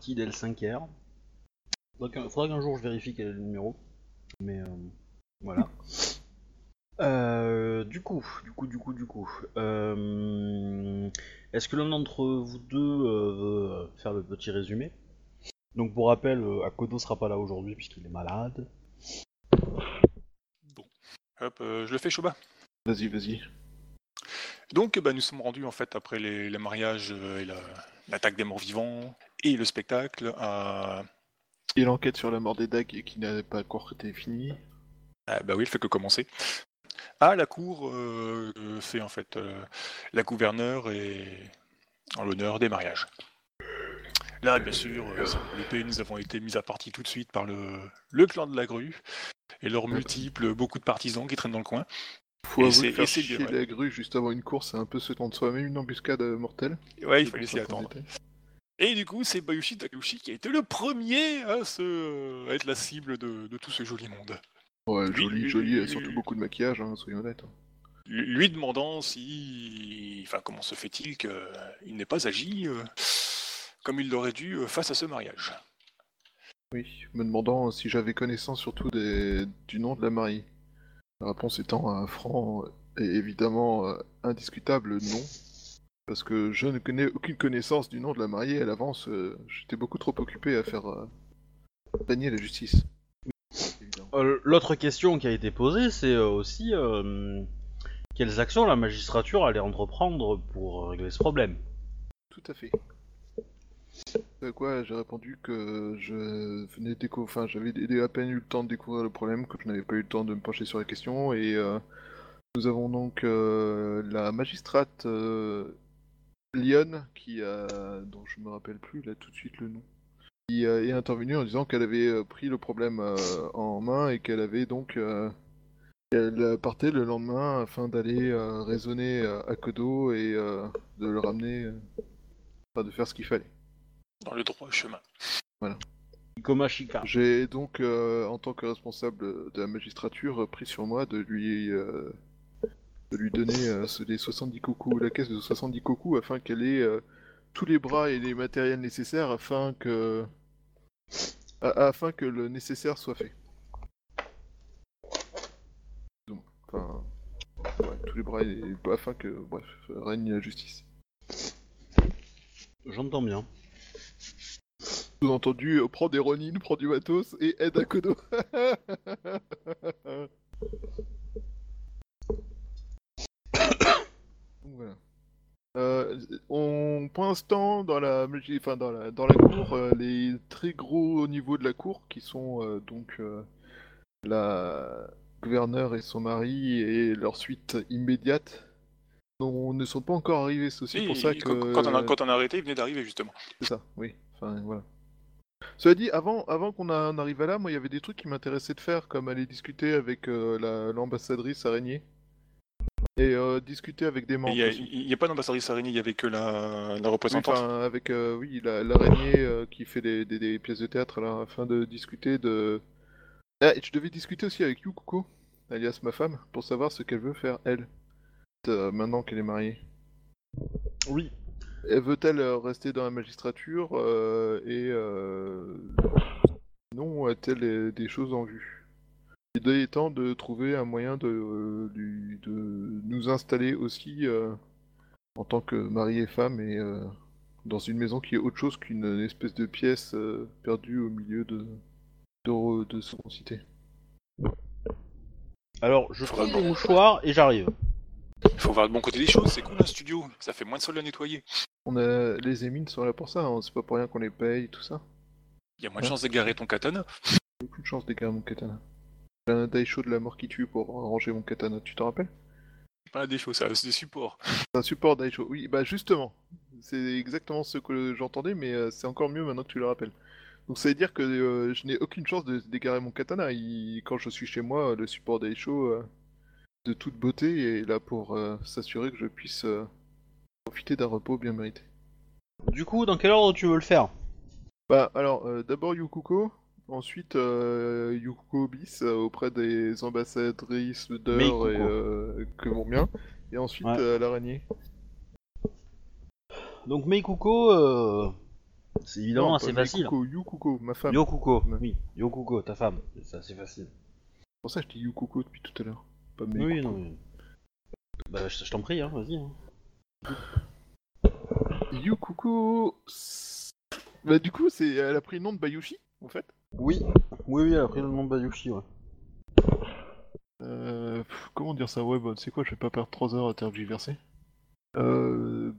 partie d'L5R. Faudra qu'un faudra qu'un jour je vérifie quel est le numéro. Mais euh, voilà. Euh, du coup, du coup, du coup, du coup. euh, Est-ce que l'un d'entre vous deux euh, veut faire le petit résumé? Donc pour rappel, Akodo sera pas là aujourd'hui puisqu'il est malade. Hop, euh, je le fais, Shoba. Vas-y, vas-y. Donc, bah, nous sommes rendus en fait après les, les mariages et la- l'attaque des morts vivants et le spectacle à. Et l'enquête sur la mort des Dag qui n'a pas encore été finie. Ah, bah oui, elle fait que commencer. À la cour, euh, euh, fait en fait euh, la gouverneure et en l'honneur des mariages. Là, bien sûr, euh, nous avons été mis à partie tout de suite par le, le clan de la grue et leurs multiples, beaucoup de partisans qui traînent dans le coin. Faut Et avouer c'est- que la grue juste avant une course, c'est un peu se tendre soi-même une embuscade euh, mortelle. Ouais, il fallait s'y attendre. était. Et du coup, c'est Bayushi Takeuchi qui a été le premier à, se, à être la cible de, de tout ce joli monde. Ouais, Lui- joli, lui- joli, et surtout lui- beaucoup de maquillage, hein, soyons honnêtes. hein. Lui demandant si. Enfin, comment se fait-il qu'il n'ait pas agi euh, comme il l'aurait dû euh, face à ce mariage Oui, me demandant si j'avais connaissance surtout des... du nom de la mariée. La réponse étant un franc et évidemment euh, indiscutable non. Parce que je ne connais aucune connaissance du nom de la mariée à l'avance, euh, j'étais beaucoup trop occupé à faire euh, gagner la justice. Euh, L'autre question qui a été posée, c'est euh, aussi euh, quelles actions la magistrature allait entreprendre pour régler ce problème? Tout à fait. À quoi j'ai répondu que je venais découvrir, enfin j'avais à peine eu le temps de découvrir le problème, que je n'avais pas eu le temps de me pencher sur la question, et euh, nous avons donc euh, la magistrate euh, Lyon, qui dont je me rappelle plus là tout de suite le nom, qui euh, est intervenue en disant qu'elle avait euh, pris le problème euh, en main et qu'elle avait donc, euh, elle partait le lendemain afin d'aller euh, raisonner euh, à Kodo et euh, de le ramener, euh, enfin de faire ce qu'il fallait. dans le droit chemin. Ikomashika. J'ai donc, euh, en tant que responsable de la magistrature, pris sur moi de lui, euh, de lui donner euh, ce- les 70 coucous, la caisse de 70 coucous, afin qu'elle ait euh, tous les bras et les matériels nécessaires afin que, afin que le nécessaire soit fait. Donc, enfin, ouais, tous les bras et afin que, bref, règne la justice. J'entends bien. Sous-entendu, euh, prends des Ronin, prends du matos et aide à Kodo. Donc, voilà. Euh, on, pour l'instant, dans la, enfin, dans la, dans la cour, euh, les très gros niveaux de la cour, qui sont euh, donc la gouverneure et son mari et leur suite immédiate, ne sont pas encore arrivés. C'est aussi Si, pour ça quand, que quand on a, quand on a arrêté, il venait d'arriver justement. c'est ça, oui. Enfin, voilà. Cela dit, avant, avant qu'on en arrive à là, moi, il y avait des trucs qui m'intéressaient de faire, comme aller discuter avec la- l'ambassadrice araignée. Et euh, discuter avec des Il membres. n'y a, il y a pas d'ambassadrice araignée, il y avait que la, la Oui, représentante. enfin, avec, euh, oui, la- l'araignée euh, qui fait des, des- des pièces de théâtre, là, afin de discuter de... Ah, et je devais discuter aussi avec Yukuko, alias ma femme, pour savoir ce qu'elle veut faire, elle, euh, maintenant qu'elle est mariée. Oui. Et Veut-elle euh, rester dans la magistrature euh, et euh, non a-t-elle des choses en vue? L'idée étant de trouver un moyen de, euh, de nous installer aussi euh, en tant que mari et femme et euh, dans une maison qui est autre chose qu'une espèce de pièce euh, perdue au milieu de de, de son cité. Alors, je prends bon. des mouchoirs et j'arrive. Il faut voir le bon côté des choses, c'est cool un studio, ça fait moins de sol à nettoyer. On a les émines sont là pour ça, hein, c'est pas pour rien qu'on les paye tout ça. Il y a moins de Ouais. chances d'égarer ton katana. Aucune chance d'égarer mon katana. J'ai un daisho de la mort qui tue pour ranger mon katana, tu te rappelles? Pas des choses, ça, c'est des supports. C'est un support daisho. Oui, bah justement. C'est exactement ce que j'entendais, mais euh, c'est encore mieux maintenant que tu le rappelles. Donc ça veut dire que euh, je n'ai aucune chance de d'égarer mon katana. Il- Quand je suis chez moi, le support daisho euh, de toute beauté est là pour euh, s'assurer que je puisse euh, profiter d'un repos bien mérité. Du coup, dans quel ordre tu veux le faire? Bah alors, euh, d'abord Yukuko, ensuite euh, Yukuko bis euh, auprès des ambassadrices Meikuko. et euh, que vont bien, et ensuite Ouais. euh, l'araignée. Donc Meikuko, euh, c'est évidemment Non, assez facile. Yukuko, Yukuko, ma femme. Yokuko, Ouais. oui. Yokuko, ta femme. C'est assez facile. C'est pour ça que je dis Yukuko depuis tout à l'heure. Pas Oui, Meikuko. non. mais- Bah, je, je t'en prie, hein, vas-y. hein. Yukuko. Bah, du coup, c'est... elle a pris le nom de Bayushi, en fait. Oui. Oui, oui, elle a pris le nom de Bayushi, ouais. Euh, pff, comment dire ça? Ouais, bah, tu sais quoi, je vais pas perdre 3 heures à tergiverser. Euh.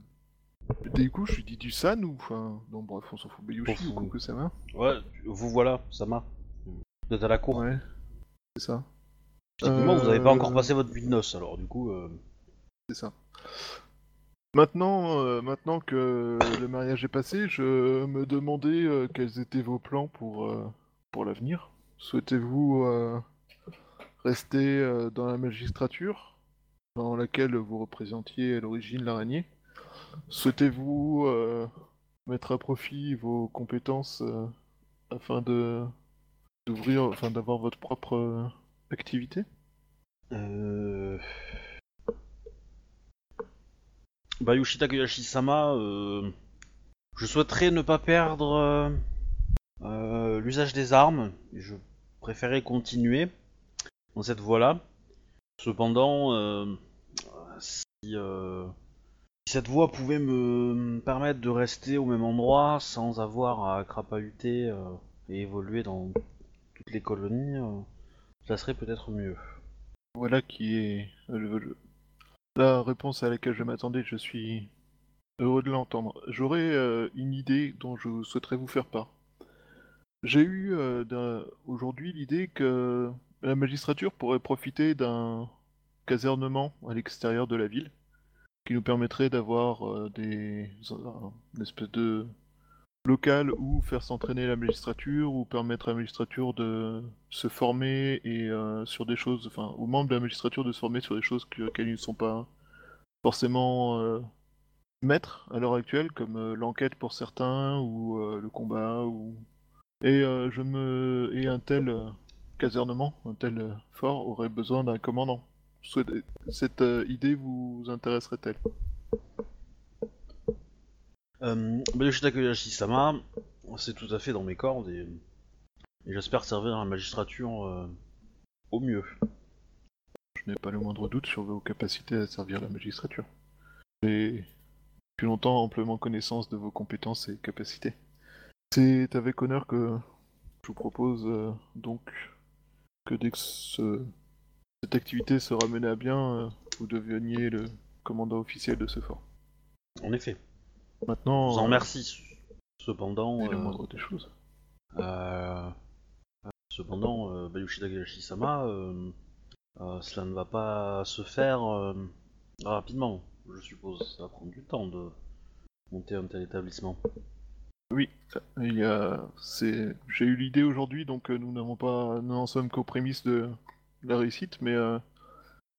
Du coup, je suis dit du San ou. Enfin. Non, bref, on s'en fout. Bayushi ou fout. Kuko Sama Ouais, vous voilà, Sama. Vous êtes à la cour. Ouais. C'est ça. Techniquement, vous Euh, avez pas encore passé votre nuit de noces, alors du coup... euh, C'est ça. Maintenant, euh, maintenant que le mariage est passé, je me demandais euh, quels étaient vos plans pour, euh, pour l'avenir. Souhaitez-vous euh, rester euh, dans la magistrature, dans laquelle vous représentiez à l'origine l'araignée? Souhaitez-vous euh, mettre à profit vos compétences afin de d'ouvrir, enfin d'avoir votre propre activité? Bayushi Takeyashi-sama, euh, je souhaiterais ne pas perdre l'usage des armes. Je préférais continuer dans cette voie-là. Cependant, euh, si, euh, si cette voie pouvait me, me permettre de rester au même endroit sans avoir à crapahuter euh, et évoluer dans toutes les colonies, euh, ça serait peut-être mieux. Voilà qui est la réponse à laquelle je m'attendais. Je suis heureux de l'entendre. J'aurais euh, une idée dont je souhaiterais vous faire part. J'ai eu euh, aujourd'hui l'idée que la magistrature pourrait profiter d'un casernement à l'extérieur de la ville qui nous permettrait d'avoir euh, des un- une espèce de local où faire s'entraîner la magistrature ou permettre à la magistrature de se former et euh, sur des choses, enfin aux membres de la magistrature de se former sur des choses que- auxquelles ils ne sont pas forcément maîtres à l'heure actuelle, comme l'enquête pour certains ou le combat ou et euh, je me et un tel euh, casernement, un tel euh, fort aurait besoin d'un commandant. Cette idée vous intéresserait-elle? Euh, Bayushi Takeyashi-sama, c'est tout à fait dans mes cordes et, et j'espère servir la magistrature euh, au mieux. Je n'ai pas le moindre doute sur vos capacités à servir la magistrature. J'ai depuis longtemps amplement connaissance de vos compétences et capacités. C'est avec honneur que je vous propose euh, donc que dès que ce- cette activité sera menée à bien, euh, vous deveniez le commandant officiel de ce fort. En effet, Maintenant, je vous en euh, remercie. Cependant, c'est euh, moindre des choses. cependant, Bayushi Takeyashi-sama, euh, euh, cela ne va pas se faire rapidement, je suppose. Ça va prendre du temps de monter un tel établissement. Oui, c'est, j'ai eu l'idée aujourd'hui, donc euh, nous n'avons pas, nous n'en sommes qu'aux prémices de la réussite, mais euh,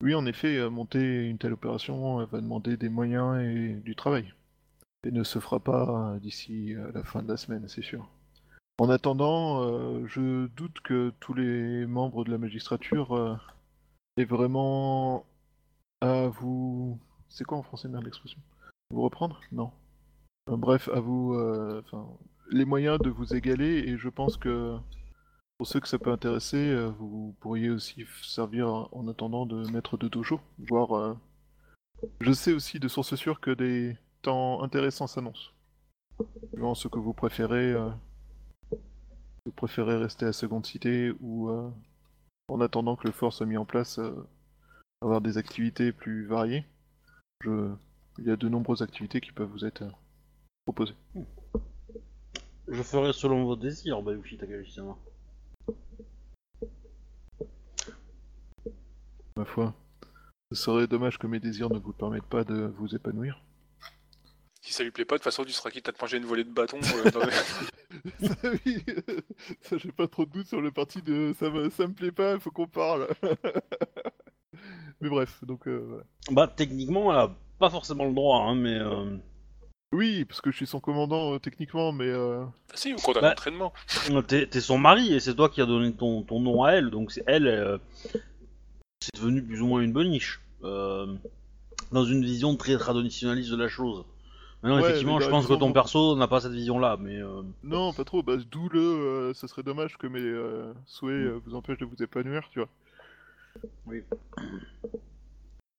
oui, en effet, euh, monter une telle opération euh, va demander des moyens et du travail, et ne se fera pas euh, d'ici euh, la fin de la semaine, c'est sûr. En attendant, euh, je doute que tous les membres de la magistrature euh, aient vraiment à vous, c'est quoi en français merde l'expression? Vous reprendre? Non. Bref, à vous, euh, les moyens de vous égaler, et je pense que pour ceux que ça peut intéresser, euh, vous pourriez aussi servir en attendant de maître de dojo, voire. euh, Je sais aussi de sources sûres que des temps intéressants s'annoncent. Suivant ce que vous préférez, vous préférez rester à Seconde Cité ou en attendant que le fort soit mis en place, avoir des activités plus variées. Il y a de nombreuses activités qui peuvent vous être proposées. Je ferai selon vos désirs, Bayushi Takeyashi-sama. Ma foi, ce serait dommage que mes désirs ne vous permettent pas de vous épanouir. Si ça lui plaît pas, de toute façon, tu seras quitte à te manger une volée de bâton. euh, dans le- ça, oui, ça j'ai pas trop de doute sur le parti de ça me, ça me plaît pas, il faut qu'on parle. mais bref, donc euh, voilà. Bah, techniquement, elle a pas forcément le droit, hein, mais... euh, Oui, parce que je suis son commandant euh, techniquement, mais euh, Ah si, au cours d'un Bah. entraînement. T'es t'es son mari et c'est toi qui as donné ton, ton nom à elle, donc c'est elle, euh, c'est devenu plus ou moins une boniche. euh, dans une vision très traditionnaliste de la chose. Ouais, effectivement, mais je dans la pense que vision ton perso n'a pas cette vision-là, mais... euh, Non, pas trop. Bah, d'où le. euh, ça serait dommage que mes euh, souhaits Mm. euh, vous empêchent de vous épanouir, tu vois.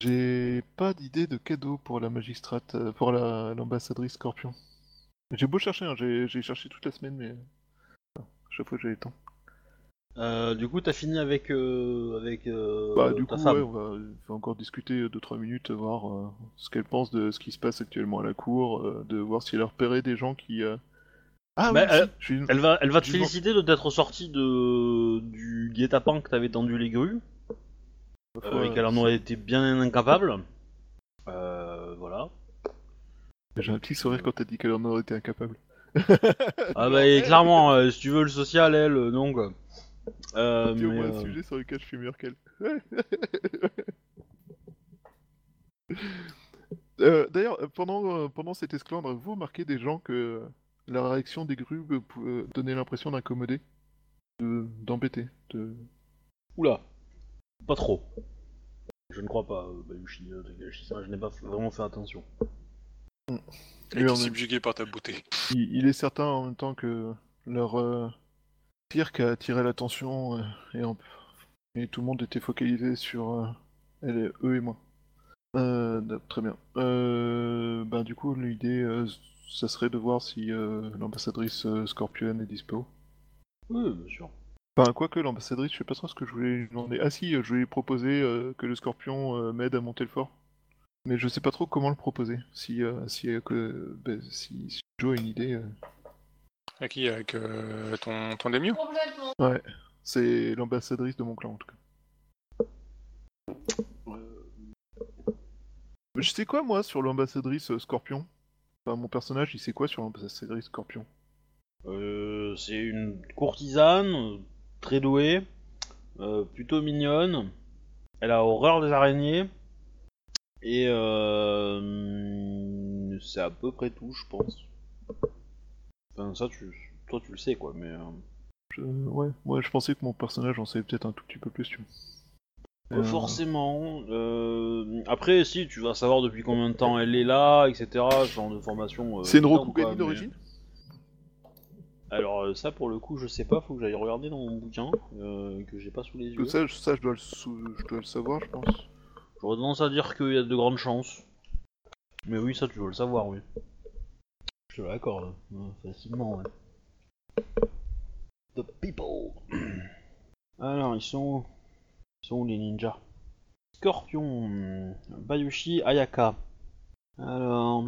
J'ai pas d'idée de cadeau pour la magistrate, euh, pour la- l'ambassadrice Scorpion. J'ai beau chercher, hein, j'ai j'ai cherché toute la semaine, mais. euh, chaque fois j'ai le temps. euh, du coup, t'as fini avec, euh, avec euh, Bah, du ta coup, femme. ouais, on va, on va encore discuter 2-3 minutes, voir euh, ce qu'elle pense de ce qui se passe actuellement à la cour, euh, de voir si elle a repéré des gens qui. euh, Ah Mais oui, elle- si, je suis- Elle va, elle va te féliciter de t'être sorti de du guet-apens que t'avais tendu les grues, euh, et qu'elle en aurait été bien incapable. Euh, voilà. J'ai un petit sourire quand t'as dit qu'elle en aurait été incapable. Ah bah et clairement, euh, si tu veux le social, elle, euh, non quoi. Euh, C'est au mais, moins un euh, sujet sur lequel je suis meilleur qu'elle. Euh, D'ailleurs, pendant, pendant cette esclandre, avez-vous remarqué des gens que la réaction des grues donnait l'impression d'incommoder de- D'embêter de... Oula, pas trop. Je ne crois pas, euh, Bayushi, euh, Takahashi, ça, je n'ai pas f- vraiment fait attention. Et est- subjugué par ta beauté. il, il est certain en même temps que leur euh, cirque a attiré l'attention euh, et, en- et tout le monde était focalisé sur euh, elle et- eux et moi. Euh, d- très bien. Euh, ben, du coup, l'idée, euh, ça serait de voir si euh, l'ambassadrice euh, Scorpion est dispo. Oui, bien sûr. Enfin, quoique l'ambassadrice, je sais pas trop ce que je voulais lui demander. Ah si, euh, je voulais lui proposer euh, que le Scorpion euh, m'aide à monter le fort. Mais je sais pas trop comment le proposer. Si, euh, si, euh, que, ben, si, si Joe a une idée. euh. Avec qui Avec euh, ton, ton Complètement. Ouais, c'est l'ambassadrice de mon clan en tout cas. Je sais quoi moi sur l'ambassadrice euh, Scorpion? Enfin, mon personnage, il sait quoi sur l'ambassadrice Scorpion? Euh, c'est une courtisane, très douée, euh, plutôt mignonne. Elle a horreur des araignées. Et euh, c'est à peu près tout, je pense. Enfin, ça, tu, toi, tu le sais, quoi, mais... euh, Je- Ouais, moi je pensais que mon personnage en savait peut-être un tout petit peu plus, tu vois. Pas forcément. euh, Après, si, tu vas savoir depuis combien de temps elle est là, etc. Ce genre de formation. euh, C'est une quoi, mais- d'origine Alors, euh, ça, pour le coup, je sais pas, faut que j'aille regarder dans mon bouquin, euh, que j'ai pas sous les yeux. Ça, je- ça je, dois le sou- je dois le savoir, je pense. J'aurais tendance à dire qu'il y a de grandes chances. Mais oui, ça, tu dois le savoir, oui. Je te l'accorde, hein, facilement, ouais. The people. Alors, ils sont où? Ils sont où les ninjas? Scorpion, Bayushi Ayaka. Alors,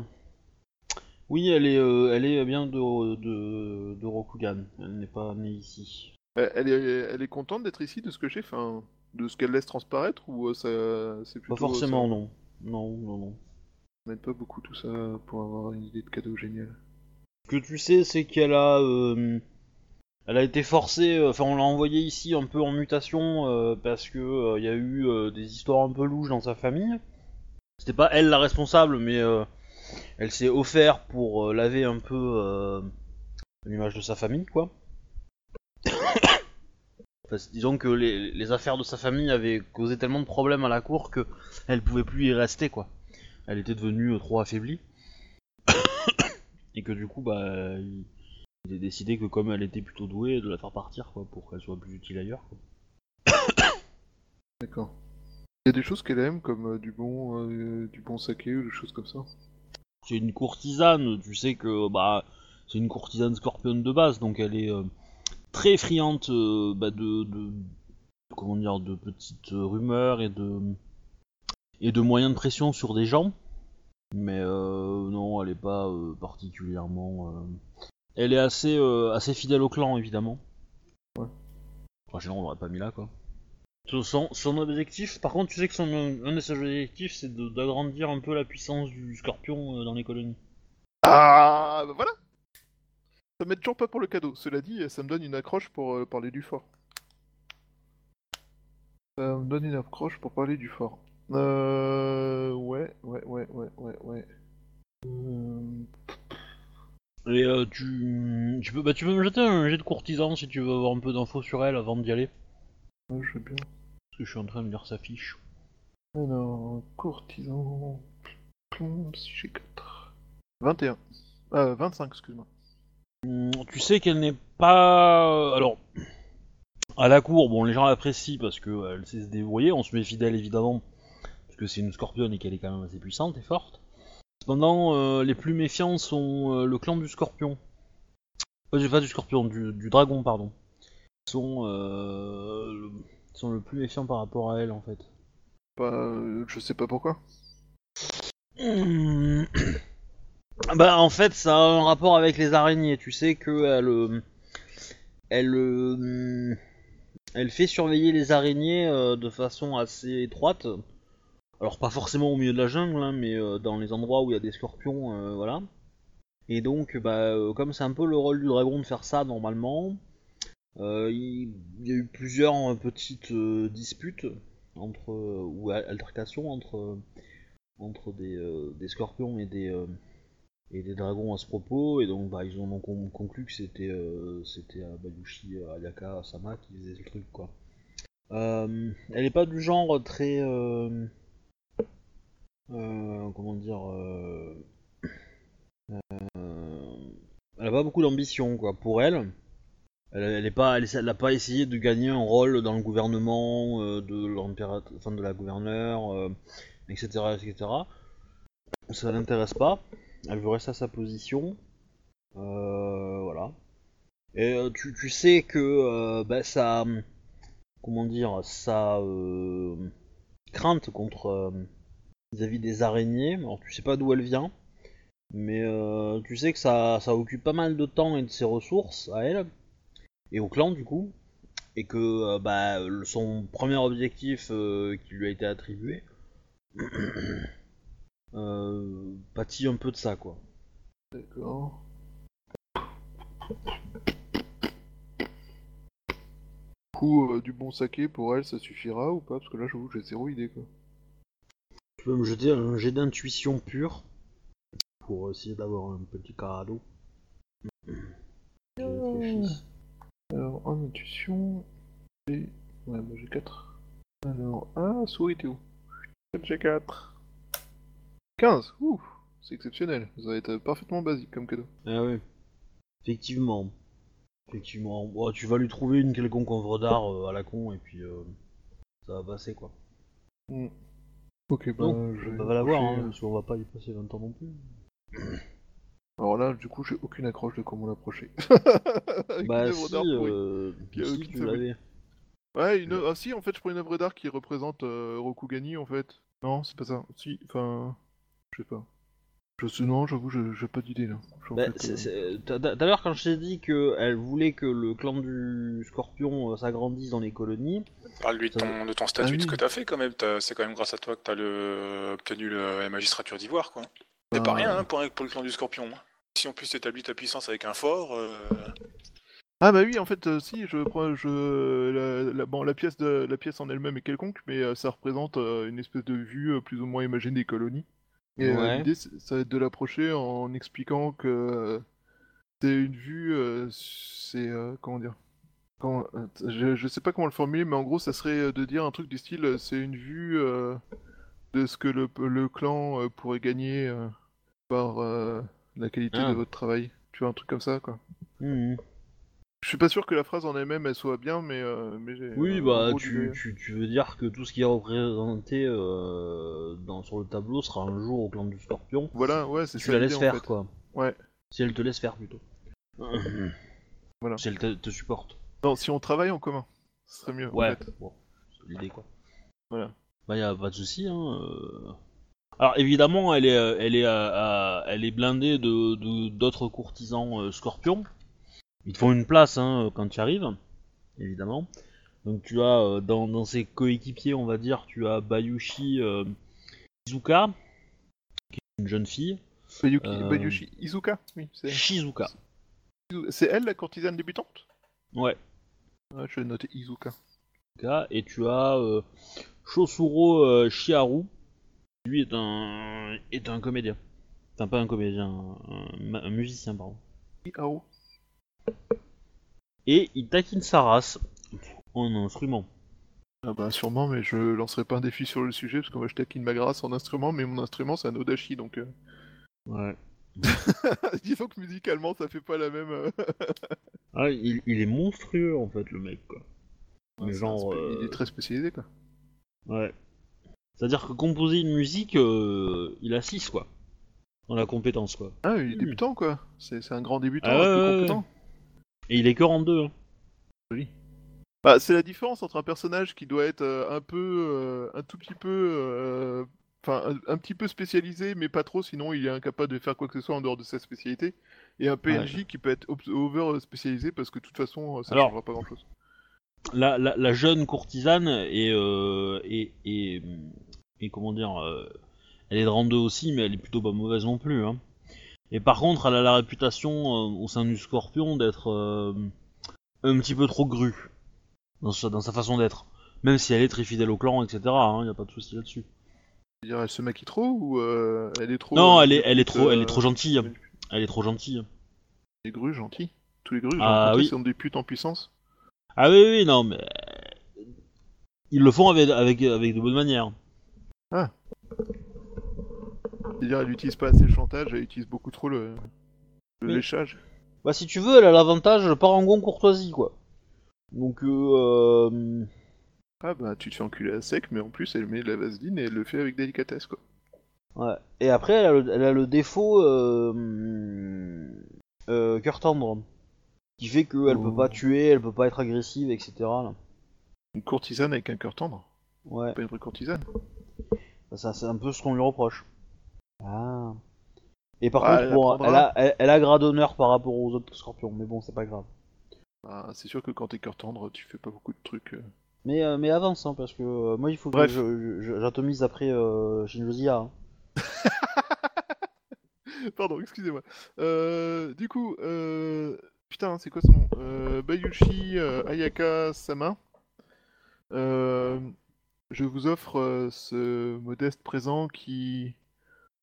oui, elle est, euh, elle est bien de, de, de Rokugan. Elle n'est pas née ici. Euh, Elle est, elle est contente d'être ici, de ce que j'ai fait, enfin, de ce qu'elle laisse transparaître, ou euh, ça, c'est plutôt... Pas forcément, ça non. Non, non, non. m'aide pas beaucoup tout ça pour avoir une idée de cadeau génial. Ce que tu sais, c'est qu'elle a, euh, elle a été forcée. euh, Enfin, on l'a envoyée ici un peu en mutation euh, parce que euh, il y a eu euh, des histoires un peu louches dans sa famille. C'était pas elle la responsable, mais euh, elle s'est offert pour euh, laver un peu euh, l'image de sa famille, quoi. Disons que les, affaires de sa famille avaient causé tellement de problèmes à la cour que elle pouvait plus y rester, quoi. Elle était devenue euh, trop affaiblie. Et que du coup, bah, il, a décidé que comme elle était plutôt douée, de la faire partir, quoi, pour qu'elle soit plus utile ailleurs. Quoi. D'accord. Il y a des choses qu'elle aime, comme du bon euh, du bon saké ou des choses comme ça? C'est une courtisane, tu sais que bah, c'est une courtisane scorpion de base, donc elle est euh, très friande euh, bah, de, de comment dire, de petites rumeurs et de et de moyens de pression sur des gens. Mais euh, non, elle est pas particulièrement. Elle est assez assez fidèle au clan évidemment. Ouais. Enfin, sinon on l'aurait pas mis là quoi. Son, son objectif, par contre, tu sais que son, un de ses objectifs, c'est d'agrandir un peu la puissance du scorpion euh, dans les colonies. Ah, bah voilà Ça m'aide toujours pas pour le cadeau. Cela dit, ça me donne une accroche pour euh, parler du fort. Ça me donne une accroche pour parler du fort. Euh... Ouais, ouais, ouais, ouais, ouais, ouais. Euh, Et euh, tu, tu peux, bah, tu peux me jeter un jet de courtisan si tu veux avoir un peu d'infos sur elle avant d'y aller. ouais, je veux bien. Parce que je suis en train de lire sa fiche. Alors, courtisan... Plomb, si j'ai 4. 21. Euh, 25, excuse-moi. Hum, Tu sais qu'elle n'est pas. Alors, à la cour, bon, les gens l'apprécient parce qu'elle sait se débrouiller. On se méfie d'elle évidemment, parce que c'est une scorpionne et qu'elle est quand même assez puissante et forte. Cependant, euh, les plus méfiants sont euh, le clan du scorpion. Euh, j'ai pas du scorpion, du, du dragon, pardon. Ils sont, euh, le, sont le plus méfiants par rapport à elle en fait. Bah, euh, je sais pas pourquoi. Bah en fait ça a un rapport avec les araignées. Tu sais que elle, euh, elle, euh, elle fait surveiller les araignées euh, de façon assez étroite. Alors pas forcément au milieu de la jungle, hein, mais euh, dans les endroits où il y a des scorpions, euh, voilà. Et donc bah euh, comme c'est un peu le rôle du dragon de faire ça normalement, euh, il il y a eu plusieurs euh, petites euh, disputes entre euh, ou al- altercations entre euh, entre des, euh, scorpions et des, euh, et des dragons à ce propos, et donc bah, ils ont donc con- conclu que c'était euh, c'était euh, Bayushi euh, Ayaka Sama qui faisait le truc quoi. Euh, elle est pas du genre très euh, euh, comment dire euh, euh, elle a pas beaucoup d'ambition quoi pour elle. Elle, est pas essayé de gagner un rôle dans le gouvernement euh, de de la gouverneure, euh, etc etc. Ça l'intéresse pas. Elle veut rester à sa position. Euh, voilà. Et tu, sais que bah, ça. Comment dire Ça. crainte contre. vis-à-vis des araignées. Alors tu sais pas d'où elle vient. Mais tu sais que ça occupe pas mal de temps et de ses ressources à elle. Et au clan du coup. Et que euh, bah, son premier objectif euh, qui lui a été attribué. euh, pâtit un peu de ça quoi. D'accord. Du coup, euh, du bon saké pour elle, ça suffira ou pas? Parce que là, j'avoue, j'ai zéro idée quoi. Tu peux me jeter un jet d'intuition pure pour essayer d'avoir un petit cadeau. Réfléchis. Alors, en intuition, j'ai. Ouais, bah j'ai 4. Alors, ah, souris, t'es où? J'ai 4. 15 Ouh C'est exceptionnel. Ça va être parfaitement basique comme cadeau. Ah oui. Effectivement. Effectivement. Bon, tu vas lui trouver une quelconque œuvre d'art euh, à la con et puis euh, ça va passer quoi. Hmm. Ok, bah, Non, je vais va l'avoir, hein, euh. parce qu'on va pas y passer 20 ans non plus. Alors là, du coup, j'ai aucune accroche de comment l'approcher. Bah une œuvre si, euh, a si, aucune tu l'avais. Ouais, une... ah si, en fait, je prends une œuvre d'art qui représente euh, Rokugani, en fait. Non, c'est pas ça. Si, enfin... Je sais pas. Je sais, non, j'avoue, je- j'ai pas d'idée, là. Bah, euh, l'heure, quand je t'ai dit qu'elle voulait que le clan du scorpion euh, s'agrandisse dans les colonies, Parle-lui de Ça ton, de ton statut, Ah de ce que t'as fait quand même. C'est quand même grâce à toi que t'as le... obtenu le- la magistrature d'Ivoire, quoi. C'est pas bah, rien hein, pour, pour le clan du Scorpion. hein. Si en plus t'établis ta puissance avec un fort, euh, Ah bah oui, en fait, euh, si, je prends... Je... La, la- Bon, la pièce, de... la pièce en elle-même est quelconque, mais euh, ça représente euh, une espèce de vue euh, plus ou moins imagée des colonies. Et euh, Ouais. l'idée, c'est- ça va être de l'approcher en expliquant que euh, c'est une vue, euh, c'est... euh, comment dire Comment- euh, je, je sais pas comment le formuler, mais en gros, ça serait de dire un truc du style, c'est une vue euh, de ce que le, le clan pourrait gagner euh, par euh, la qualité Ah. de votre travail. Tu vois, un truc comme ça, quoi. Mhm. Je suis pas sûr que la phrase en elle-même, elle soit bien, mais... euh, mais Oui, euh, bah en tu, tu, tu veux dire que tout ce qui est représenté euh, dans, sur le tableau sera un jour au clan du scorpion. Voilà, ouais, c'est Tu ça la l'idée, laisses en faire fait. quoi. Ouais. Si elle te laisse faire plutôt. Voilà. Si elle te, te supporte. Non, si on travaille en commun, ce serait mieux. en Ouais, fait. bon, c'est l'idée quoi. Voilà. Bah y a pas de souci hein. euh. Alors évidemment elle est euh, elle est euh, euh, elle est blindée de d'autres courtisans euh, scorpions. Ils te font une place hein, quand tu arrives, évidemment. Donc tu as euh, dans, dans ses coéquipiers on va dire tu as Bayushi euh, Izuka qui est une jeune fille. Bayuki, Bayushi Izuka Oui, c'est... Shizuka. c'est elle la courtisane débutante? Ouais. Ouais, je vais noter Izuka. Et tu as Shosuro Shiharu. Lui est un est un comédien. Enfin pas un comédien, un, musicien pardon. Iao. Et il taquine sa race en instrument. Ah bah sûrement, mais je lancerai pas un défi sur le sujet, parce que moi je taquine ma grâce en instrument, mais mon instrument c'est un Odachi, donc... euh, Ouais. Disons que musicalement, ça fait pas la même. euh, Ah, il, il est monstrueux en fait, le mec quoi. Mais genre. euh, Il est très spécialisé, quoi. Ouais. C'est-à-dire que composer une musique, euh, il a 6 quoi. Dans la compétence quoi. Ah, il est Hmm. débutant, quoi. C'est un grand débutant, Ah un ouais, peu compétent. Et il est que en 2. Bah, c'est la différence entre un personnage qui doit être euh, un peu, euh, un tout petit peu, enfin, un, un petit peu spécialisé, mais pas trop, sinon il est incapable de faire quoi que ce soit en dehors de sa spécialité, et un PNJ qui peut être over spécialisé parce que de toute façon, ça Alors- changera pas grand-chose. La, la, la jeune courtisane est, euh, est, est, est- comment dire, euh, elle est de rang 2 aussi, mais elle est plutôt pas mauvaise non plus. Hein. Et par contre, elle a la réputation euh, au sein du Scorpion d'être euh, un petit peu trop grue dans sa, dans sa façon d'être. Même si elle est très fidèle au clan, etc. Il n'y a pas de souci là-dessus. C'est-à-dire, elle se maquille trop ou euh, elle est trop. Non, euh, elle est, elle est petite, trop, elle euh, est trop gentille. Elle est trop gentille. Les grues gentilles. Tous les grues, Ah, oui. sont des putes en puissance. Ah oui, oui, non, mais ils le font avec, avec, avec de bonnes manières. C'est-à-dire, elle utilise pas assez le chantage, elle utilise beaucoup trop le, léchage. Bah si tu veux, elle a l'avantage parangon courtoisie quoi. Donc euh, euh, Ah bah, tu te fais enculer à sec, mais en plus, elle met de la vaseline et elle le fait avec délicatesse, quoi. ouais. Et après elle a le, elle a le défaut euh, euh, cœur tendre, qui fait qu'elle peut pas tuer, elle peut pas être agressive, etc. là. Une courtisane avec un cœur tendre? Ouais. Pas une vraie courtisane. Ça c'est un peu ce qu'on lui reproche. Ah. Et par Ah, contre, elle bon, elle a, elle, elle a grade d'honneur par rapport aux autres scorpions, mais bon, c'est pas grave. Bah, c'est sûr que quand t'es cœur tendre, tu fais pas beaucoup de trucs. euh. Mais, euh, mais avance, hein, parce que euh, moi il faut que Bref. je- je- j'atomise après euh, Shinjozia. hein. Pardon, excusez-moi. Euh, du coup, euh... putain, c'est quoi son nom? Euh, Bayushi euh, Ayaka Sama. Euh, je vous offre euh, ce modeste présent qui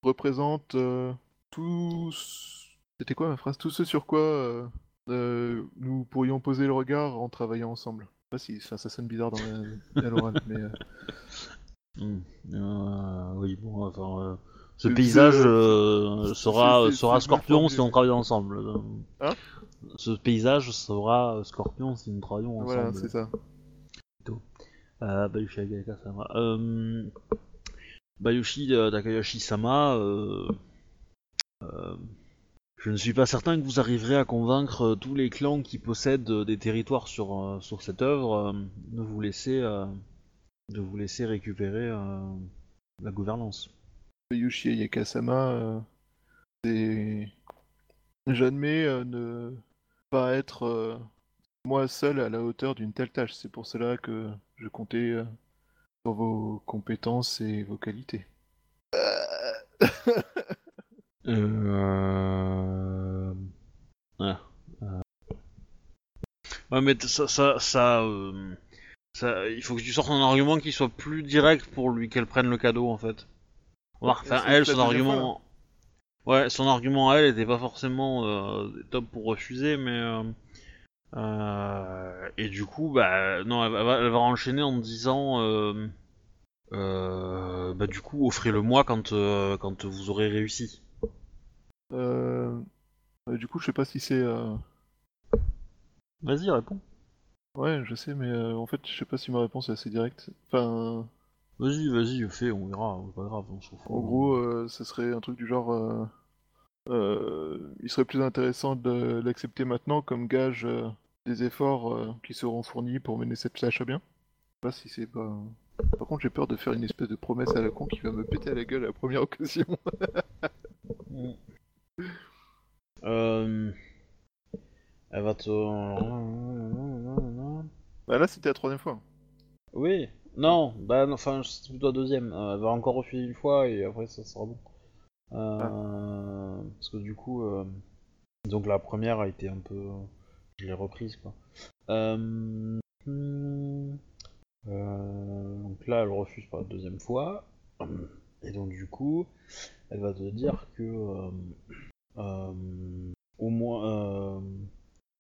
représente euh, tout. C'était quoi ma phrase? Tout ce sur quoi euh, euh, nous pourrions poser le regard en travaillant ensemble. Je sais pas si enfin, ça sonne bizarre dans la- à l'oral, mais. Hmm. Euh, oui, bon, enfin, ce C'est- paysage c'est- sera, c'est- sera Scorpion si on travaille ensemble. Hein? Ce paysage sera Scorpion si nous travaillons ensemble. Voilà, c'est ça. Euh, Bayushi Agaka-sama. Euh, Bayushi euh, Takayoshi-sama, je ne suis pas certain que vous arriverez à convaincre tous les clans qui possèdent des territoires sur, sur cette œuvre de vous laisser récupérer la gouvernance. Yushi Ayakasama, euh, c'est. J'admets ne pas être moi seul à la hauteur d'une telle tâche. C'est pour cela que je comptais euh, sur vos compétences et vos qualités. Euh... Ouais. euh. Ouais, mais ça, ça, ça, euh, ça- il faut que tu sortes un argument qui soit plus direct pour lui qu'elle prenne le cadeau en fait. Enfin, elle, son argument, ouais, son argument à elle était pas forcément euh, top pour refuser, mais et du coup, bah non, elle va, elle va enchaîner en disant, euh, euh, bah du coup, offrez-le moi quand, euh, quand vous aurez réussi. Euh, euh, du coup, je sais pas si c'est. euh, Vas-y, réponds. Ouais, je sais, mais euh, en fait, je sais pas si ma réponse est assez directe. Enfin, Vas-y, vas-y, fais, on verra, c'est pas grave, on s'en fout. en gros, euh, ce serait un truc du genre. euh, euh, il serait plus intéressant de l'accepter maintenant comme gage euh, des efforts euh, qui seront fournis pour mener cette tâche à bien. Je sais pas si c'est pas. Par contre, j'ai peur de faire une espèce de promesse à la con qui va me péter à la gueule à la première occasion. Euh... Elle va te... bah là, c'était la troisième fois. Oui, non, bah non, enfin, c'est plutôt la deuxième. Euh, elle va encore refuser une fois et après ça sera bon. Euh, Parce que du coup, euh, donc la première a été un peu... Je l'ai reprise, quoi. Euh... hmm, euh, Donc là, elle refuse pour la deuxième fois. Et donc du coup, elle va te dire que... euh, euh, au moins... euh,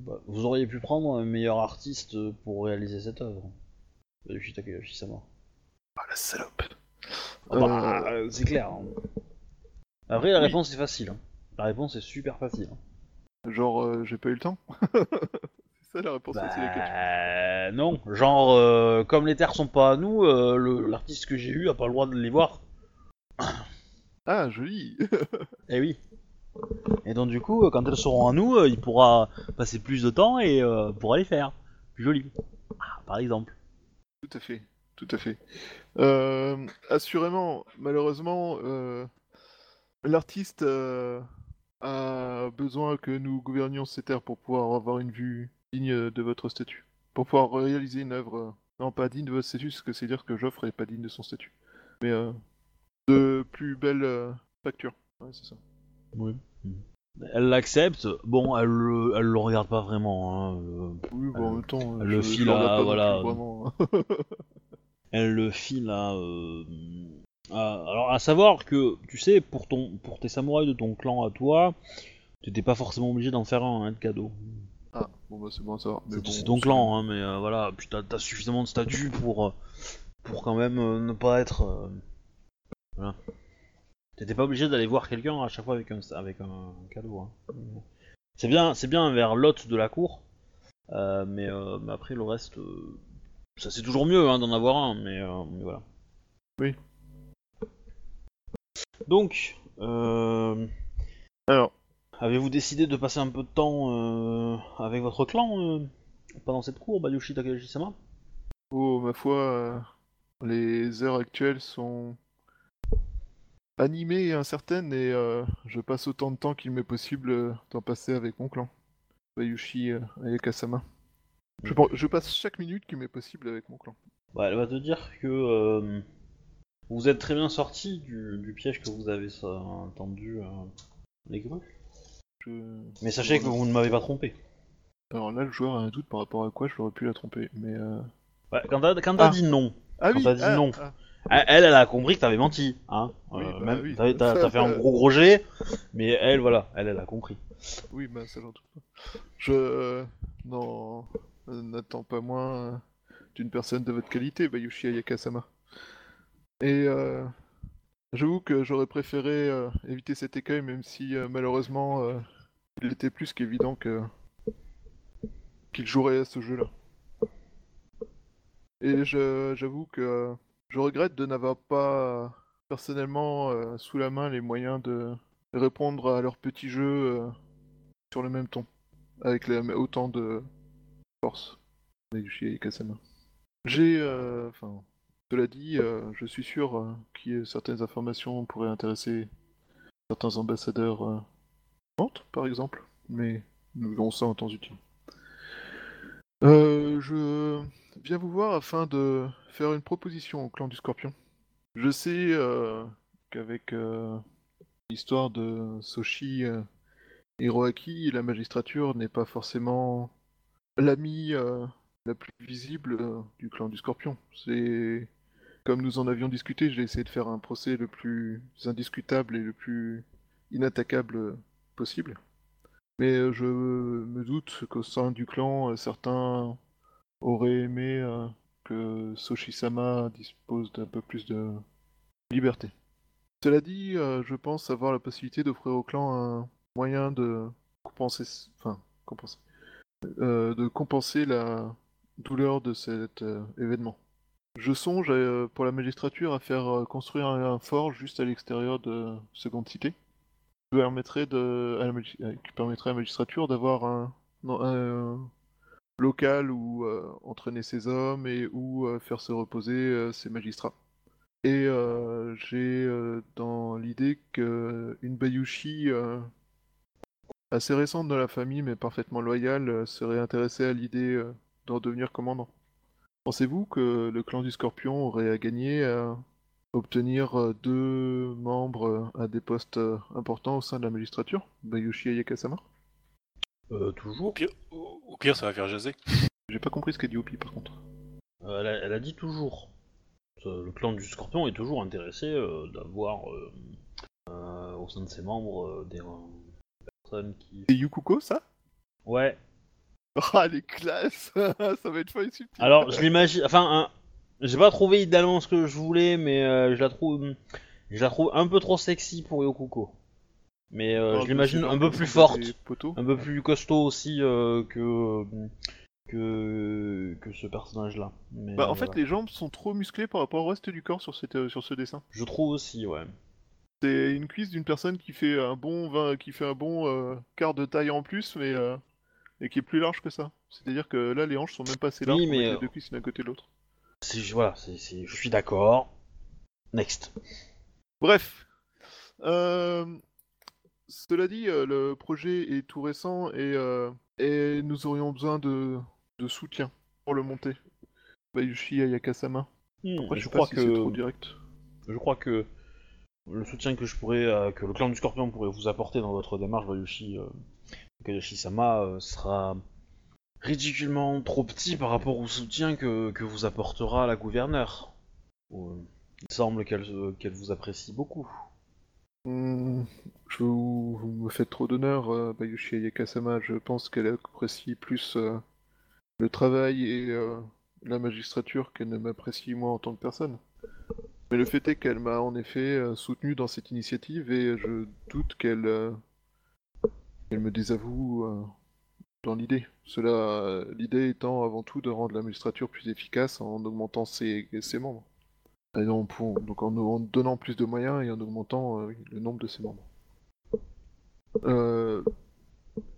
bah, vous auriez pu prendre un meilleur artiste pour réaliser cette œuvre. Yushi Takayoshi-sama. Ah la salope. Ah bah, euh, c'est clair. hein. Après, la oui. réponse est facile. hein. La réponse est super facile. Genre, euh, j'ai pas eu le temps C'est ça la réponse à la. Bah, non, genre, euh, comme les terres sont pas à nous, euh, l'artiste que j'ai eu a pas le droit de les voir. Ah, joli Eh oui. Et donc du coup, euh, quand elles seront à nous, il pourra passer plus de temps et euh, pourra les faire. Plus joli. Ah, par exemple. Tout à fait, tout à fait. Euh, assurément, malheureusement, euh, l'artiste a besoin que nous gouvernions ces terres pour pouvoir avoir une vue digne de votre statut. Pour pouvoir réaliser une œuvre, euh, non pas digne de votre statut, ce que c'est dire que j'offre est pas digne de son statut. Mais euh, de plus belle euh, facture. Ouais, c'est ça. Oui. Elle l'accepte. Bon, elle le, elle le regarde pas vraiment. hein, euh, Oui, bon, en même temps, le je- je fil l'en ai à- voilà. plus vraiment. elle le file à, euh, à- Alors, à savoir que, tu sais, pour, ton, pour tes samouraïs de ton clan à toi, t'étais pas forcément obligé d'en faire un hein, de cadeau. ah, bon, bah c'est bon à savoir. mais C'est bon, ton clan, hein, mais euh, voilà, puis t'as as suffisamment de statut pour, euh, pour quand même euh, ne pas être. euh, voilà. T'étais pas obligé d'aller voir quelqu'un à chaque fois avec un, avec un cadeau. Hein. C'est bien, c'est bien vers l'hôte de la cour, euh, mais, euh, mais après le reste, euh, ça c'est toujours mieux hein, d'en avoir un, mais, euh, mais voilà. Oui. Donc, euh, Alors, avez-vous décidé de passer un peu de temps euh, avec votre clan euh, pendant cette cour, Bayushi Takahashi-sama Oh, ma foi, euh, les heures actuelles sont animées et incertaines et euh, je passe autant de temps qu'il m'est possible euh, d'en passer avec mon clan. Bayushi Ayakasama. Je, pen- je passe chaque minute qu'il m'est possible avec mon clan. Bah, elle va te dire que vous êtes très bien sorti du, du piège que vous avez ça, tendu euh, les grues. Je- Mais sachez que vous ne m'avez pas trompé. Alors là, le joueur a un doute par rapport à quoi je l'aurais pu la tromper, mais... euh, Ouais, quand t'as Ah. dit non, Ah Quand oui t'as dit ah, non. elle, elle a compris que t'avais menti. Hein Oui, Euh, bah même- oui. t'as- fait un gros gros jet, mais elle, voilà, elle, elle a compris. Oui, bah ça j'en doute pas. Je... euh, non... n'attends pas moins d'une personne de votre qualité, Bayushi Ayakasama. Et euh, j'avoue que j'aurais préféré euh, éviter cet écueil, même si euh, malheureusement il était plus qu'évident que qu'il jouerait à ce jeu-là. Et j'avoue que je regrette de n'avoir pas personnellement sous la main les moyens de répondre à leur petit jeu sur le même ton, avec autant de force. J'ai, enfin, cela dit, euh, je suis sûr euh, que certaines informations pourraient intéresser certains ambassadeurs euh, Nantes, par exemple, mais nous verrons ça en temps utile. Je viens vous voir afin de faire une proposition au clan du Scorpion. Je sais qu'avec l'histoire de Soshi euh, Hiroaki, la magistrature n'est pas forcément l'ami la plus visible du clan du Scorpion. C'est comme nous en avions discuté, j'ai essayé de faire un procès le plus indiscutable et le plus inattaquable possible. Mais euh, je me doute qu'au sein du clan, euh, certains auraient aimé euh, que Soshi-sama dispose d'un peu plus de liberté. Cela dit, je pense avoir la possibilité d'offrir au clan un moyen de compenser, enfin, de compenser la douleur de cet événement. Je songe euh, pour la magistrature à faire euh, construire un, fort juste à l'extérieur de Seconde Cité, qui permettrait, de, à la, magi- euh, qui permettrait à la magistrature d'avoir un, local où entraîner ses hommes et où faire se reposer ses magistrats. Et j'ai dans l'idée qu'une Bayushi assez récente dans la famille, mais parfaitement loyale, serait intéressée à l'idée d'en devenir commandant. Pensez-vous que le clan du Scorpion aurait à gagner à obtenir euh, deux membres euh, à des postes euh, importants au sein de la magistrature? Bayushi Ayakasama? Euh, Au toujours pire, au au pire, ça va faire jaser. J'ai pas compris ce qu'a dit Opi par contre. Euh, elle, a, elle a dit toujours. Euh, Le clan du Scorpion est toujours intéressé euh, d'avoir euh, euh, au sein de ses membres euh, des euh, personnes qui. C'est Yukuko ça? Ouais. Ah les classes Ça va être fun Alors je l'imagine. Enfin, hein, j'ai pas trouvé idéalement ce que je voulais, mais euh, je la trouve, je la trouve un peu trop sexy pour Yokuko. Mais euh, Enfin, je l'imagine un peu plus forte, un peu plus costaud aussi euh, que, que que ce personnage-là. Mais, Bah, en fait, voilà. les jambes sont trop musclées par rapport au reste du corps sur, cette, euh, sur ce dessin. je trouve aussi, ouais. C'est une cuisse d'une personne qui fait un bon, 20 qui fait un bon euh, quart de taille en plus, mais euh, et qui est plus large que ça. C'est-à-dire que là, les hanches sont même pas assez larges Oui, pour mais, mettre euh, les deux cuisses l'un côté de l'autre. C'est voilà, c'est, c'est- je suis d'accord. Next. Bref. Euh, Cela dit, euh, le projet est tout récent et, euh, et nous aurions besoin de, de soutien pour le monter. Bayushi Ayakasama. Hmm, Après, je, crois c'est trop que direct. je crois que le soutien que je pourrais, euh, que le clan du Scorpion pourrait vous apporter dans votre démarche, Bayushi Takayoshi-sama, euh, sera ridiculement trop petit par rapport au soutien que, que vous apportera la gouverneure. Euh, il semble qu'elle euh, qu'elle vous apprécie beaucoup. Hmm, je vous, me faites trop d'honneur, Bayushi Ayakasama. Je pense qu'elle apprécie plus le travail et la magistrature qu'elle ne m'apprécie moi en tant que personne. Mais le fait est qu'elle m'a en effet soutenu dans cette initiative et je doute qu'elle qu'elle me désavoue euh, dans l'idée. Cela, euh, l'idée étant avant tout de rendre la magistrature plus efficace en augmentant ses, ses membres. Et donc, pour- donc en, en donnant plus de moyens et en augmentant euh, le nombre de ses membres. Euh,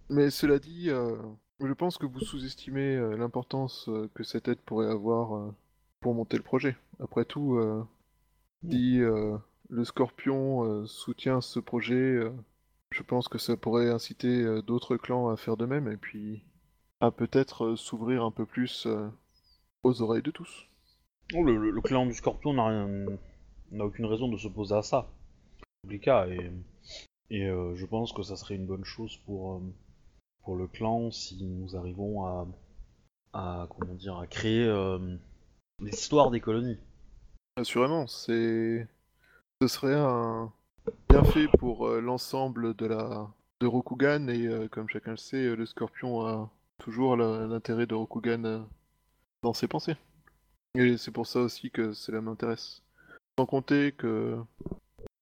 mais cela dit, je pense que vous sous-estimez l'importance que cette aide pourrait avoir pour monter le projet. Après tout, si le Scorpion soutient ce projet, je pense que ça pourrait inciter euh, d'autres clans à faire de même et puis à peut-être euh, s'ouvrir un peu plus euh, aux oreilles de tous. Oh, le, le- le clan du Scorpion n'a aucune raison de s'opposer à ça. Cas, et, et euh, je pense que ça serait une bonne chose pour, euh, pour le clan si nous arrivons à, à comment dire, à créer euh, l'histoire des colonies. Assurément, c'est ce serait un bienfait pour euh, l'ensemble de la de Rokugan et euh, comme chacun le sait, euh, le Scorpion a toujours l'intérêt de Rokugan dans ses pensées. Et c'est pour ça aussi que cela m'intéresse. Sans compter que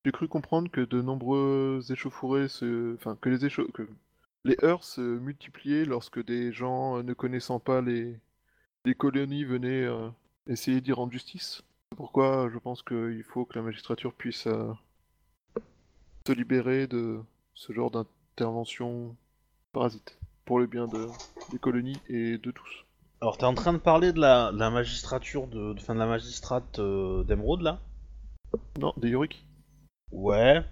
j'ai cru comprendre que de nombreux échauffourées se enfin que les échau- que les heurts se multipliaient lorsque des gens ne connaissant pas les les colonies venaient essayer d'y rendre justice. C'est pourquoi? Je pense qu'il faut que la magistrature puisse se libérer de ce genre d'intervention parasite pour le bien de, des colonies et de tous. Alors, t'es en train de parler de la, de la magistrature, de, de, fin, de la magistrate euh, d'Emeraude là? Non, des Yoriki. Ouais.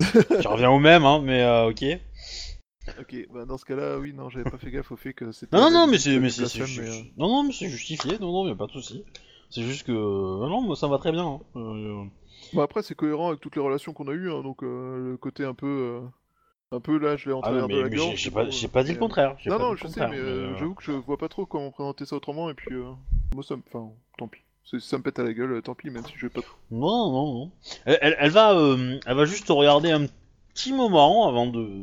tu reviens au même, hein, mais euh, ok. Ok, bah dans ce cas-là, oui, non, j'avais pas fait gaffe au fait que c'était. Non, non, non, mais c'est, du mais c'est, c'est blasphème, ju- mais, euh, non, non, mais c'est justifié. Non, non, y a pas de souci. C'est juste que, non, non, moi ça va très bien. hein. Euh, Bah après, c'est cohérent avec toutes les relations qu'on a eues, hein, donc euh, le côté un peu. euh, Un peu là, je l'ai en Ah travers non, de mais, la mais gorge. j'ai, pas, euh, dit le mais, contraire. Non, non, je sais, mais euh, euh, j'avoue que je vois pas trop comment présenter ça autrement, et puis euh, moi ça me. Enfin, tant pis. Ça me pète à la gueule, euh, tant pis, même si je vais pas trop. Non, non, non. Elle, elle, elle va, euh, elle va juste te regarder un petit moment avant de.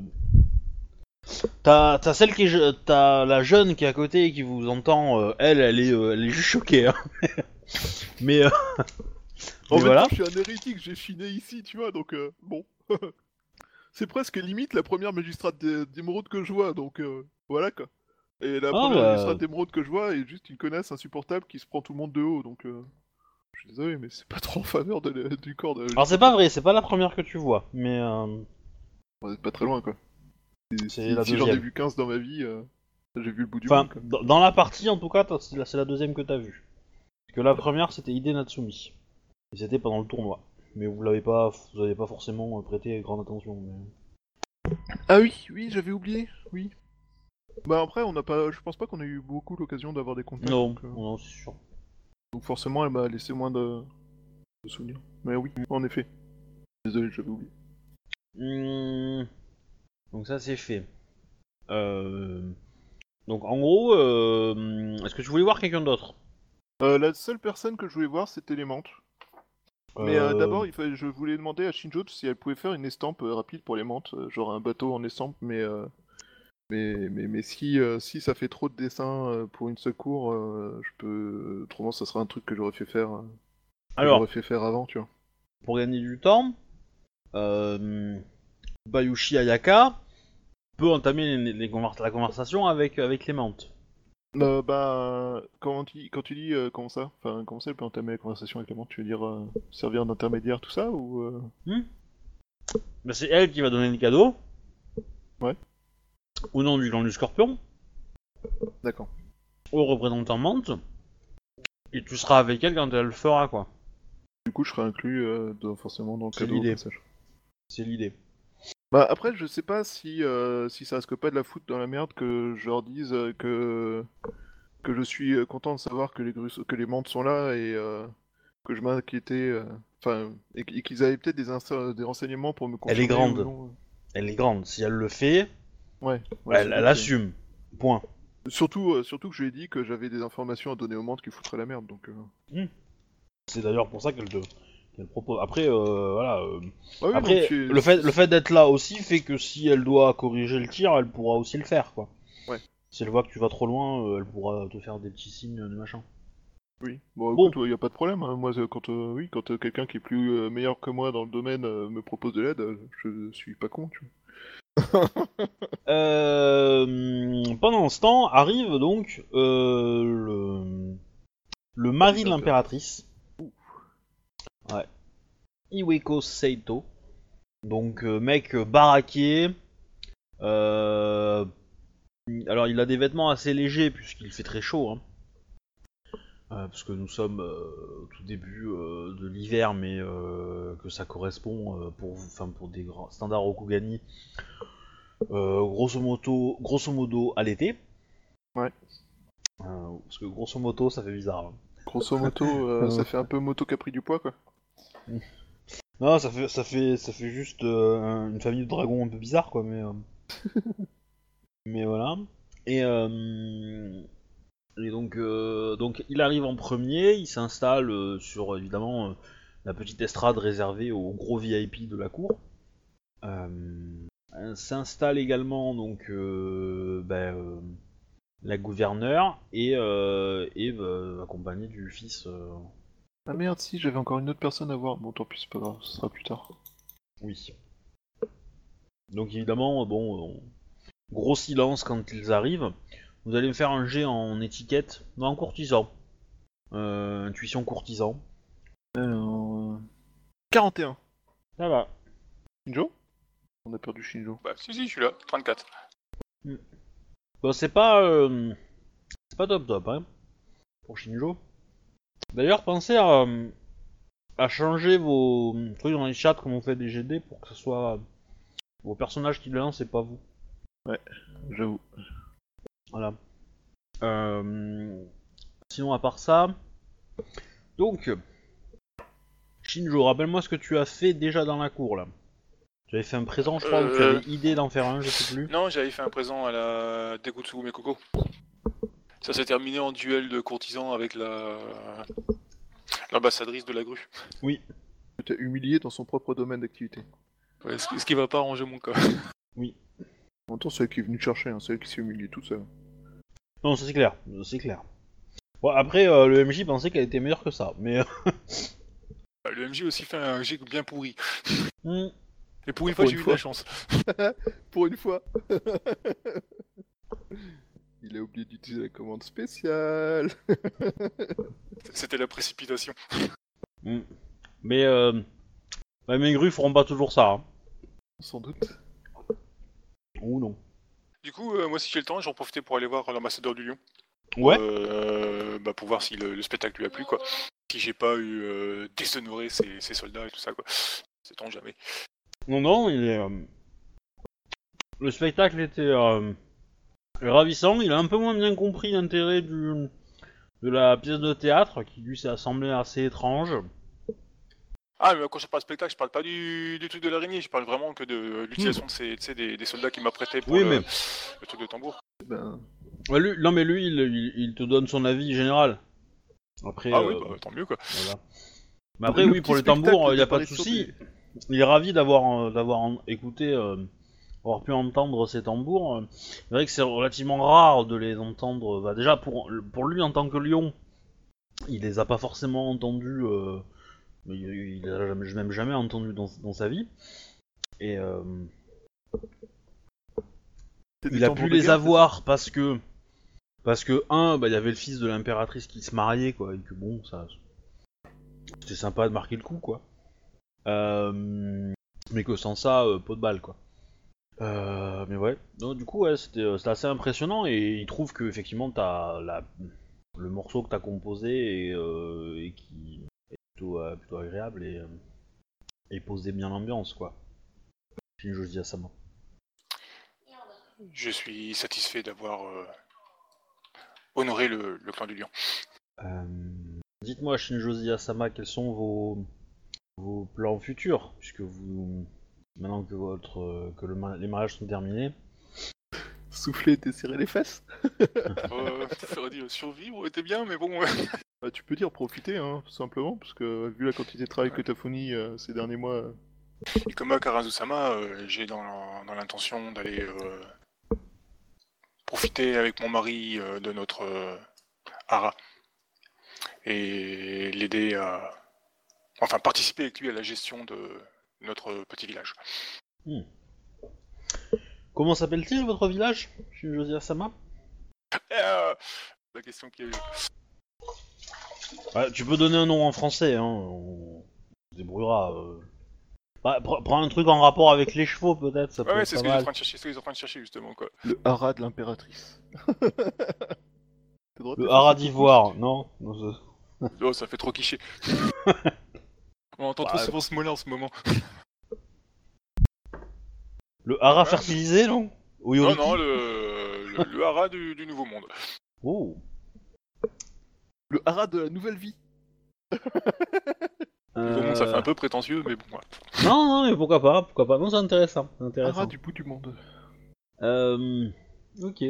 T'as, t'as celle qui est, je- t'as la jeune qui est à côté et qui vous entend. euh, elle, elle est, euh, elle est juste choquée. Hein. mais, euh, En mais même voilà. temps, je suis un hérétique, j'ai chiné ici, tu vois, donc euh, bon. c'est presque limite la première magistrate d'é- d'émeraude que je vois, donc euh, voilà quoi. Et la Ah, première bah. magistrate d'émeraude que je vois est juste une connasse insupportable qui se prend tout le monde de haut, donc euh, je suis désolé, mais c'est pas trop en faveur de la- du corps de. Alors c'est pas vrai, c'est pas la première que tu vois, mais euh, On est pas très loin quoi. Si, j'en ai vu 15 dans ma vie, euh, j'ai vu le bout du enfin, monde dans dans la partie en tout cas, t'as- c'est la, c'est la deuxième que t'as vue. Parce que la première c'était Ide Natsumi. Et c'était pendant le tournoi. Mais vous l'avez pas, vous avez pas forcément euh, prêté grande attention. Mais... Ah oui, oui, j'avais oublié, oui. Bah après, on n'a pas, je pense pas qu'on ait eu beaucoup l'occasion d'avoir des contacts. Non, donc, euh, non, c'est sûr. Donc forcément, elle m'a laissé moins de... de souvenirs. Mais oui, en effet. Désolé, j'avais oublié. Hmm, Donc ça c'est fait. Euh... Donc en gros, euh... est-ce que tu voulais voir quelqu'un d'autre? Euh, la seule personne que je voulais voir, c'était les menthes. Mais d'abord, je voulais demander à Shinjo si elle pouvait faire une estampe rapide pour les menthes, euh, genre un bateau en estampe, mais mais, mais, mais si, si ça fait trop de dessins pour une seule cour, euh, je peux. Autrement, ça sera un truc que j'aurais fait faire. Alors, j'aurais fait faire avant, tu vois. pour gagner du temps, euh, Bayushi Ayaka peut entamer les- les conver- la conversation avec, avec Clémente. Euh, bah, quand tu, quand tu dis euh, comment ça Enfin, comment ça, elle peut entamer la conversation avec Clément Tu veux dire euh, servir d'intermédiaire, tout ça ou euh, Ben, c'est elle qui va donner le cadeau. Ouais. Au nom du clan du Scorpion, D'accord. au représentant Mante. Et tu seras avec elle quand elle le fera, quoi. Du coup, je serai inclus euh, forcément dans le C'est cadeau. au l'idée. C'est l'idée. Bah après, je sais pas si euh, si ça risque pas de la foutre dans la merde que je leur dise euh, que que je suis euh, content de savoir que les grus- que les menthes sont là et euh, que je m'inquiétais, enfin et qu- et qu'ils avaient peut-être des, insta- des renseignements pour me Elle est confirmer grande. non. Elle est grande. Si elle le fait, Ouais. ouais, elle, elle assume. Point. Surtout surtout que je lui ai dit que j'avais des informations à donner aux menthes qui foutraient la merde donc. euh. C'est d'ailleurs pour ça qu'elle te qu'elle propose. Après, euh, voilà. euh, Ah oui, Après, donc, tu- le fait, le fait d'être là aussi fait que si elle doit corriger le tir, elle pourra aussi le faire, quoi. Ouais. Si elle voit que tu vas trop loin, euh, elle pourra te faire des petits signes de machin. Oui, bon, Bon. écoute, il y a pas de problème. hein. Moi, euh, quand euh, oui, quand euh, quelqu'un qui est plus euh, meilleur que moi dans le domaine euh, me propose de l'aide, euh, je suis pas con, tu vois. Euh, pendant ce temps, arrive donc euh, le, le mari de l'impératrice. Ouais. Iweko Seito. Donc, euh, mec euh, baraqué. Euh, alors, il a des vêtements assez légers puisqu'il fait très chaud. Hein. Euh, parce que nous sommes euh, au tout début euh, de l'hiver, mais euh, que ça correspond euh, pour, enfin, pour des grands standards Rokugani euh, grosso modo, grosso modo à l'été. Ouais. Euh, parce que grosso modo, ça fait bizarre. hein. Grosso modo, euh, ça fait un peu moto qui a pris du poids, quoi. Non, ça fait, ça fait, ça fait juste euh, une famille de dragons un peu bizarre, quoi. Mais, euh, mais voilà. Et, euh, et donc, donc, il arrive en premier. Il s'installe sur évidemment la petite estrade réservée aux gros VIP de la cour. S'installe également donc ben, la gouverneure et, et euh, accompagné du fils. Ah merde, si, j'avais encore une autre personne à voir. Bon, tant pis, c'est pas grave, ce sera plus tard. Oui. Donc évidemment, bon, euh, gros silence quand ils arrivent. Vous allez me faire un jet en étiquette, non en courtisan. Euh, intuition courtisan. Alors, euh, 41. Ça va. Shinjo? On a perdu Shinjo. Bah, si, si, je suis là, 34. Bon, c'est pas, euh, c'est pas top top, hein, pour Shinjo. D'ailleurs, pensez à, euh, à changer vos trucs dans les chats comme on fait des GD pour que ce soit vos personnages qui le lancent et pas vous. J'avoue. Voilà. Euh, Sinon, à part ça, donc Shinjo, rappelle-moi ce que tu as fait déjà dans la cour là. Tu avais fait un présent, je crois, ou tu Euh. avais idée d'en faire un, je sais plus. Non, j'avais fait un présent à la Dekutsu Mekoko. Ça s'est terminé en duel de courtisans avec la l'ambassadrice de la grue. Tu t'es humilié dans son propre domaine d'activité. Ouais, ce, ce qui va pas arranger mon cas. En même temps, c'est elle qui est venue te chercher, hein, c'est elle qui s'est humiliée toute seule. Non, ça, c'est clair, c'est clair. Bon, après, euh, le MJ pensait qu'elle était meilleure que ça, mais. euh, Bah, Le MJ aussi fait un G bien pourri. hmm, Et pour une Pour fois, une j'ai eu de fois. la chance. Pour une fois Il a oublié d'utiliser la commande spéciale C'était la précipitation. hmm. Mais, euh, bah, mes grues feront pas toujours ça, hein. Sans doute. Ou non. Du coup, euh, moi, si j'ai le temps, j'en profitais pour aller voir l'ambassadeur du Lion. Ouais. Euh, bah, pour voir si le, le spectacle lui a plu, quoi. Si j'ai pas eu euh, déshonoré ses, ses soldats et tout ça, quoi. Sait-on jamais. Non, non, il est. euh, Le spectacle était euh, ravissant. Il a un peu moins bien compris l'intérêt du de la pièce de théâtre, qui lui s'est semblé assez étrange. Ah, mais quand je parle spectacle, je parle pas du, du truc de l'araignée, je parle vraiment que de l'utilisation de ces, des, des soldats qui m'apprêtaient pour Oui, le, mais- le truc de tambour. Ben, Ouais, lui- non, mais lui, il, il- il te donne son avis général. Après, Ah euh, oui, bah, tant mieux, quoi. voilà. Mais après, Le oui, pour les tambours, il n'y a de pas de souci. des- Il est ravi d'avoir euh, écouté, euh, avoir pu entendre ces tambours. C'est vrai que c'est relativement rare de les entendre. Bah, déjà, pour, pour lui en tant que lion, il les a pas forcément entendus. euh, mais il, les a même jamais entendu dans, dans sa vie. Et, euh, Il a pu les guerre, avoir parce que parce que un, bah il y avait le fils de l'impératrice qui se mariait quoi, et que bon ça c'était sympa de marquer le coup quoi. Euh, mais que sans ça, euh, pot de balle quoi. Euh, mais ouais, non, du coup ouais c'était euh, c'était assez impressionnant et il trouve que effectivement t'as la le morceau que t'as composé et, euh, et qui est plutôt, euh, plutôt agréable et, et posait bien l'ambiance quoi. Shinjoji Asama. Je suis satisfait d'avoir euh, honoré le, le clan du lion. Euh, Dites-moi, Shinjozi Asama, quels sont vos, vos plans futurs Puisque vous, maintenant que, votre, euh, que le ma- les mariages sont terminés, Souffler et t'esserrer les fesses Euh, T'aurais dit euh, survivre était bien, mais bon. euh, Bah, Tu peux dire profiter, hein, tout simplement, parce que vu la quantité de travail que t'as fourni euh, ces derniers mois, euh, Et comme à Karazu-sama, euh, j'ai dans, dans l'intention d'aller euh, profiter avec mon mari euh, de notre euh, hara et l'aider à. Enfin, participer avec lui à la gestion de notre petit village. comment s'appelle-t-il votre village Shinjozi Asama? Euh, la question qui est. Ouais, Tu peux donner un nom en français, hein, on se débrouillera. euh. Bah, pr- prends un truc en rapport avec les chevaux peut-être, ça peut Ouais, être c'est ce que j'étais en mal. train de chercher, c'est ce que j'étais en train de chercher justement quoi. le hara de l'impératrice. Le haras d'ivoire, non, Non, ça- Oh, ça fait trop cliché. On entend Bah, trop souvent ce mot-là en ce moment. Le haras Ouais. fertilisé, non? Non, Oyoriki non, le, le, le hara du, du Nouveau Monde. Oh. Le hara de la nouvelle vie. Nouveau Monde, ça fait Euh, un peu prétentieux, mais bon. ouais. Non, non, mais pourquoi pas, pourquoi pas. Non, c'est intéressant, c'est intéressant. Hara du bout du monde. Euh, ok.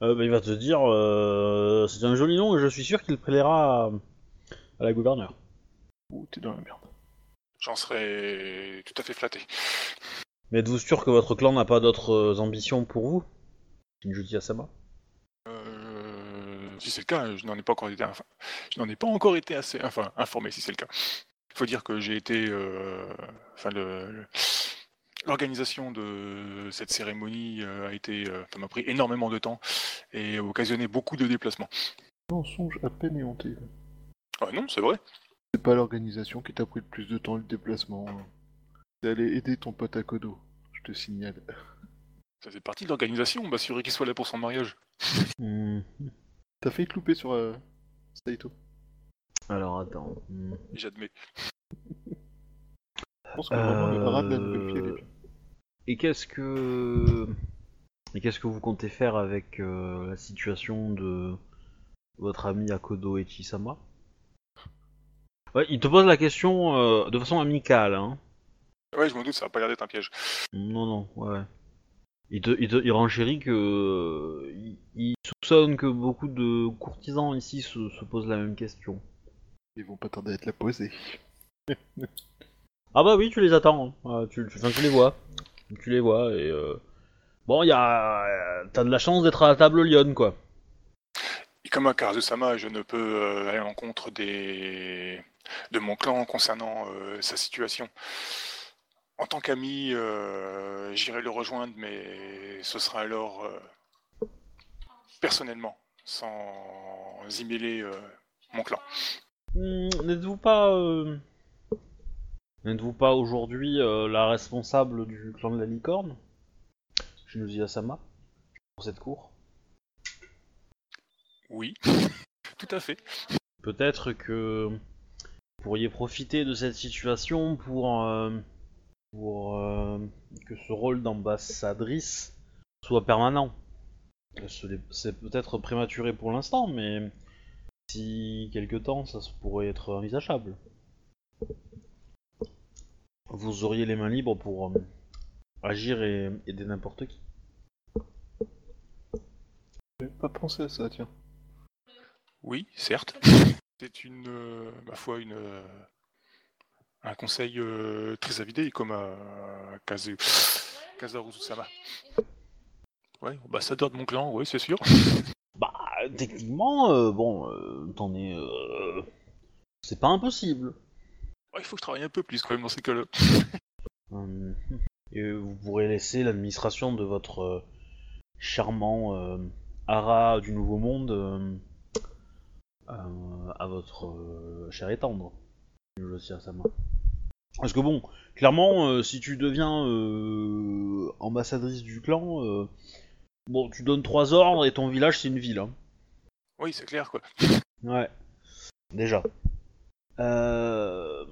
Euh, bah, il va te dire, euh, c'est un joli nom et je suis sûr qu'il plaira à, la gouverneure. Oh, t'es dans la merde. J'en serais tout à fait flatté. Mais êtes-vous sûr que votre clan n'a pas d'autres euh, ambitions pour vous? Shinjuji Asama Euh, si c'est le cas, je n'en ai pas encore été, enfin, je n'en ai pas encore été assez, enfin, informé si c'est le cas. Il faut dire que j'ai été, euh, enfin, le- le- l'organisation de cette cérémonie euh, a été, ça m'a pris énormément de temps et a occasionné beaucoup de déplacements. Mensonge à peine éhonté. Ah non, c'est vrai. C'est pas l'organisation qui t'a pris le plus de temps le déplacement. C'est aller aider ton pote à Kodo, je te signale. Ça fait partie de l'organisation, m'assurer qu'il soit là pour son mariage. Hmm, T'as failli te louper sur euh, Saito. Alors attends. hmm. J'admets. Je pense que vraiment le Euh. Et qu'est-ce que et qu'est-ce que vous comptez faire avec euh, la situation de votre ami Akodo Echisama Ouais, il te pose la question euh, de façon amicale, hein. Ouais, je me doute, ça va pas l'air d'être un piège. Non, non, ouais. Il te, il te il renchérit que euh, il, il soupçonne que beaucoup de courtisans ici se, se posent la même question. Ils vont pas tarder à te la poser. Ah bah oui, tu les attends. hein. Ah, tu, tu- enfin, tu les vois. Tu les vois et euh... bon, il y a, euh, t'as de la chance d'être à la table lionne, quoi. Et comme à Karazu-sama, je ne peux euh, aller à l'encontre des... de mon clan concernant euh, sa situation. En tant qu'ami, euh, j'irai le rejoindre, mais ce sera alors personnellement, sans y mêler mon clan. Hmm, N'êtes-vous pas, n'êtes-vous pas aujourd'hui la responsable du clan de la licorne, Shinoji Asama, pour cette cour? Oui, tout à fait. Peut-être que vous pourriez profiter de cette situation pour, euh, pour euh, que ce rôle d'ambassadrice soit permanent. C'est peut-être prématuré pour l'instant, mais si quelque temps, ça se pourrait être envisageable. Vous auriez les mains libres pour euh, agir et aider n'importe qui. J'avais pas pensé à ça, tiens. Oui, certes. C'est une, euh, ma foi, une, euh, un conseil euh, très avidé, comme à Kazu, Kazaru-sama. Ouais, ambassadeur de mon clan, oui, c'est sûr. Bah, techniquement, bon, t'en es. euh, c'est pas impossible. Ouais, il faut que je travaille un peu plus quand même dans ces cas-là. Euh, et vous pourrez laisser l'administration de votre charmant hara du Nouveau Monde à votre euh, cher et tendre. Josia Asama. Parce que bon, clairement, euh, si tu deviens euh, ambassadrice du clan, euh, bon, tu donnes trois ordres et ton village c'est une ville. Hein. Oui, c'est clair, quoi. Ouais. Déjà. Euh...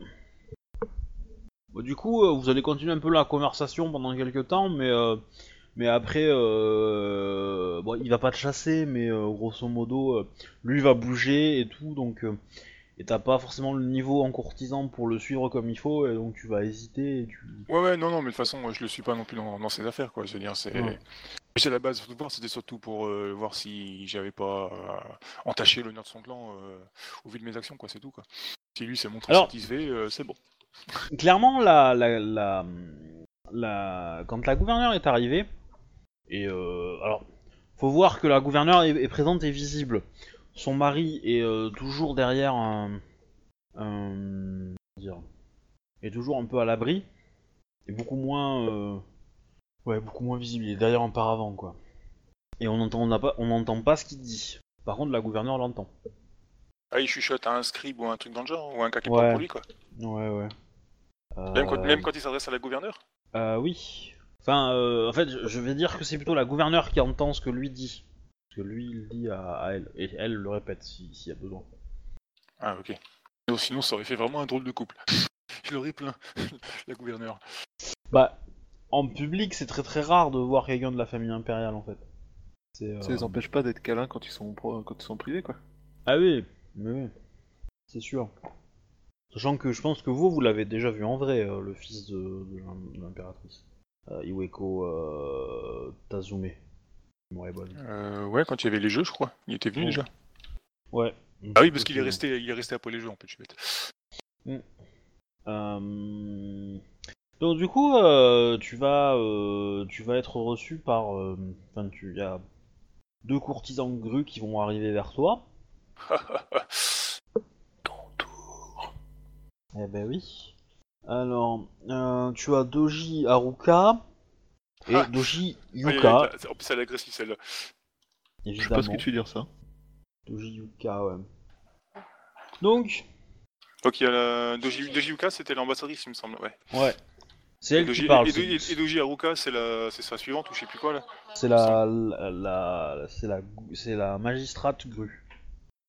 bon, du coup, euh, vous allez continuer un peu la conversation pendant quelques temps, mais euh, mais après, euh... bon, il va pas te chasser, mais euh, grosso modo, euh, lui va bouger et tout, donc et t'as pas forcément le niveau en courtisan pour le suivre comme il faut, et donc tu vas hésiter. Et tu... Ouais, ouais, non, non, mais de toute façon, moi, je le suis pas non plus dans, dans ses affaires, quoi. Je veux dire, c'est. Ouais. C'est la base, c'était surtout pour euh, voir si j'avais pas euh, entaché l'honneur de son clan euh, au vu de mes actions, quoi, c'est tout, quoi. Si lui s'est montré Alors- satisfait, c'est bon. Clairement, la, la, la, la- quand la gouverneure est arrivée, et euh, alors, faut voir que la gouverneure est, est présente et visible. Son mari est euh, toujours derrière un, un- dire, est toujours un peu à l'abri, et beaucoup moins, euh, ouais, beaucoup moins visible. Il est derrière un paravent, quoi. Et on n'entend on pas, on n'entend pas ce qu'il dit. Par contre, la gouverneure l'entend. Ah, il chuchote à un scribe ou un truc dans le genre, ou un Ouais. parle pour lui, quoi. Ouais, ouais. Même, quand, même quand il s'adresse à la gouverneure? Euh, oui. Enfin, euh, en fait, je- vais dire que c'est plutôt la gouverneure qui entend ce que lui dit. Parce que lui, il dit à, à elle. Et elle le répète si- s'il y a besoin. Ah, ok. Non, sinon, ça aurait fait vraiment un drôle de couple. Je l'aurais plein, la gouverneure. Bah, en public, c'est très très rare de voir quelqu'un de la famille impériale, en fait. C'est, euh, Ça les empêche pas d'être câlins quand ils sont pro- quand ils sont privés quoi. Ah oui, mais oui. C'est sûr. Sachant que je pense que vous, vous l'avez déjà vu en vrai, euh, le fils de l'impératrice. Euh, Iweko euh, Tazume. Moribond. Euh, ouais, quand il y avait les jeux, je crois. Il était venu Oh. déjà. Ouais. Ah oui, parce qu'il est resté, il est resté après les jeux, en fait, je suis bête. Euh, Donc du coup, euh, tu vas, euh, tu vas être reçu par, enfin, tu, il y a deux courtisans grues qui vont arriver vers toi. Ton tour. Eh ben oui. Alors, euh, tu as Doji Haruka et Ah. Doji Yuka, En plus, elle est agressive, celle-là. Je sais pas ce que tu veux dire ça. Doji Yuka, ouais. Donc, Donc, il y a la... Doji, Doji Yuka, c'était l'ambassadrice, il me semble, ouais. ouais, c'est elle Doji, qui parle. et, et Doji Haruka, c'est la... c'est sa suivante, ou je sais plus quoi, là. C'est la, la, la- c'est la, c'est la magistrate grue.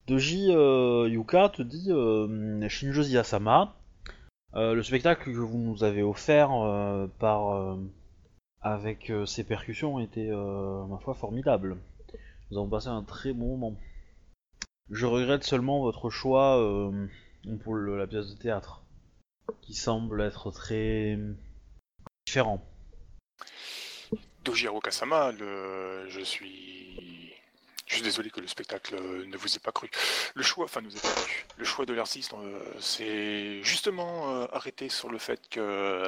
Doji euh, Yuka te dit euh, Shinjozi Asama, euh, le spectacle que vous nous avez offert euh, euh, avec euh, ses percussions était euh, ma foi formidable. Nous avons passé un très bon moment. Je regrette seulement votre choix euh, pour la pièce de théâtre, qui semble être très différent. Doji Haruka-sama, le... je suis... Je suis désolé que le spectacle euh, ne vous ait pas cru. Le choix, enfin, nous pas cru. Le choix de l'artiste, euh, c'est justement euh, arrêté sur le fait que...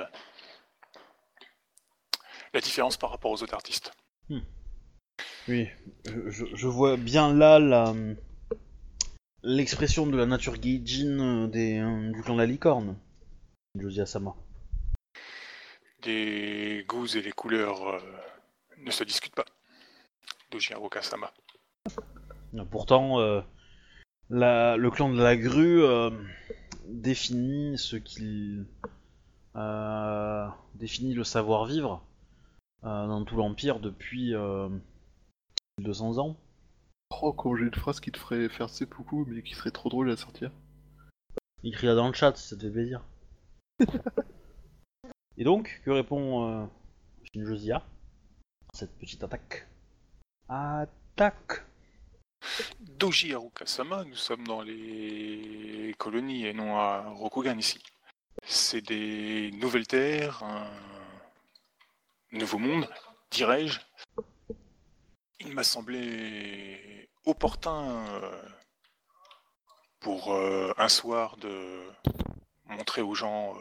La différence par rapport aux autres artistes. Oui, je, vois bien là la l'expression de la nature Gaijin des, du clan de la licorne. Josie Asama. Les goûts et les couleurs euh, ne se discutent pas. Doji Haruka-sama. Pourtant, euh, la- le clan de la grue euh, définit ce qu'il euh, définit le savoir-vivre euh, dans tout l'empire depuis euh, 200 ans. Oh, quand j'ai une phrase qui te ferait faire seppuku mais qui serait trop drôle à sortir. Écris là dans le chat si ça te fait plaisir. Et donc, que répond euh, Shinjosia à cette petite attaque? Attaque Doji Haruka-sama, nous sommes dans les colonies et non à Rokugan ici. C'est des nouvelles terres, un nouveau monde, dirais-je. Il m'a semblé opportun euh, pour euh, un soir de montrer aux gens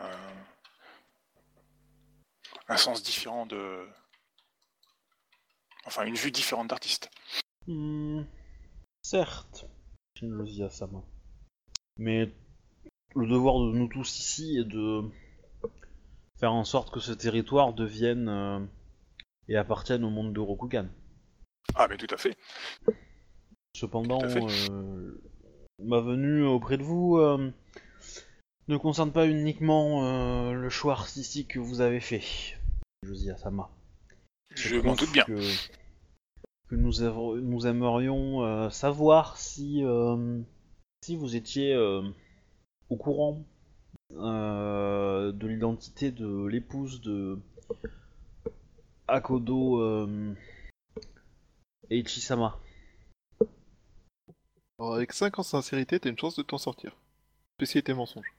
euh, un sens différent de... Enfin, une vue différente d'artiste. Hmm, Certes, Shinjosia Sama. Mais le devoir de nous tous ici est de faire en sorte que ce territoire devienne euh, et appartienne au monde de Rokugan. Ah, mais tout à fait. Cependant, Tout à fait. euh, ma venue auprès de vous euh, ne concerne pas uniquement le choix artistique que vous avez fait, Josie Asama. Je m'en doute bien. Que, que nous, avons- nous aimerions euh, savoir si, euh, si vous étiez euh, au courant euh, de l'identité de l'épouse de Akodo euh, Eichisama. Alors, avec 5 ans de sincérité, t'as une chance de t'en sortir. Spécialité mensonge.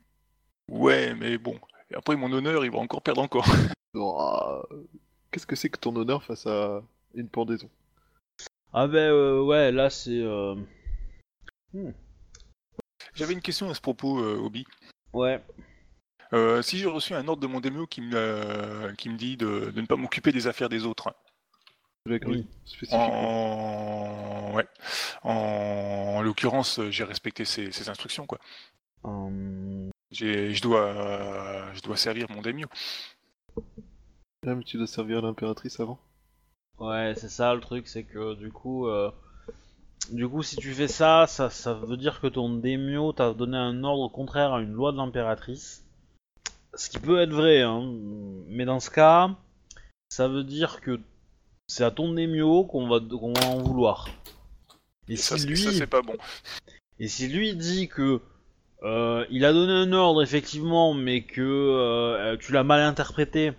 Ouais, mais bon. Et après, mon honneur, il va encore perdre encore. Oh, Qu'est-ce que c'est que ton honneur face à une pendaison? Ah ben euh, ouais, là c'est... euh, J'avais une question à ce propos, euh, Obi. Ouais. Euh, si j'ai reçu un ordre de mon démio qui me, euh, qui me dit de, de ne pas m'occuper des affaires des autres, Oui. spécifiquement. en, ouais. en, en l'occurrence, j'ai respecté ces, ces instructions, quoi. J'ai, je dois, euh, je dois servir mon daimyo. Ah, mais tu dois servir l'impératrice avant. Ouais, c'est ça le truc, c'est que du coup... euh, Du coup, si tu fais ça, ça, ça veut dire que ton daimyo t'a donné un ordre contraire à une loi de l'impératrice. Ce qui peut être vrai, hein. Mais dans ce cas, ça veut dire que c'est à ton daimyo qu'on va, qu'on va en vouloir. Et, Et ça, si c'est- lui... ça, c'est pas bon. Et si lui dit que euh, il a donné un ordre effectivement, mais que euh, tu l'as mal interprété,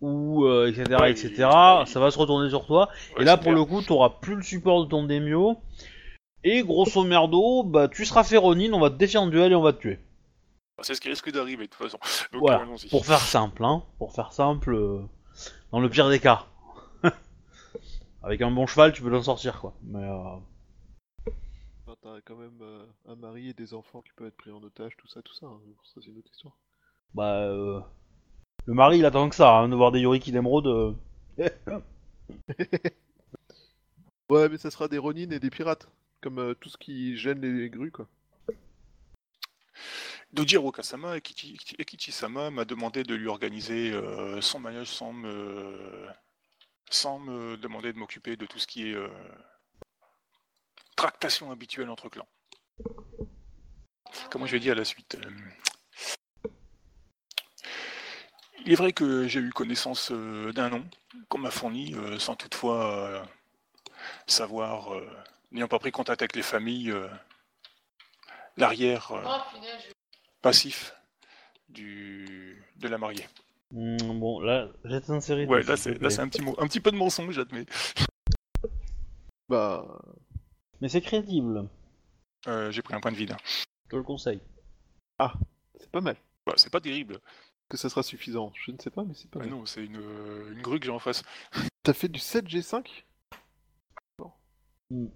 ou euh, etc., Ouais, etc., il- ça va se retourner sur toi. Ouais, et là, pour le coup, t'auras plus le support de ton démio. Et grosso merdo, bah tu seras Féronine, on va te défier en duel et on va te tuer. C'est ce qui risque d'arriver, de toute façon. Donc, Voilà. euh, allons-y. Pour faire simple, hein. Pour faire simple, euh, dans le pire des cas. Avec un bon cheval, tu peux t'en sortir, quoi. Mais euh, T'as quand même euh, un mari et des enfants qui peuvent être pris en otage, tout ça, tout ça. hein. Ça, c'est une autre histoire. bah, euh, le mari, il attend que ça, hein, de voir des Yorick d'émeraude. euh. Ouais, mais ça sera des Ronin et des pirates. Comme euh, tout ce qui gêne les grues, quoi. Dojiro Kasama, Ekichi, Ekichi-sama m'a demandé de lui organiser euh, son mariage sans me, sans me demander de m'occuper de tout ce qui est euh, tractation habituelle entre clans. Comment je vais dire à la suite euh, Il est vrai que j'ai eu connaissance euh, d'un nom qu'on m'a fourni euh, sans toutefois euh, savoir, euh, n'ayant pas pris contact avec les familles, euh, l'arrière. euh, Oh passif du de la mariée. Hmm, bon, là, j'ai de sincérité. Ouais, là c'est plaît. là c'est un petit mot, un petit peu de mensonge, j'admets. Bah, Mais c'est crédible, Euh, J'ai pris un point de vide. je te le conseille. c'est pas mal. Bah, c'est pas terrible. Que ça sera suffisant, je ne sais pas, mais c'est pas Ah non, c'est une, euh, une grue que j'ai en face. T'as fait du 7G5 Bon. Hmm.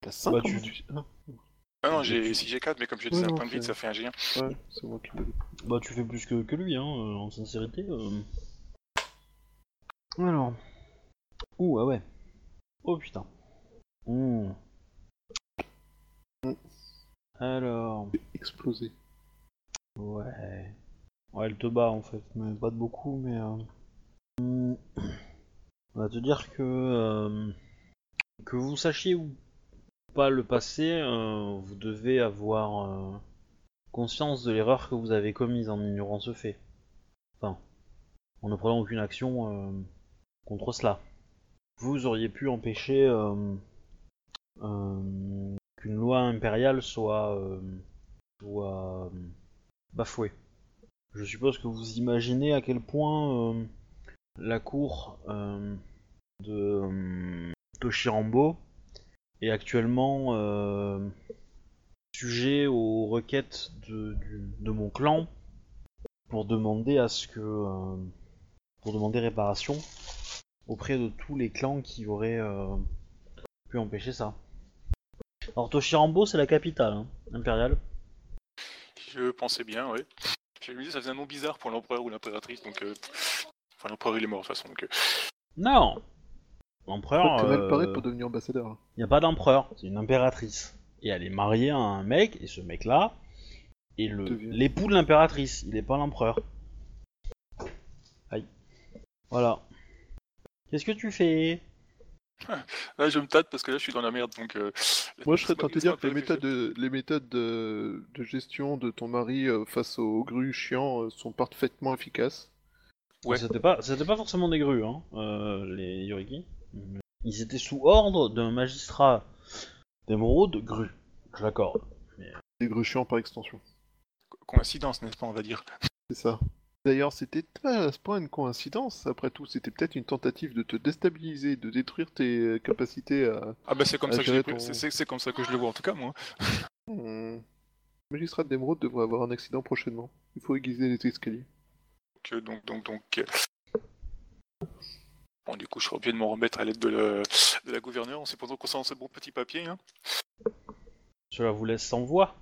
T'as 5 Bah, tu- tu... ah, Ah non, j'ai si j'ai 4, mais comme je disais Ouais, un point de vide, ça fait un G1. Ouais, c'est moi qui. Bah, tu fais plus que, que lui, hein, euh, en sincérité. euh. Alors. Ouh, ah ouais. Oh putain. Hmm. Alors. Explosé. Ouais. Ouais, elle te bat en fait, mais pas de beaucoup, mais. euh. On va te dire que. euh, Que vous sachiez ou pas le passé, euh, vous devez avoir conscience de l'erreur que vous avez commise en ignorant ce fait. Enfin, en ne prenant aucune action contre cela. Vous auriez pu empêcher qu'une loi impériale soit, soit bafouée. Je suppose que vous imaginez à quel point euh, la cour euh, de euh, Toshirambo est actuellement sujet aux requêtes de, mon clan pour demander à ce que pour demander réparation auprès de tous les clans qui auraient pu empêcher ça. Alors Toshirambo c'est la capitale hein, impériale. Je pensais bien, ouais. Je me disais, ça faisait un nom bizarre pour l'empereur ou l'impératrice, donc. euh, Enfin, l'empereur il est mort de toute façon, donc. euh, Non L'empereur. euh, pour devenir ambassadeur. Il n'y a pas d'empereur, c'est une impératrice. Et elle est mariée à un mec, et ce mec-là est l'époux de l'impératrice, il n'est pas l'empereur. Voilà. Qu'est-ce que tu fais? Là, je me tâte parce que là, je suis dans la merde. Donc, euh, Moi, je serais tenté de dire que les méthodes de, les méthodes de, de gestion de ton mari euh, face aux grues chiants euh, sont parfaitement efficaces. Ouais. C'était pas, c'était pas forcément des grues, hein, euh, les Yoriki. Ils étaient sous ordre d'un magistrat d'émeraude grue. Je l'accorde. Des grues chiants par extension. Coïncidence, n'est-ce pas, on va dire. C'est ça. D'ailleurs, c'était pas à ce point une coïncidence. Après tout, c'était peut-être une tentative de te déstabiliser, de détruire tes euh, capacités à. Ah bah c'est comme ça que je ton- c'est- comme ça que je le vois en tout cas moi. Hmm. Le magistrat d'émeraude devrait avoir un accident prochainement. Il faut aiguiser les escaliers. Donc donc donc donc. Bon du coup je serai obligé de m'en remettre à l'aide de, le- de la gouverneure en supposant qu'on sent ce bon petit papier. Hein. Cela vous laisse sans voix.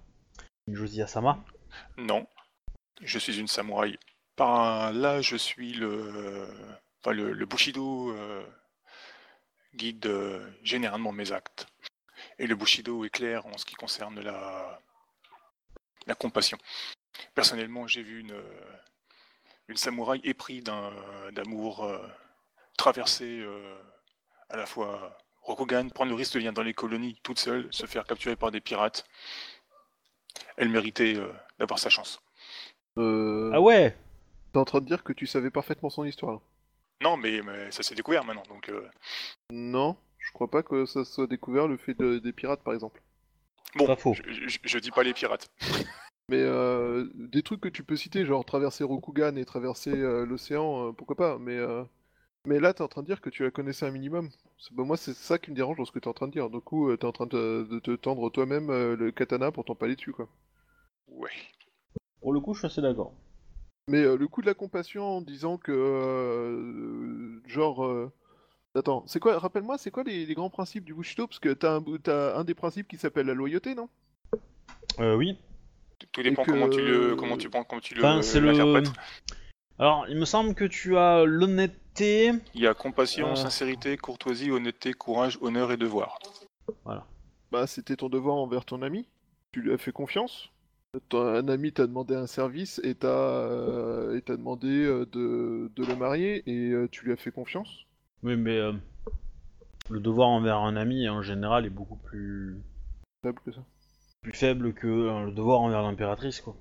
Josie Asama. Non, je suis une samouraï. Par là je suis le enfin le, le bushido euh, guide euh, généralement mes actes. Et le bushido est clair en ce qui concerne la la compassion. Personnellement, j'ai vu une, une samouraï épris d'un d'amour euh, traverser euh, à la fois Rokugan, prendre le risque de venir dans les colonies toute seule, se faire capturer par des pirates. Elle méritait euh, d'avoir sa chance. Euh, Ah ouais? T'es en train de dire que tu savais parfaitement son histoire. Non, mais, mais ça s'est découvert maintenant, donc euh, Non, je crois pas que ça soit découvert le fait de- des pirates par exemple. bon, Pas faux. je, je- je dis pas les pirates. Mais euh, des trucs que tu peux citer, genre traverser Rokugan et traverser euh, l'océan, euh, pourquoi pas, mais, euh, mais là t'es en train de dire que tu la connaissais un minimum. C'est- bah, moi c'est ça qui me dérange dans ce que t'es en train de dire. Du coup, euh, t'es en train de, de te tendre toi-même euh, le katana pour t'en paler dessus quoi. Ouais. Pour le coup, je suis assez d'accord. Mais euh, le coup de la compassion en disant que euh, genre euh, attends, c'est quoi rappelle-moi, c'est quoi les, les grands principes du Bushido? Parce que t'as un, bou- t'as un des principes qui s'appelle la loyauté, non? Euh, oui. Tout- dépend que- comment tu le comment tu prends comment tu le Enfin, c'est le. l'interprètes. Alors, il me semble que tu as l'honnêteté. Il y a compassion, Euh. sincérité, courtoisie, honnêteté, courage, honneur et devoir. Bah, c'était ton devoir envers ton ami? Tu lui as fait confiance? Ton, un ami t'a demandé un service et t'a euh, demandé euh, de, de le marier et euh, tu lui as fait confiance? Oui, mais euh, le devoir envers un ami en général est beaucoup plus, Faible que ça. plus faible que euh, le devoir envers l'impératrice, quoi.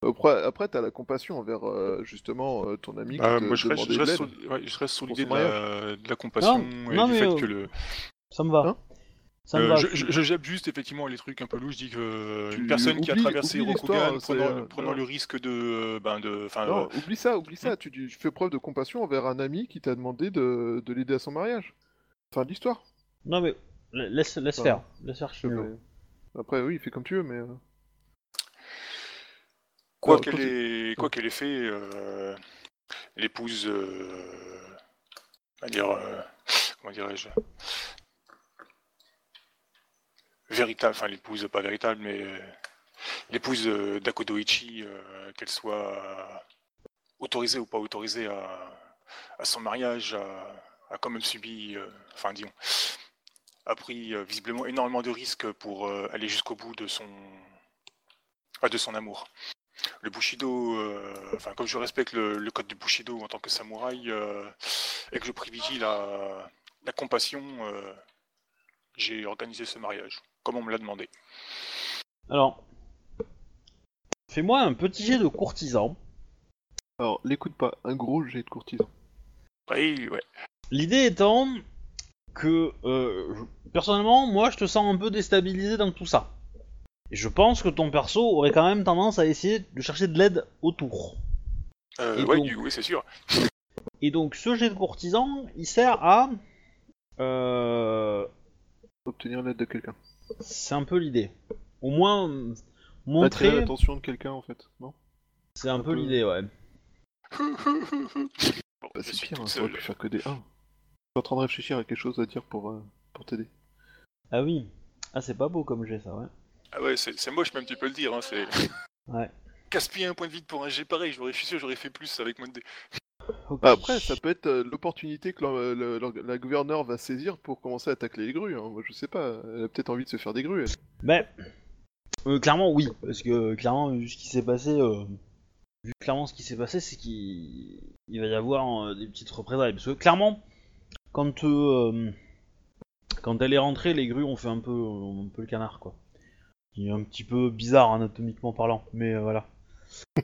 Après, après t'as la compassion envers euh, justement euh, ton ami Bah, qui moi, je reste, je de reste l'aide. sur, ouais, je reste sur Pour l'idée son de la, de la compassion Non, et non, du mais, fait euh, que le. Ça me va. Hein? Ça Euh, va. je, je, je jappe juste effectivement les trucs un peu louches. Je dis que euh, Tu une personne qui a traversé Rokugan l'histoire, prenant, euh, prenant le risque de, ben de, Non, euh, oublie ça, oublie ça. Tu, tu fais preuve de compassion envers un ami qui t'a demandé de, de l'aider à son mariage. Fin de l'histoire. Non, mais la- laisse, laisse faire. Laisse faire Après, oui, fais comme tu veux, mais. quoi qu'elle ait, quoi qu'elle ait fait, euh, l'épouse, euh, on va dire, euh, comment dirais-je, véritable, enfin l'épouse pas véritable, mais euh, l'épouse euh, d'Akodoichi, euh, qu'elle soit autorisée ou pas autorisée à, son mariage, a, quand même subi, enfin disons, a pris visiblement énormément de risques pour aller jusqu'au bout de son, ah, de son amour. Le Bushido, enfin comme je respecte le, code du Bushido en tant que samouraï et que je privilégie la, compassion, j'ai organisé ce mariage, comme on me l'a demandé. Alors, fais-moi un petit jet de courtisan. Alors, l'écoute pas, un gros jet de courtisan. Oui, ouais. L'idée étant que, euh, je- personnellement, moi, je te sens un peu déstabilisé dans tout ça. Et je pense que ton perso aurait quand même tendance à essayer de chercher de l'aide autour. Euh, Et ouais, donc- du- oui, c'est sûr. Et donc, ce jet de courtisan, il sert à... Euh, Obtenir l'aide de quelqu'un. C'est un peu l'idée. Au moins, montrer... l'attention de quelqu'un, en fait. Non? C'est un peu peu- l'idée, ouais. Bon, Bah, c'est pire, hein, ça aurait pu faire que des 1. Je suis en train de réfléchir à quelque chose à dire pour, euh, pour t'aider. Ah oui. Ah, c'est pas beau comme jet, ça, ouais. Ah ouais, c'est c'est moche même, tu peux le dire. Hein, c'est Ouais. gaspiller un point de vie pour un G pareil. J'aurais, je suis sûr, j'aurais fait plus avec moins de Bah, après, ça peut être euh, l'opportunité que la, la- gouverneure va saisir pour commencer à attaquer les grues. hein. Moi, je sais pas, elle a peut-être envie de se faire des grues. elle. Ben, euh, clairement oui, parce que clairement vu ce qui s'est passé, euh, vu clairement ce qui s'est passé, c'est qu'il il va y avoir euh, des petites représailles. Parce que clairement, quand, euh, quand elle est rentrée, les grues ont fait un peu, un peu le canard, quoi. Il est un petit peu bizarre anatomiquement parlant, mais euh, voilà.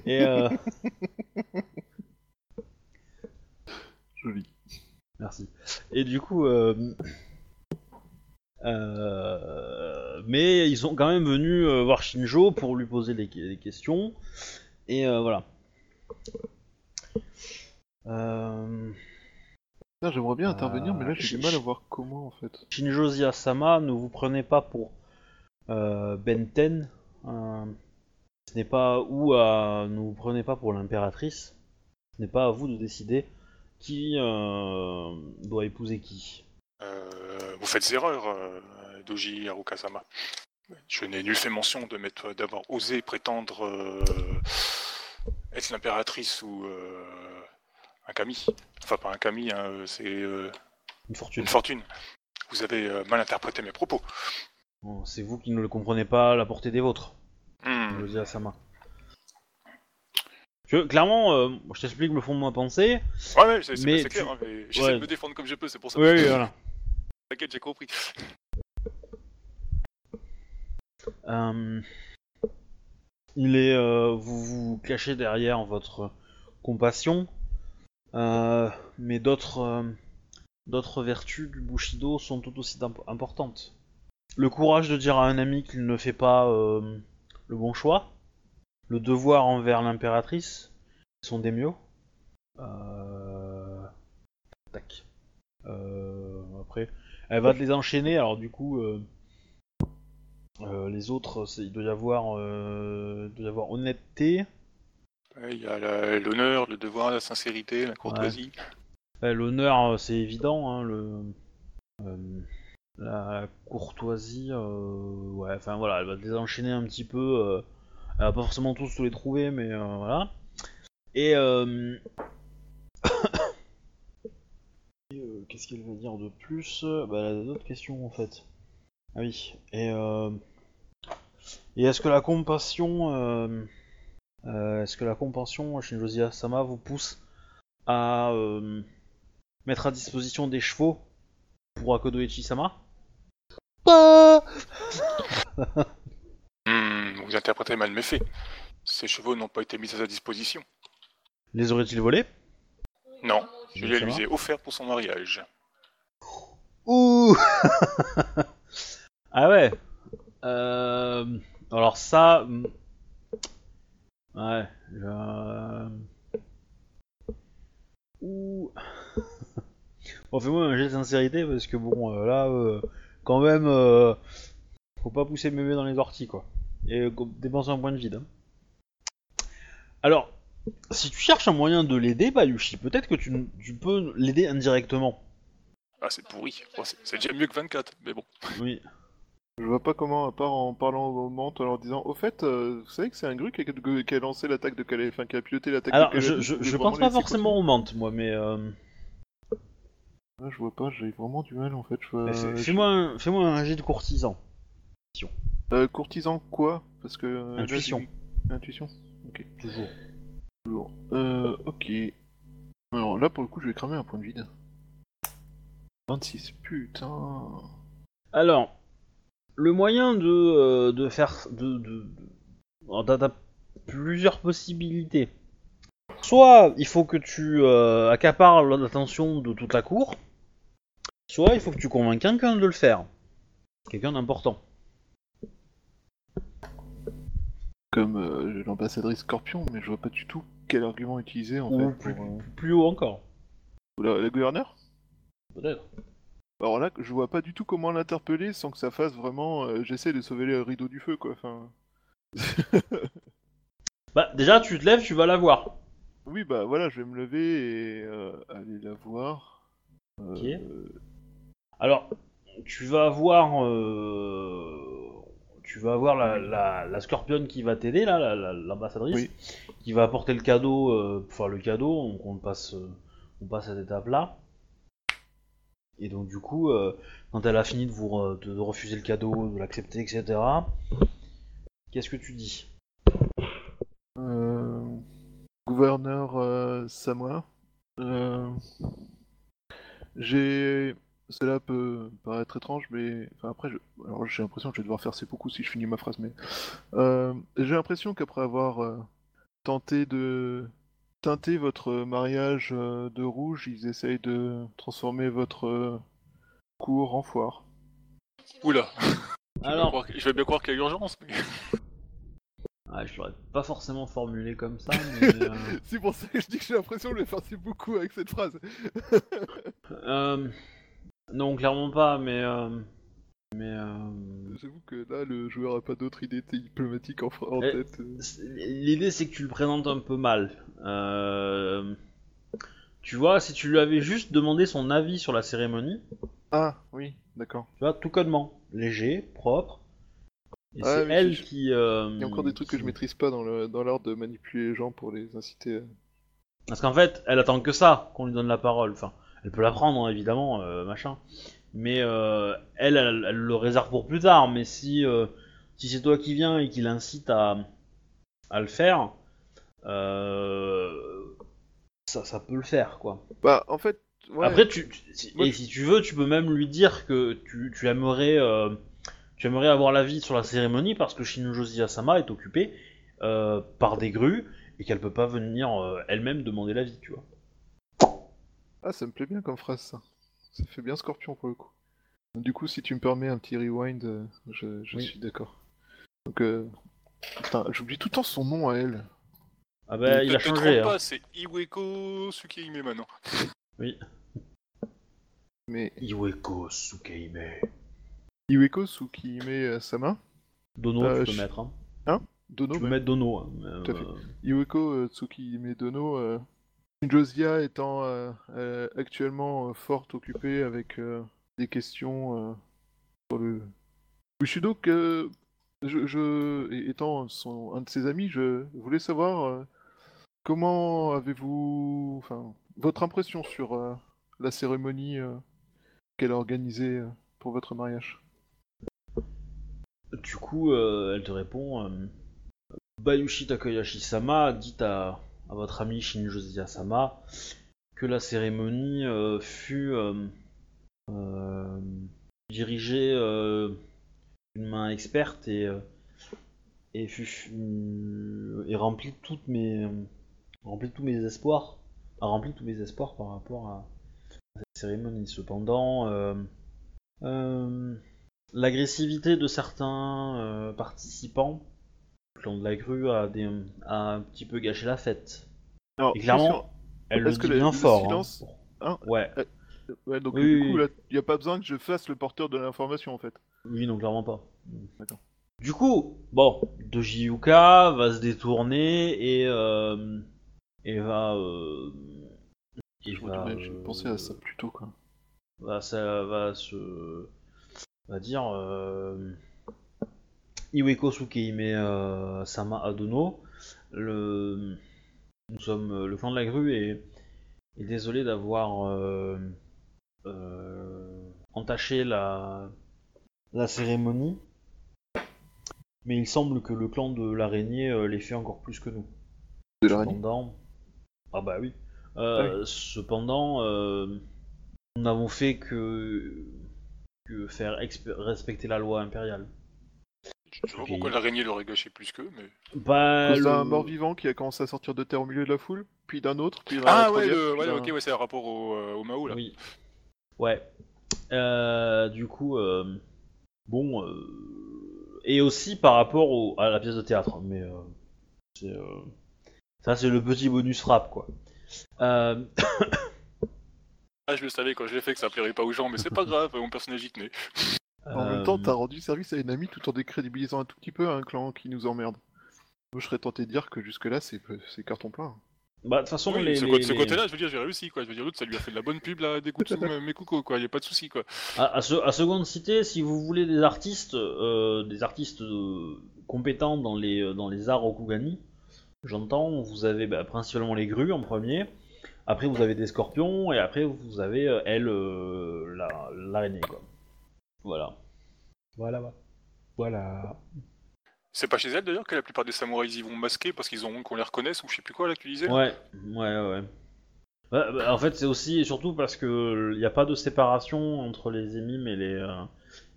Et euh, Joli. Merci. Et du coup, euh, euh, mais ils sont quand même venus euh, voir Shinjo pour lui poser des, des questions. Et euh, voilà. Euh, J'aimerais bien intervenir, mais là j'ai du mal à voir comment en fait. Shinjo Zia-sama, ne vous prenez pas pour euh, Benten. euh, ce n'est pas ou à, ne vous prenez pas pour l'impératrice. Ce n'est pas à vous de décider qui euh, doit épouser qui? Euh, vous faites erreur, euh, Doji Harukasama. Je n'ai nul fait mention de m'être- d'avoir osé prétendre être l'impératrice ou un kami. Enfin, pas un kami, hein, c'est Une fortune. une fortune. Vous avez mal interprété mes propos. Bon, C'est vous qui ne le comprenez pas la portée des vôtres. Parce que, clairement, euh, je t'explique le fond de ma pensée. Ouais, ouais, c'est c'est- Mais c'est clair. tu- hein, mais J'essaie Ouais. de me défendre comme je peux, c'est pour ça. Oui, oui, voilà. T'inquiète, j'ai compris. Euh, il est, euh, vous vous cachez derrière votre compassion, euh, mais d'autres, d'autres vertus du Bushido sont tout aussi imp- importantes. Le courage de dire à un ami qu'il ne fait pas le bon choix, le devoir envers l'impératrice, sont des mieux. Euh... Tac. Euh, après, elle va te les enchaîner, alors du coup. euh, euh, les autres, c'est- il doit y avoir, euh, il doit y avoir honnêteté. Il y a l'honneur, le devoir, la sincérité, la courtoisie. Ouais, L'honneur, c'est évident. Hein, le, euh, la courtoisie, euh, ouais, enfin voilà, elle va te les enchaîner un petit peu. Euh, elle va pas forcément tous te les trouver, mais euh, voilà. Et, euh, euh, qu'est-ce qu'elle va dire de plus? Bah, elle a d'autres questions en fait. Ah oui. Et, euh, et est-ce que la compassion, euh, euh, est-ce que la compassion, Shinjo Sama, vous pousse à euh, mettre à disposition des chevaux pour Akodo Ichi-sama Hmm, vous interprétez mal mes faits. Ces chevaux n'ont pas été mis à sa disposition. Les aurait-il volés? Non, je les lui ai offerts pour son mariage. Ouh Ah ouais. Euh, Alors ça, hmm. ouais. Je... Ouh. Bon, fais-moi un jet de sincérité parce que bon, euh, là, euh, quand même, euh, faut pas pousser le bébé dans les orties quoi. Et euh, dépenser un point de vide. hein. Alors, si tu cherches un moyen de l'aider, Bayushi, peut-être que tu, tu peux l'aider indirectement. Ah, c'est pourri. Bon, c'est c'est déjà mieux que 24, mais bon. Oui. Je vois pas comment, à part en parlant au moment, en leur disant Au fait, euh, vous savez que c'est un gru qui a, qui a lancé l'attaque de Calais, enfin qui a piloté l'attaque Alors, de Calais. je, vous je, je vraiment pense pas forcément aux menthes, moi, mais euh, Ah, je vois pas, j'ai vraiment du mal en fait. Je fais- je- fais-moi un, fais-moi un jet de courtisan. Euh, courtisan quoi Parce que. euh, là, Intuition. j'ai- Intuition Ok. Toujours. Toujours. Euh, ok. Alors là, pour le coup, je vais cramer un point de vide. 26, putain. Alors, le moyen de, euh, de faire. De, de, de- alors, t'as- t'as plusieurs possibilités. Soit il faut que tu euh, accapares l'attention de toute la cour, soit il faut que tu convainques quelqu'un de le faire. Quelqu'un d'important. Comme euh, l'ambassadrice Scorpion, mais je vois pas du tout quel argument utiliser en Ou fait. plus, pour, euh, plus haut encore. La, la gouverneure? Peut-être. Alors là, je vois pas du tout comment l'interpeller sans que ça fasse vraiment. euh, J'essaie de sauver les rideaux du feu quoi. Enfin. Bah, déjà, tu te lèves, tu vas la voir. Oui, bah voilà, je vais me lever et euh, aller la voir. Euh, Ok. Alors, tu vas avoir, euh, tu vas avoir la, la, la scorpionne qui va t'aider là, la- la- l'ambassadrice, Oui. qui va apporter le cadeau, euh, enfin le cadeau, donc on passe, euh, on passe à cette étape là. Et donc du coup, euh, quand elle a fini de vous re- de, de refuser le cadeau, de l'accepter, etc. Qu'est-ce que tu dis? Euh, gouverneur euh, Samoa. Euh, j'ai. Cela peut paraître étrange, mais. Enfin, après, je... Alors, j'ai l'impression que je vais devoir faire ces beaucoup si je finis ma phrase, mais. Euh, j'ai l'impression qu'après avoir euh, tenté de teinter votre mariage euh, de rouge, ils essayent de transformer votre euh, cour en foire. Oula. Je vais bien Alors, croire que- Je vais bien croire qu'il y a urgence. Mais... ah, je l'aurais pas forcément formulé comme ça, mais. euh, C'est pour ça que je dis que j'ai l'impression que je vais faire beaucoup avec cette phrase. euh, Non, clairement pas, mais. euh, Mais. euh, J'avoue que là, le joueur a pas d'autre idée diplomatiques en, en Eh, tête. euh. L'idée, c'est que tu le présentes un peu mal. Euh, Tu vois, si tu lui avais juste demandé son avis sur la cérémonie, Ah, oui, d'accord. tu vois, tout connement, léger, propre. Et Ah c'est elle je- qui. euh, Il y a encore des trucs que je maîtrise pas dans le dans l'art de manipuler les gens pour les inciter. à- Parce qu'en fait, elle attend que ça, qu'on lui donne la parole. Enfin, elle peut la prendre, hein, évidemment, euh, machin. Mais euh, elle, elle, elle le réserve pour plus tard. Mais si, euh, si c'est toi qui viens et qui l'incite à, à le faire, ça, ça peut le faire, quoi. Bah, en fait, ouais. Après, tu, tu- si- et tu veux, tu peux même lui dire que tu, tu aimerais, tu aimerais avoir l'avis sur la cérémonie parce que Shinjozi Asama est occupée par des grues et qu'elle peut pas venir elle-même demander l'avis, tu vois. Ah, ça me plaît bien comme phrase, ça. Ça fait bien Scorpion pour le coup. Du coup, si tu me permets un petit rewind, euh, je, je Oui. suis d'accord. Donc, euh... Putain, j'oublie tout le temps son nom à elle. Ah bah, il a changé. trompe hein. pas, c'est Iweko Tsukihime maintenant. Oui. Mais Iweko Sukeime. Iweko Tsukihime euh, Sama Dono, Euh, tu peux je- mettre. Hein. Dono Tu peux mettre Dono. hein, mais, Tout à fait. euh, Iweko euh, Tsukihime Dono, euh, Josia étant euh, euh, actuellement euh, fort occupée avec des questions sur le Bushido, je, étant un de ses amis, je voulais savoir comment avez-vous, enfin, votre impression sur la cérémonie qu'elle a organisée pour votre mariage? Du coup, elle te répond Bayushi Takayashi-sama dit à, votre ami Shinjozi Asama que la cérémonie euh, fut euh, euh, dirigée d'une main experte et, et, fut, et remplit mes remplit tous mes espoirs a rempli tous mes espoirs par rapport à, cette cérémonie. Cependant, l'agressivité de certains participants, le clan de la grue a, des- a un petit peu gâché la fête. Alors, Et clairement, Elle le que dit le- bien le fort. silence- hein. hein Ouais, ouais, donc Oui, du coup, oui. il n'y a pas besoin que je fasse le porteur de l'information en fait. oui, non, clairement pas. D'accord. Du coup, bon, Doji Yuka va se détourner et, euh, et va. Euh, et Je va, me- J'ai euh, pensé à ça plus tôt quoi. va, ça va se. va dire. Iweko Sukeime euh, Sama Adono. Le, nous sommes euh, le clan de la grue et est désolé d'avoir euh, euh, entaché la, la cérémonie. Mais il semble que le clan de l'araignée l'ait fait encore plus que nous. De l'araignée Cependant, ah bah oui. Euh, Cependant, nous n'avons fait que que faire respecter la loi impériale. Je sais pas pourquoi l'araignée l'aurait gâché plus qu'eux, mais. Bah, d'un le- mort-vivant qui a commencé à sortir de terre au milieu de la foule, puis d'un autre, puis d'un Ah ouais, le... ouais, ok, ouais, c'est un rapport au, euh, au Mao là. Oui. Ouais. Euh, du coup, euh, bon, euh, et aussi par rapport au- à la pièce de théâtre, mais euh, c'est, euh, ça c'est le petit bonus frappe quoi. Euh, Ah, je le savais quand je l'ai fait que ça plairait pas aux gens, mais c'est pas grave, mon personnage y tenait. En euh, même temps, t'as rendu service à une amie tout en décrédibilisant un tout petit peu un clan qui nous emmerde. Moi, je serais tenté de dire que jusque-là, c'est c'est carton plein. Bah, de toute façon, Oui, les, ce, les- côté- ce les- côté-là, je veux dire, j'ai réussi quoi. Je veux dire, l'autre, ça lui a fait de la bonne pub là, des coups de sous, mes coucos quoi, y a pas de souci quoi. À, à, se- à seconde cité, si vous voulez des artistes, euh, des artistes euh, compétents dans les, euh, dans les arts Rokugani, j'entends, vous avez bah, principalement les grues en premier, après vous avez des scorpions, et après vous avez, euh, elle, euh, la- l'araignée, quoi. Voilà. Voilà, voilà. C'est pas chez elle d'ailleurs que la plupart des samouraïs y vont masquer parce qu'ils ont honte qu'on les reconnaisse ou je sais plus quoi là que tu disais Ouais, ouais, ouais. Bah, bah, en fait, c'est aussi et surtout parce que il n'y a pas de séparation entre les émimes et les euh,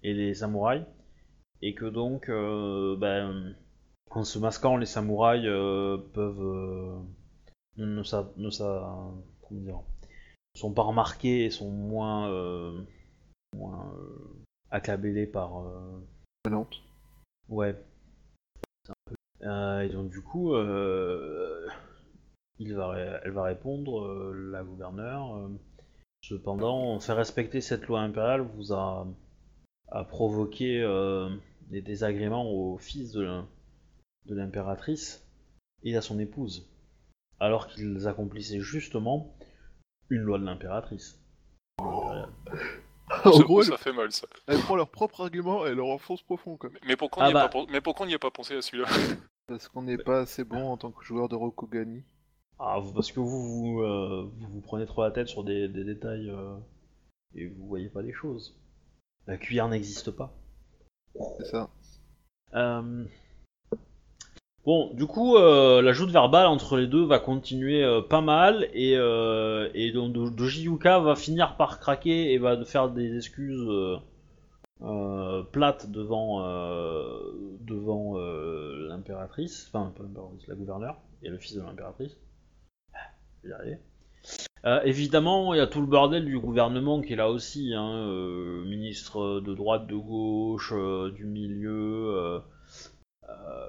et les samouraïs, et que donc, euh, en se masquant, les samouraïs euh, peuvent euh, ne sa, ne sa, comment dire, sont pas remarqués et sont moins euh, moins accablés par euh, Nantes. Ouais. C'est un peu- Euh, et donc du coup, euh, il va, ré- elle va répondre, la gouverneure. cependant, faire respecter cette loi impériale vous a, a provoqué euh, des désagréments au fils de, l'impératrice et à son épouse, alors qu'ils accomplissaient justement une loi de l'impératrice. en gros, ça, elle, fait mal ça. elle prend leur propre argument et elle leur enfonce profond, quoi. Mais pourquoi on Ah n'y a, bah. pas pen- mais pourquoi on n'y a pas pensé à celui-là Parce qu'on n'est pas assez bon en tant que joueur de Rokugani. Ah, parce que vous vous, euh, vous vous prenez trop la tête sur des, des détails euh, et vous voyez pas les choses. La cuillère n'existe pas. C'est ça. Euh, Bon, du coup, euh, la joute verbale entre les deux va continuer euh, pas mal et, euh, donc Do- Doji Yuka va finir par craquer et va faire des excuses plates devant devant l'impératrice, enfin pas l'impératrice, la gouverneure et le fils de l'impératrice. Je vais évidemment, il y a tout le bordel du gouvernement qui est là aussi, hein, ministre de droite, de gauche, du milieu,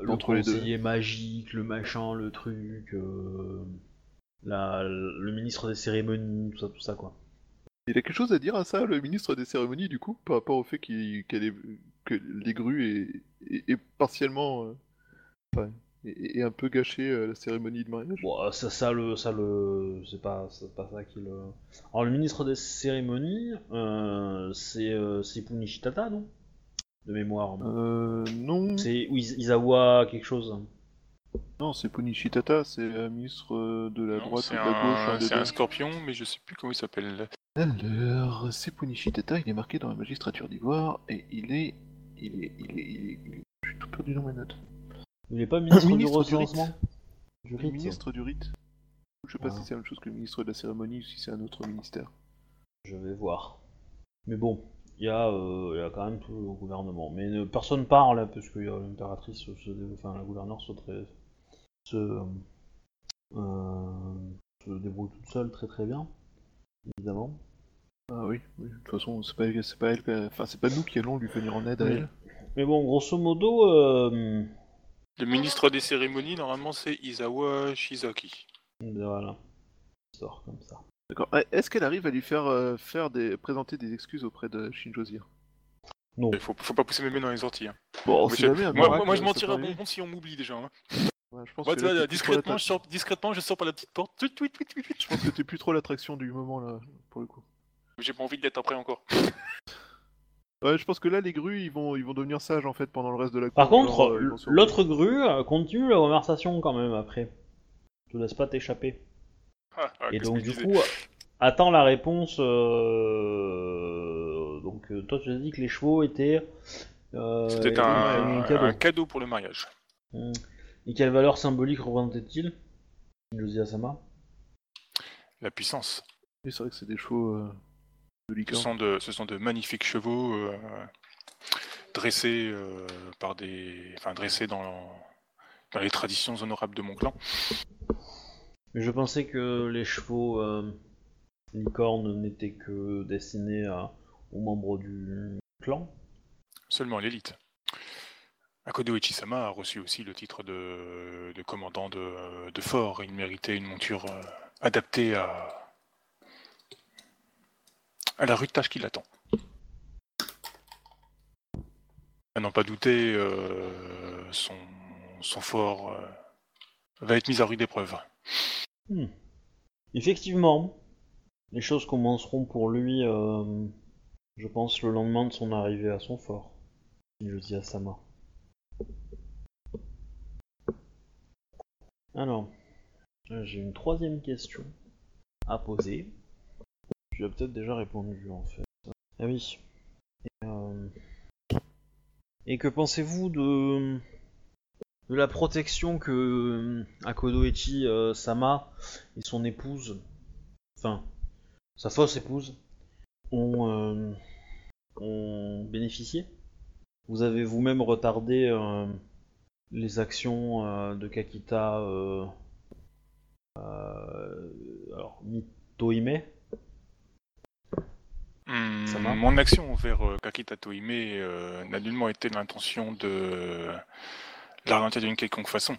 le Entre les deux. conseiller magique, le machin, le truc, euh, la- le ministre des cérémonies, tout ça, tout ça quoi. Il a quelque chose à dire à ça, le ministre des cérémonies, du coup, par rapport au fait qu'il- est- que les grues est, est- est partiellement. euh, enfin, est, est un peu gâché euh, la cérémonie de mariage? Bon, ça, ça le, ça le, c'est pas, c'est pas ça qui le. Alors le ministre des cérémonies, euh, c'est, euh, c'est Punishitata, non? De mémoire. non Euh. Non, C'est Izawa quelque chose. non c'est Punishitata, c'est le ministre euh, de la Non, droite ou C'est de la gauche. un, c'est un scorpion, mais je sais plus comment il s'appelle. Alors, c'est Punishitata, il est marqué dans la magistrature d'Ivoire et il est. Il est. Il est. Il est. il est- Je suis tout perdu dans mes notes. Il est pas ministre, Ministre du du rite. recensement? Du Le rite. ministre du rite. Je sais pas Ah. si c'est la même chose que le ministre de la cérémonie ou si c'est un autre ministère. Je vais voir. Mais bon, il y, a, euh, il y a quand même tout le gouvernement. Mais euh, personne parle, hein, parce que euh, l'impératrice, enfin la gouverneure se, très- se, euh, se débrouille toute seule très très bien, évidemment. Ah oui, oui. de toute façon, c'est pas, c'est pas elle, enfin c'est pas nous qui allons lui venir en aide à elle. Mais bon, grosso modo, euh, Le ministre des cérémonies, normalement, c'est Isawa Shizaki. voilà, il sort comme ça. D'accord. Eh, Est-ce qu'elle arrive à lui faire, euh, faire des, présenter des excuses auprès de Shinjozir Non, Il faut, faut pas pousser mes mains dans les orties. hein. Bon, jamais, un moi, moi, je ça m'en peut tire à arriver. bon compte si on m'oublie déjà. hein. Ouais, je pense Moi, que là, discrètement, je sors, discrètement, je sors par la petite porte. Tweet, tweet, tweet, tweet, tweet. Je pense que t'es plus trop l'attraction du moment là, pour le coup. J'ai pas envie d'être après encore. Ouais, je pense que là, les grues, ils vont, ils vont devenir sages en fait pendant le reste de la Par cour, contre, euh, l'autre grue euh, continue la conversation quand même après. Je te laisse pas t'échapper. Ah, ah, Et donc du coup, attends la réponse. euh, Donc euh, toi tu as dit que les chevaux étaient. euh, C'était un, un cadeau. un cadeau pour le mariage. Hmm. Et quelle valeur symbolique représentait-il Josie Asama La puissance. Oui, c'est vrai que c'est des chevaux euh, de Ce sont de, ce sont de magnifiques chevaux euh, dressés euh, par des, enfin dressés dans, dans les traditions honorables de mon clan. Mais je pensais que les chevaux euh, licornes n'étaient que destinés aux membres du clan. Seulement l'élite. Akodo Ichisama a reçu aussi le titre de, commandant de, fort. Il méritait une monture euh, adaptée à, à la tâche qui l'attend. À n'en pas douter, euh, son, son fort euh, va être mis à rude épreuve. Hmm. Effectivement, les choses commenceront pour lui, euh, je pense, le lendemain de son arrivée à son fort. Josie Asama. Alors, euh, j'ai une troisième question à poser. Tu as peut-être déjà répondu en fait. Ah oui. Et, euh, et que pensez-vous de de la protection que euh, Akodo Echi euh, Sama et son épouse, enfin sa fausse épouse, ont, euh, ont bénéficié. Vous avez vous-même retardé euh, les actions de Kakita, alors Mitohime, Hmm, mon action envers Kakita Tohime euh, n'a nullement été l'intention de la ralentir d'une quelconque façon.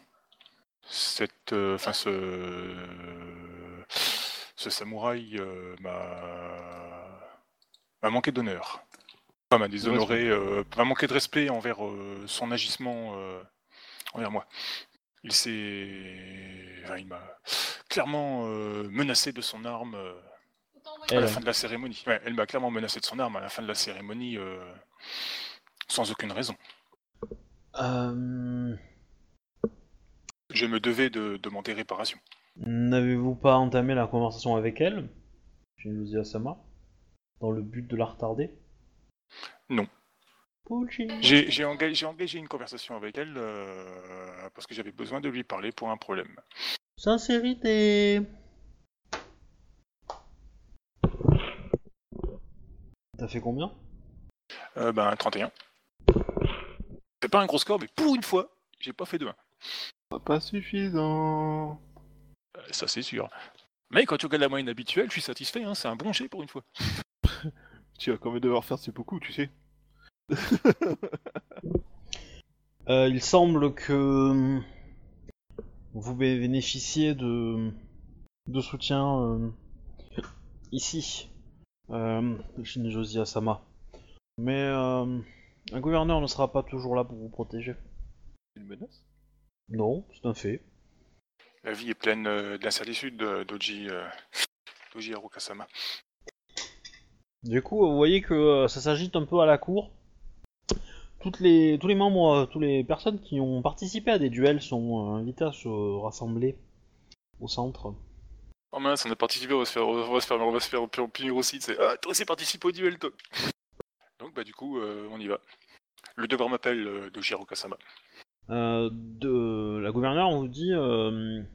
Cette, euh, enfin ce, ce samouraï euh, m'a m'a manqué d'honneur, Enfin, m'a déshonoré, euh, m'a manqué de respect envers son agissement envers moi. Il s'est, enfin, il m'a clairement euh, menacé de son arme. euh, à la fin de la cérémonie. Ouais, elle m'a clairement menacé de son arme à la fin de la cérémonie euh, sans aucune raison. Euh, Je me devais de demander réparation. N'avez-vous pas entamé la conversation avec elle, Shinjuzi Asama, dans le but de la retarder? Non. J'ai engagé une conversation avec elle euh, parce que j'avais besoin de lui parler pour un problème. Sincérité. T'as fait combien? Euh, ben 31. C'est pas un gros score, mais pour une fois, j'ai pas fait de 1. Pas suffisant. Euh, ça c'est sûr. Mais quand tu regardes la moyenne habituelle, je suis satisfait, hein, c'est un bon jet pour une fois. Tu vas quand même devoir faire c'est beaucoup, tu sais. Euh, Il semble que vous bénéficiez de, de soutien euh, ici, euh, Shinjozi Asama. Mais euh, un gouverneur ne sera pas toujours là pour vous protéger. Une menace? Non, c'est un fait. La vie est pleine euh, d'incertitudes, euh, Doji, euh, Doji Harukasama. Du coup, vous voyez que euh, ça s'agite un peu à la cour. Toutes les, tous les membres, euh, toutes les personnes qui ont participé à des duels sont euh, invitées à se rassembler au centre. Oh mince, on a participé, on va se faire, on va se faire, on va se faire punir aussi. C'est ah, toi aussi participe au duel, toi. Donc bah du coup, euh, on y va. Le devoir m'appelle euh, Doji Harukasama. Euh, de, la gouverneure vous dit de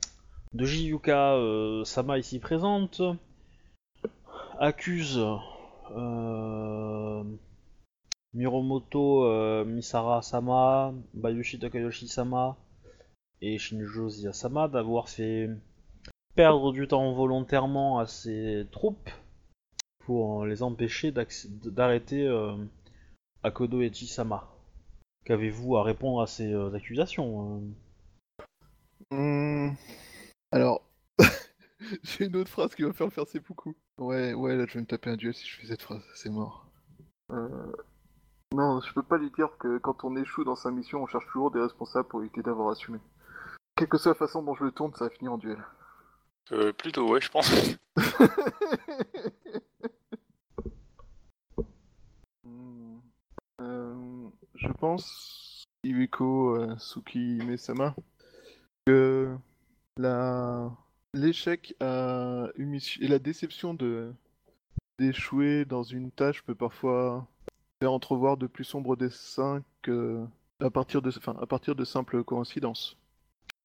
Yuka euh, Sama ici présente accuse Miromoto Misara Sama, Bayushi Takayoshi Sama et Shinjozi Sama d'avoir fait perdre du temps volontairement à ses troupes pour les empêcher d'arrêter euh, Akodo Echi Sama. Qu'avez-vous à répondre à ces euh, accusations euh? Hmm. Alors, j'ai une autre phrase qui va faire le faire beaucoup. Ouais, ouais, là je vais me taper un duel si je fais cette phrase, c'est mort. Euh... Non, je peux pas lui dire que quand on échoue dans sa mission, on cherche toujours des responsables pour éviter d'avoir assumé. Quelle que soit la façon dont je le tourne, ça va finir en duel. Euh, plutôt, ouais, je pense. Hmm. Euh, je pense, Iwiko euh, Suki Mesama, que la l'échec à et la déception de d'échouer dans une tâche peut parfois faire entrevoir de plus sombres dessins que à partir de enfin, à partir de simples coïncidences.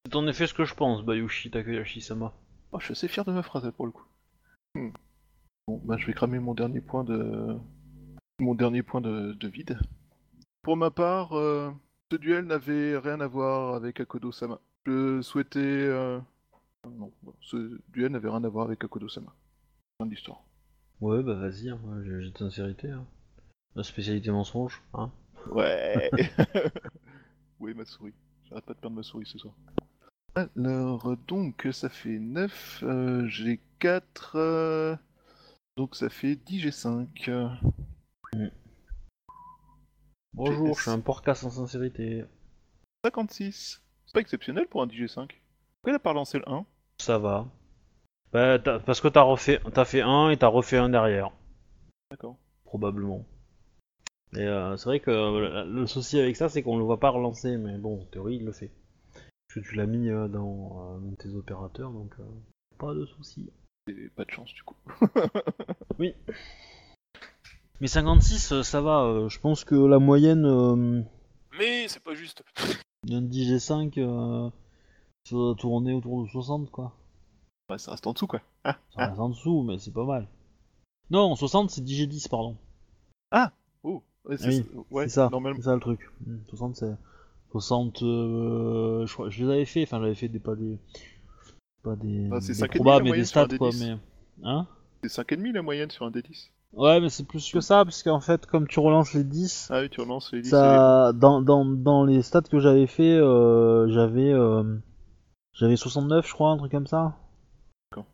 C'est en effet ce que je pense, Bayushi Takayoshi Sama. Oh, je suis assez fier de ma phrase pour le coup. Hmm. Bon, bah je vais cramer mon dernier point de mon dernier point de, de vide. Pour ma part, euh, ce duel n'avait rien à voir avec Akodo-sama. Je souhaitais euh, non, bon, ce duel n'avait rien à voir avec Akodo-sama. Fin de l'histoire. Ouais, bah vas-y, hein, moi, j'ai de sincérité. Hein. La spécialité mensonge, hein. Ouais. oui, ma souris. J'arrête pas de perdre ma souris ce soir. Alors, donc, ça fait 9, euh, j'ai 4, euh, donc ça fait 10 G5. Bonjour, je suis un porca sans sincérité. 56. C'est pas exceptionnel pour un 10 G5. Pourquoi il a pas relancé le 1 Ça va. Bah, t'as- parce que t'as refait, t'as fait un et t'as refait un derrière, D'accord. probablement. Et euh, c'est vrai que euh, le souci avec ça, c'est qu'on le voit pas relancer, mais bon, en théorie, il le fait. Parce que tu l'as mis euh, dans, euh, dans tes opérateurs, donc euh, pas de souci. Et pas de chance du coup. Oui. Mais 56, euh, ça va. euh, je pense que la moyenne. euh, Mais c'est pas juste. Un DG5, euh, ça doit tourner autour de 60 quoi. Bah, ça reste en dessous, quoi. Ah, Ça reste en dessous, mais c'est pas mal. Non, 60 c'est DG10, pardon. oh, ouais, c'est Oui, ouais, c'est ça, normalement. c'est ça le truc. Hmm, 60 c'est... 60, euh, je, crois- je les avais fait, enfin j'avais fait des, pas des... Pas des, Ah, c'est des 5,5 probables, la mais des moyenne sur un stats quoi, D10. mais... Hein? C'est 5,5 la moyenne sur un D10. Ouais, mais c'est plus que ça, parce qu'en fait, comme tu relances les 10, Ah oui, tu relances les 10. ça, dans, dans, dans les stats que j'avais fait, euh, j'avais euh, j'avais 69, je crois, un truc comme ça. D'accord.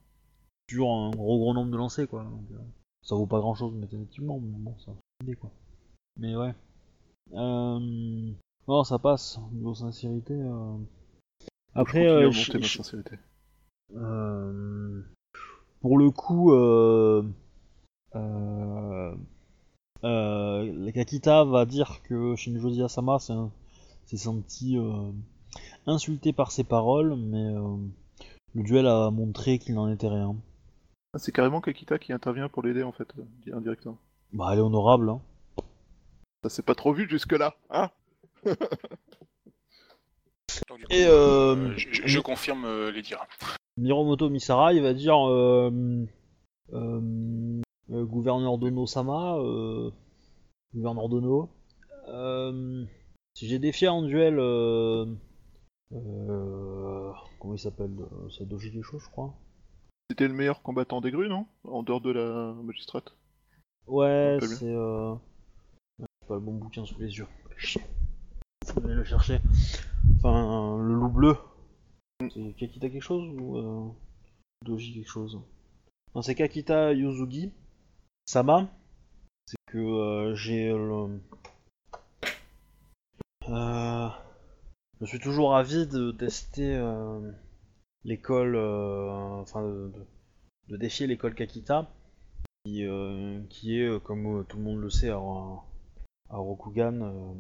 Sur un gros gros nombre de lancers, quoi. Donc, euh, ça vaut pas grand chose mathématiquement, mais bon, ça idée, quoi. Mais ouais. Euh... Non, ça passe, niveau sincérité. euh. Après, je euh, je- ma je- sincérité. euh, pour le coup, euh, euh, euh, Kakita va dire que Shinjo Asama s'est senti euh, insulté par ses paroles, mais euh, le duel a montré qu'il n'en était rien. Ah, c'est carrément Kakita qui intervient pour l'aider, en fait, indirectement. Bah, elle est honorable, hein. Ça s'est pas trop vu jusque-là, hein Donc, du coup, Et, euh, je, je- je confirme euh, les dires. Miromoto Misara, il va dire euh, euh, euh, gouverneur Dono-sama, euh, gouverneur Dono, euh, si j'ai défié en duel, euh, euh, comment il s'appelle, euh, c'est Doji Desho, je crois. C'était le meilleur combattant des grues, non? En dehors de la magistrate. Ouais, c'est euh, j'ai pas le bon bouquin sous les yeux. Chier. Faut aller le chercher. Enfin, le loup bleu. C'est Kakita quelque chose ou euh, Doji quelque chose? Non, c'est Kakita Yuzugi. Sama. C'est que euh, j'ai le. Euh, je suis toujours avide de tester euh, l'école. enfin, de, défier l'école Kakita qui, qui est, comme tout le monde le sait, à, à Rokugan,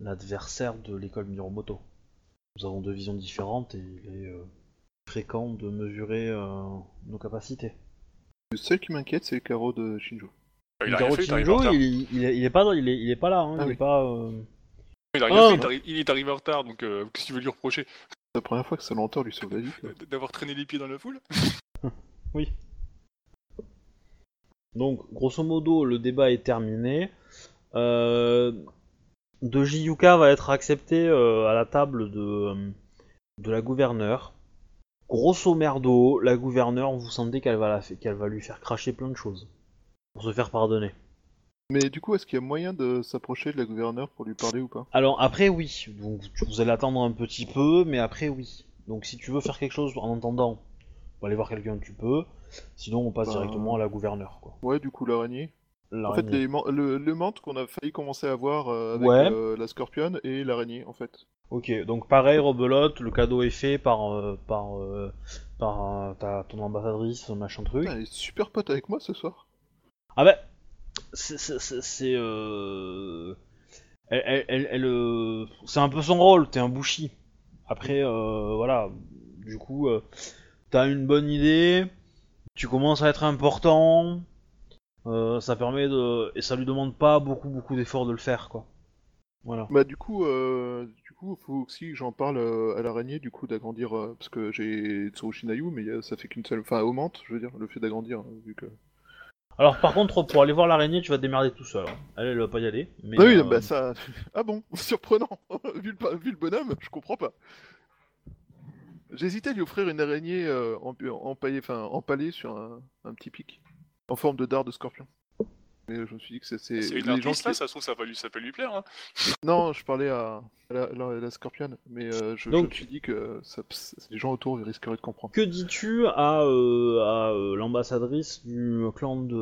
l'adversaire de l'école Miromoto. Nous avons deux visions différentes et il est fréquent de mesurer nos capacités. Le seul qui m'inquiète, c'est le carreau de Shinjo. Il a Hikaru rien fait, il est arrivé en Shinjo, il, il est, il est pas, dans- il est, il est pas là, hein, Ah il oui. est pas. euh, Il a rien Ah. fait, il est arrivé en retard, donc euh, qu'est-ce que tu veux lui reprocher? C'est la première fois que Salentor lui sauve la vie. D'avoir traîné les pieds dans la foule? Oui. Donc, grosso modo, le débat est terminé. Euh, Doji Yuka va être accepté euh, à la table de, euh, de la gouverneure. Grosso merdo, la gouverneure, vous sentez qu'elle va, la fa- qu'elle va lui faire cracher plein de choses. Pour se faire pardonner. Mais du coup, est-ce qu'il y a moyen de s'approcher de la gouverneure pour lui parler ou pas? Alors après oui, donc tu- vous allez attendre un petit peu, mais après oui. Donc si tu veux faire quelque chose en attendant, pour aller voir quelqu'un tu peux. Sinon on passe Bah. directement à la gouverneure quoi. Ouais, du coup, l'araignée. En fait, les le, le mante qu'on a failli commencer à voir euh, avec Ouais. euh, la scorpionne et l'araignée, en fait. Ok, donc pareil, rebelote, le cadeau est fait par, euh, par, euh, par ta, ton ambassadrice, machin truc. Elle est super pote avec moi ce soir. Ah bah, c'est, euh... elle, elle, elle- elle, c'est un peu son rôle, t'es un bushi. Après, voilà, du coup, t'as une bonne idée, tu commences à être important, euh, ça permet de, et ça lui demande pas beaucoup beaucoup d'efforts de le faire, quoi. Voilà. Bah, du coup, euh, du coup, faut aussi que j'en parle euh, à l'araignée, du coup, d'agrandir. parce que j'ai Tsurushinayu, mais ça fait qu'une seule. Enfin, au menthe, je veux dire, le fait d'agrandir, euh, vu que. Alors par contre, pour aller voir l'araignée, tu vas te démerder tout seul. hein. Elle, elle va pas y aller. Mais, Ah oui, euh, bah ça. Ah bon, surprenant. vu, le, vu le bonhomme, je comprends pas. J'hésitais à lui offrir une araignée euh, enfin, empalée sur un, un petit pic, en forme de dard de scorpion. Mais je me suis dit que c'est. c'est- une les gens artiste là, qui- ça se trouve, ça peut lui, ça peut lui plaire. Hein. Non, je parlais à, à la, la- la scorpionne, mais euh, je, je Donc- me suis dit que ça, les gens autour ils risqueraient de comprendre. Que dis-tu à, euh, à euh, l'ambassadrice du clan de,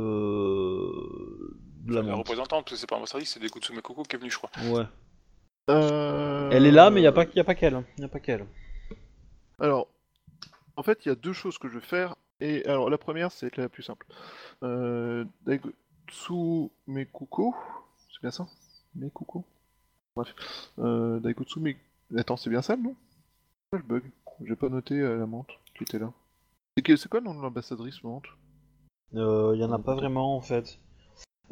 de la la représentante, parce que c'est pas ambassadrice, c'est des Kutsume Koko qui est venu, je crois. Ouais. Euh, Elle est là, mais il y a pas, y a pas qu'elle. Y a pas qu'elle. Alors, en fait, il y a deux choses que je vais faire. Et alors, la première, c'est la plus simple. Euh, Daigotsu Mekuko, c'est bien ça? Mekuko Bref. Euh, Daigotsu Me... Attends, c'est bien ça le nom je bug? J'ai pas noté euh, la menthe qui était là. C'est quoi le nom de l'ambassadrice menthe? Euh, y en a pas vraiment en fait.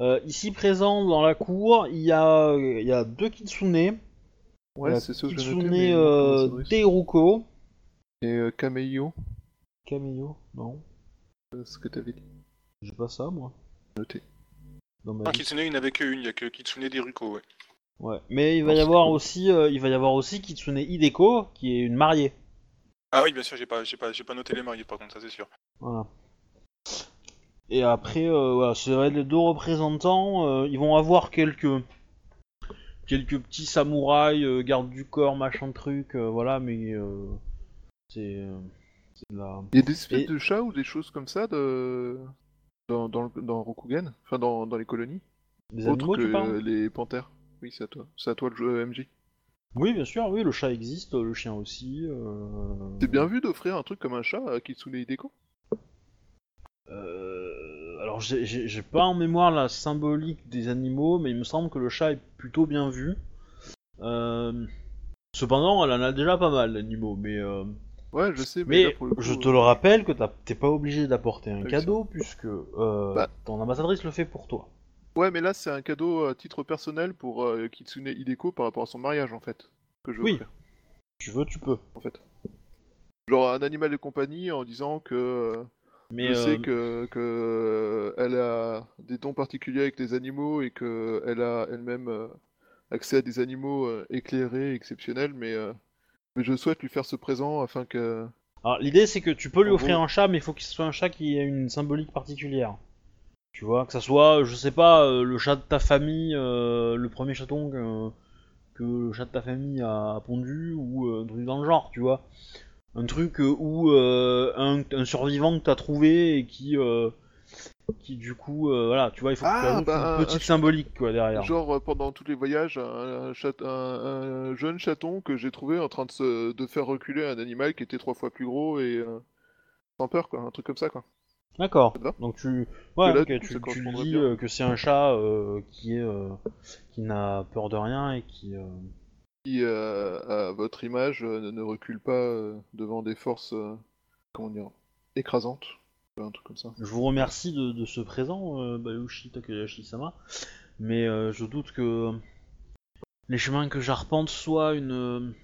Euh, ici présent dans la cour, il y a, il y a deux kitsune Ouais, c'est ça que Kitsune noté. mais euh, Teruko. Et euh, Kameyo, Cameo Non, euh, ce que t'avais dit. j'ai pas ça moi. Noté. Dans ma liste. Kitsune, il n'y en avait qu'une, il n'y a que Kitsune Deruko, ouais. Ouais. Mais il va y Non, avoir cool. aussi, euh, il va y avoir aussi Kitsune Hideko, qui est une mariée. Ah oui, bien sûr, j'ai pas, j'ai pas, j'ai pas noté les mariés, par contre, ça c'est sûr. Voilà. Et après, euh, voilà, c'est vrai, les deux représentants, euh, ils vont avoir quelques quelques petits samouraïs, euh, garde du corps, machin truc, euh, voilà, mais euh, c'est Il y a des espèces Et- de chats ou des choses comme ça de... dans, dans, dans Rokugan? Enfin, dans, dans les colonies? Des animaux, que tu parles? les panthères. Oui, c'est à toi. C'est à toi le jeu MJ. Oui, bien sûr, oui, le chat existe, le chien aussi. Euh... C'est bien vu d'offrir un truc comme un chat à Kitsune Hideko Euh, alors j'ai pas en mémoire la symbolique des animaux, mais il me semble que le chat est plutôt bien vu. Euh, Cependant, elle en a déjà pas mal d'animaux, mais euh, Ouais, je sais, mais, mais là, pour le coup, je te euh, le rappelle que t'as- t'es pas obligé d'apporter un cadeau puisque euh, Bah. ton ambassadrice le fait pour toi. Ouais, mais là, c'est un cadeau à titre personnel pour euh, Kitsune Hideko par rapport à son mariage, en fait. Que je veux Oui. offrir, Tu veux, tu peux. en fait. Genre un animal de compagnie en disant que euh, Mais je euh, sais que, que euh, elle a des dons particuliers avec les animaux et que elle a elle-même euh, accès à des animaux euh, éclairés, exceptionnels, mais, euh, mais je souhaite lui faire ce présent afin que... alors, l'idée c'est que tu peux lui En offrir gros- un chat, mais il faut qu'il soit un chat qui ait une symbolique particulière. Tu vois, que ça soit, je sais pas, euh, le chat de ta famille, euh, le premier chaton que, que le chat de ta famille a pondu, ou euh, un truc dans le genre, tu vois. Un truc euh, où euh, un, un survivant que t'as trouvé et qui, euh, qui du coup, euh, voilà, tu vois, il faut que tu Ah, ajoutes bah, une un- petite un- symbolique quoi derrière. Genre euh, pendant tous les voyages, un, un chat- un- un jeune chaton que j'ai trouvé en train de, se, de faire reculer un animal qui était trois fois plus gros et euh, sans peur, quoi, un truc comme ça, quoi. D'accord. Donc tu, ouais, là, tu, tu dis euh, que c'est un chat qui est, qui n'a peur de rien et qui. Qui, à votre image, ne- recule pas devant des forces, comment dire, écrasantes, un truc comme ça. Je vous remercie de, de ce présent, euh, Bayushi Takayashi-sama, mais euh, je doute que les chemins que j'arpente soient une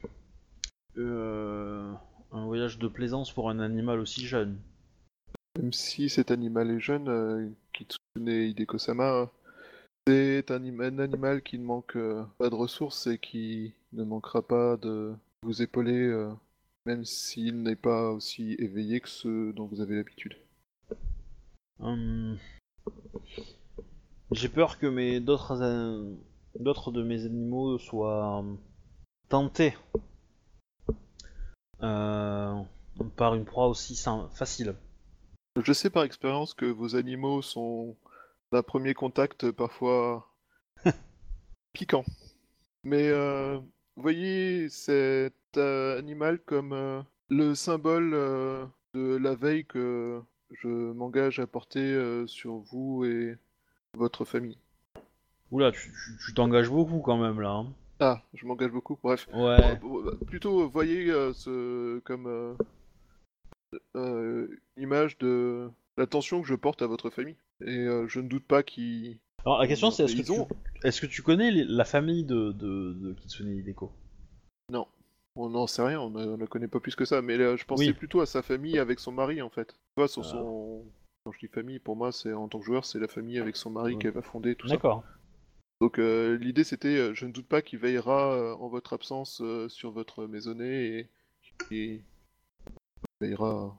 euh, un voyage de plaisance pour un animal aussi jeune. Même si cet animal est jeune, euh, Kitsune Hideko-sama, euh, c'est un, anim- un animal qui ne manque euh, pas de ressources et qui ne manquera pas de vous épauler, euh, même s'il n'est pas aussi éveillé que ceux dont vous avez l'habitude. Hum, J'ai peur que mes d'autres an- d'autres de mes animaux soient hum, tentés euh, par une proie aussi facile. Je sais par expérience que vos animaux sont d'un premier contact parfois piquant. Mais euh, voyez cet euh, animal comme euh, le symbole euh, de la veille que je m'engage à porter euh, sur vous et votre famille. Oula, tu t'engages beaucoup quand même là. hein. Ah, je m'engage beaucoup. Bref, Ouais. Bah, plutôt voyez euh, ce comme euh, euh, une image de l'attention que je porte à votre famille. Et euh, je ne doute pas qu'ils Alors la question c'est est-ce que, tu... est-ce que tu connais les- la famille de, de, de Kitsune Hideko? On n'en sait rien, on ne connaît pas plus que ça, mais là, je pensais Oui. plutôt à sa famille avec son mari en fait. Tu vois, sur Ah. son. Quand je dis famille, pour moi, c'est en tant que joueur, c'est la famille avec son mari Ouais. qu'elle va fonder, tout ça. D'accord. Donc euh, l'idée c'était, euh, je ne doute pas qu'il veillera euh, en votre absence euh, sur votre maisonnée et veillera.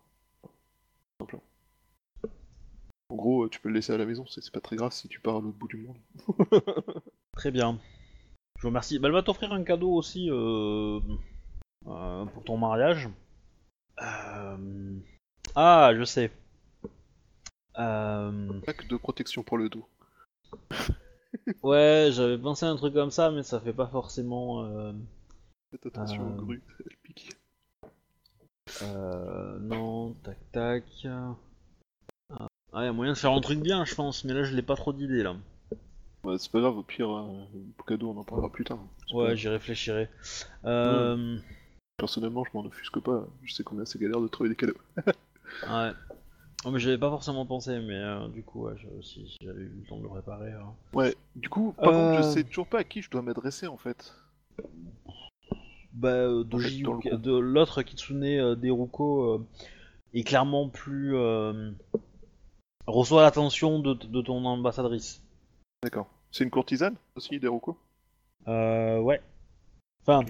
En gros, euh, tu peux le laisser à la maison, c'est pas très grave si tu pars à l'autre bout du monde. Très bien. Je vous remercie. Bah, elle va t'offrir un cadeau aussi euh, euh, pour ton mariage. Euh, Ah, je sais. Euh, Pack de protection pour le dos. Ouais, j'avais pensé à un truc comme ça, mais ça fait pas forcément. Euh... Faites attention Euh. aux grues, elles piquent. euh, non, tac tac. Ah, il y a moyen de faire un truc bien, je pense, mais là je l'ai pas trop d'idées là. Ouais, c'est pas grave, au pire, euh, cadeau on en parlera plus tard. Ouais, j'y réfléchirai. Euh... Personnellement, je m'en offusque pas, je sais combien c'est galère de trouver des cadeaux. Ouais. Oh, mais j'avais pas forcément pensé, mais euh, du coup, ouais, si, j'avais eu le temps de le réparer. hein. Ouais, du coup, par contre, je Euh. sais toujours pas à qui je dois m'adresser en fait. bah, euh, En fait, de l'autre Kitsune euh, Deruko est clairement plus reçoit l'attention de, de ton ambassadrice. D'accord. C'est une courtisane aussi, Deruko? Euh, ouais. Enfin,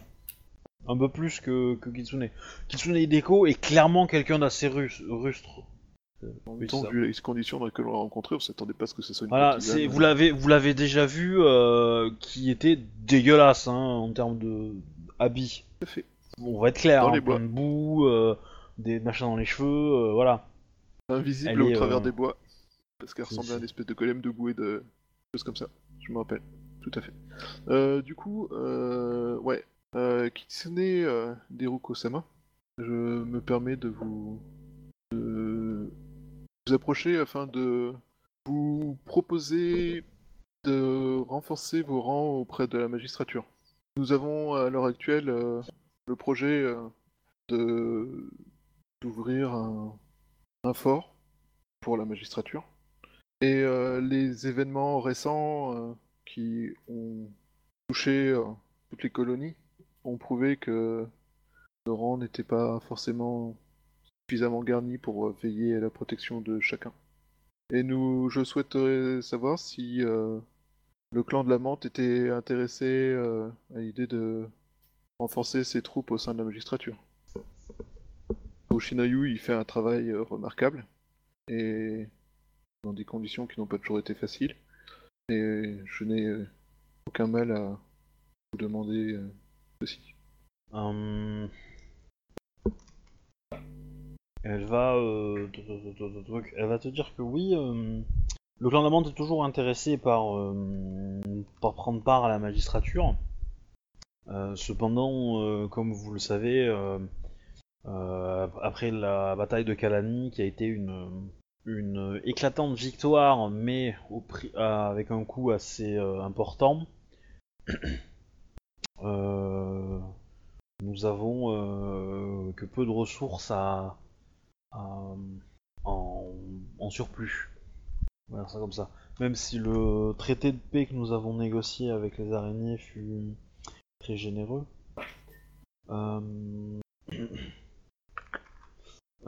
un peu plus que, que Kitsune. Kitsune Hideko est clairement quelqu'un d'assez rus- rustre. En même temps, vu les conditions dans lesquelles on l'a rencontré, on s'attendait pas à ce que ce soit une Voilà, c'est vous l'avez vous l'avez déjà vu euh, qui était dégueulasse hein, en termes de habits. Tout à fait. On va être clair, Dans hein, les plein bois. de boue, euh, des machins dans les cheveux, euh, voilà. Invisible Elle au est, travers euh, des bois. Parce qu'elle ressemblait à une espèce de golem de boue et de choses comme ça. Je me rappelle. Tout à fait. Euh, du coup, euh, ouais. Euh, Kitsune euh, Deruko-sama, je me permets de vous, approcher afin de vous proposer de renforcer vos rangs auprès de la magistrature. Nous avons à l'heure actuelle euh, le projet euh, d'ouvrir un, fort pour la magistrature. Et euh, les événements récents qui ont touché toutes les colonies ont prouvé que nos rangs n'étaient pas forcément suffisamment garnis pour euh, veiller à la protection de chacun. Et nous, je souhaiterais savoir si euh, le clan de la Menthe était intéressé euh, à l'idée de renforcer ses troupes au sein de la magistrature. Oshinayu, il fait un travail remarquable et dans des conditions qui n'ont pas toujours été faciles. Et je n'ai aucun mal à vous demander Elle va, te dire que oui, euh, le clan d'Amante est toujours intéressé par, euh, prendre part à la magistrature. Euh, cependant, comme vous le savez, après la bataille de Kalani, qui a été une, éclatante victoire, mais au prix, avec un coût assez important, nous avons euh, que peu de ressources à, en, surplus. Même si le traité de paix que nous avons négocié avec les araignées fut très généreux. Euh...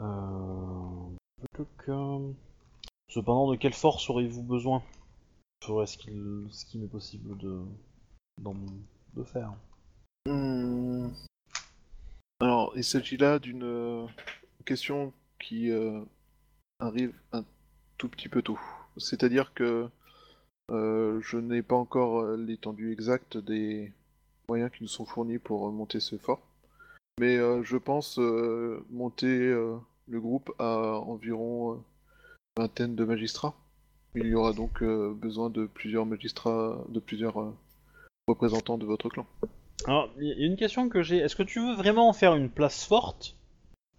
euh, euh, Cependant, de quelle force auriez-vous besoin? Ferait ce qu'il m'est possible de, d'en- Hmm. Alors, il s'agit là d'une euh, question qui euh, arrive un tout petit peu tôt. C'est-à-dire que euh, je n'ai pas encore l'étendue exacte des moyens qui nous sont fournis pour monter ce fort. Mais je pense monter le groupe à environ vingtaine de magistrats. Il y aura donc besoin de plusieurs magistrats, de plusieurs représentants de votre clan. Alors, il y a une question que j'ai. Est-ce que tu veux vraiment en faire une place forte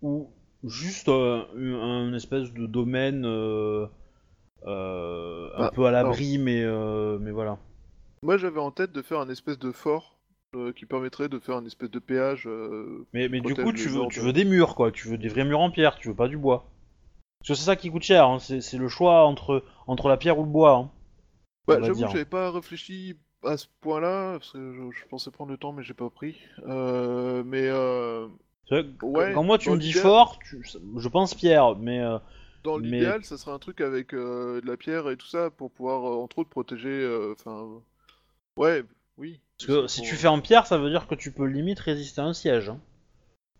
ou juste euh, un, un espèce de domaine euh, euh, un Bah, peu à l'abri, mais, euh, mais voilà. Moi, j'avais en tête de faire un espèce de fort qui permettrait de faire un espèce de péage. Mais, mais du coup, tu veux, tu veux des murs, quoi. Tu veux des vrais murs en pierre, tu veux pas du bois. Parce que c'est ça qui coûte cher, hein, c'est le choix entre, entre la pierre ou le bois. hein. Bah, j'avoue que j'avais pas réfléchi à ce point-là, parce que je, je pensais prendre le temps, mais j'ai pas pris. Euh, mais euh, Ouais, quand moi tu me dis fort, tu- je pense pierre, mais euh, dans Mais- l'idéal, ça serait un truc avec euh, de la pierre et tout ça pour pouvoir, entre autres, protéger. Enfin, ouais, oui. parce que si pour- tu fais en pierre, ça veut dire que tu peux limite résister à un siège. hein.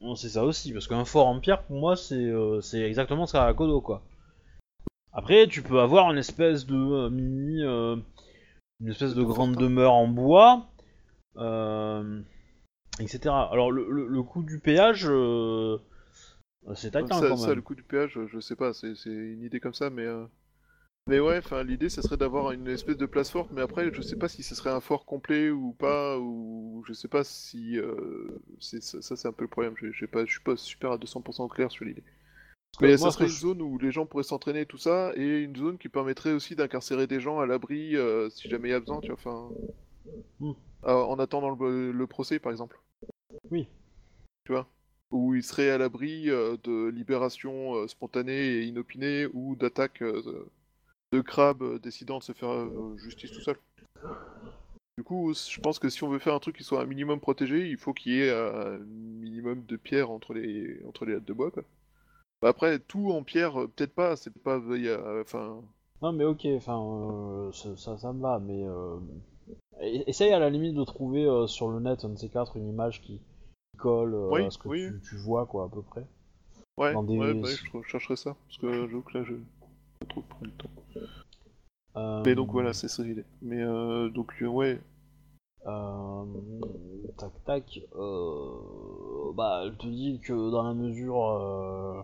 Bon, C'est ça aussi, parce qu'un fort en pierre, pour moi, c'est c'est exactement ce qu'a Kodo, quoi. Après, tu peux avoir une espèce de mini, une espèce de De grande demeure en bois, euh, etc. Alors le, le, le coût du péage, euh, c'est taquin ça, quand ça, même. le coup du péage, je- je sais pas, c'est une idée comme ça, mais. euh, Mais ouais, enfin, l'idée, ça serait d'avoir une espèce de place forte, mais après, je sais pas si ce serait un fort complet ou pas, ou je sais pas si. c'est- Ça, ça, c'est un peu le problème, j'ai pas, je suis pas super à 200% clair sur l'idée. Mais moi, ça serait une zone où les gens pourraient s'entraîner et tout ça, et une zone qui permettrait aussi d'incarcérer des gens à l'abri euh, si jamais il y a besoin, tu vois, enfin. Hmm. euh, en attendant le, le procès, par exemple. Oui. Tu vois? Où ils seraient à l'abri euh, de libération euh, spontanée et inopinée, ou d'attaques de crabes décidant de se faire justice tout seul. Du coup, je pense que si on veut faire un truc qui soit un minimum protégé, il faut qu'il y ait un minimum de pierre entre les entre les lattes de bois, quoi. Bah, après, tout en pierre, euh, peut-être pas, c'est pas... a- Enfin... Non, mais ok, enfin, euh, ça, ça, ça me va, mais. Euh... e- Essaye à la limite de trouver euh, sur le net, un de ces quatre, une image qui colle euh, Oui, à ce que oui. tu, tu vois, quoi, à peu près. Ouais, des- ouais, bah, je chercherai ça, parce que j'avoue que là, je... pas trop prendre le temps. Euh, Mais donc voilà, c'est ça l'idée. Mais euh, donc euh, ouais, Euh, tac tac. Euh, bah, elle te dit que dans la mesure euh,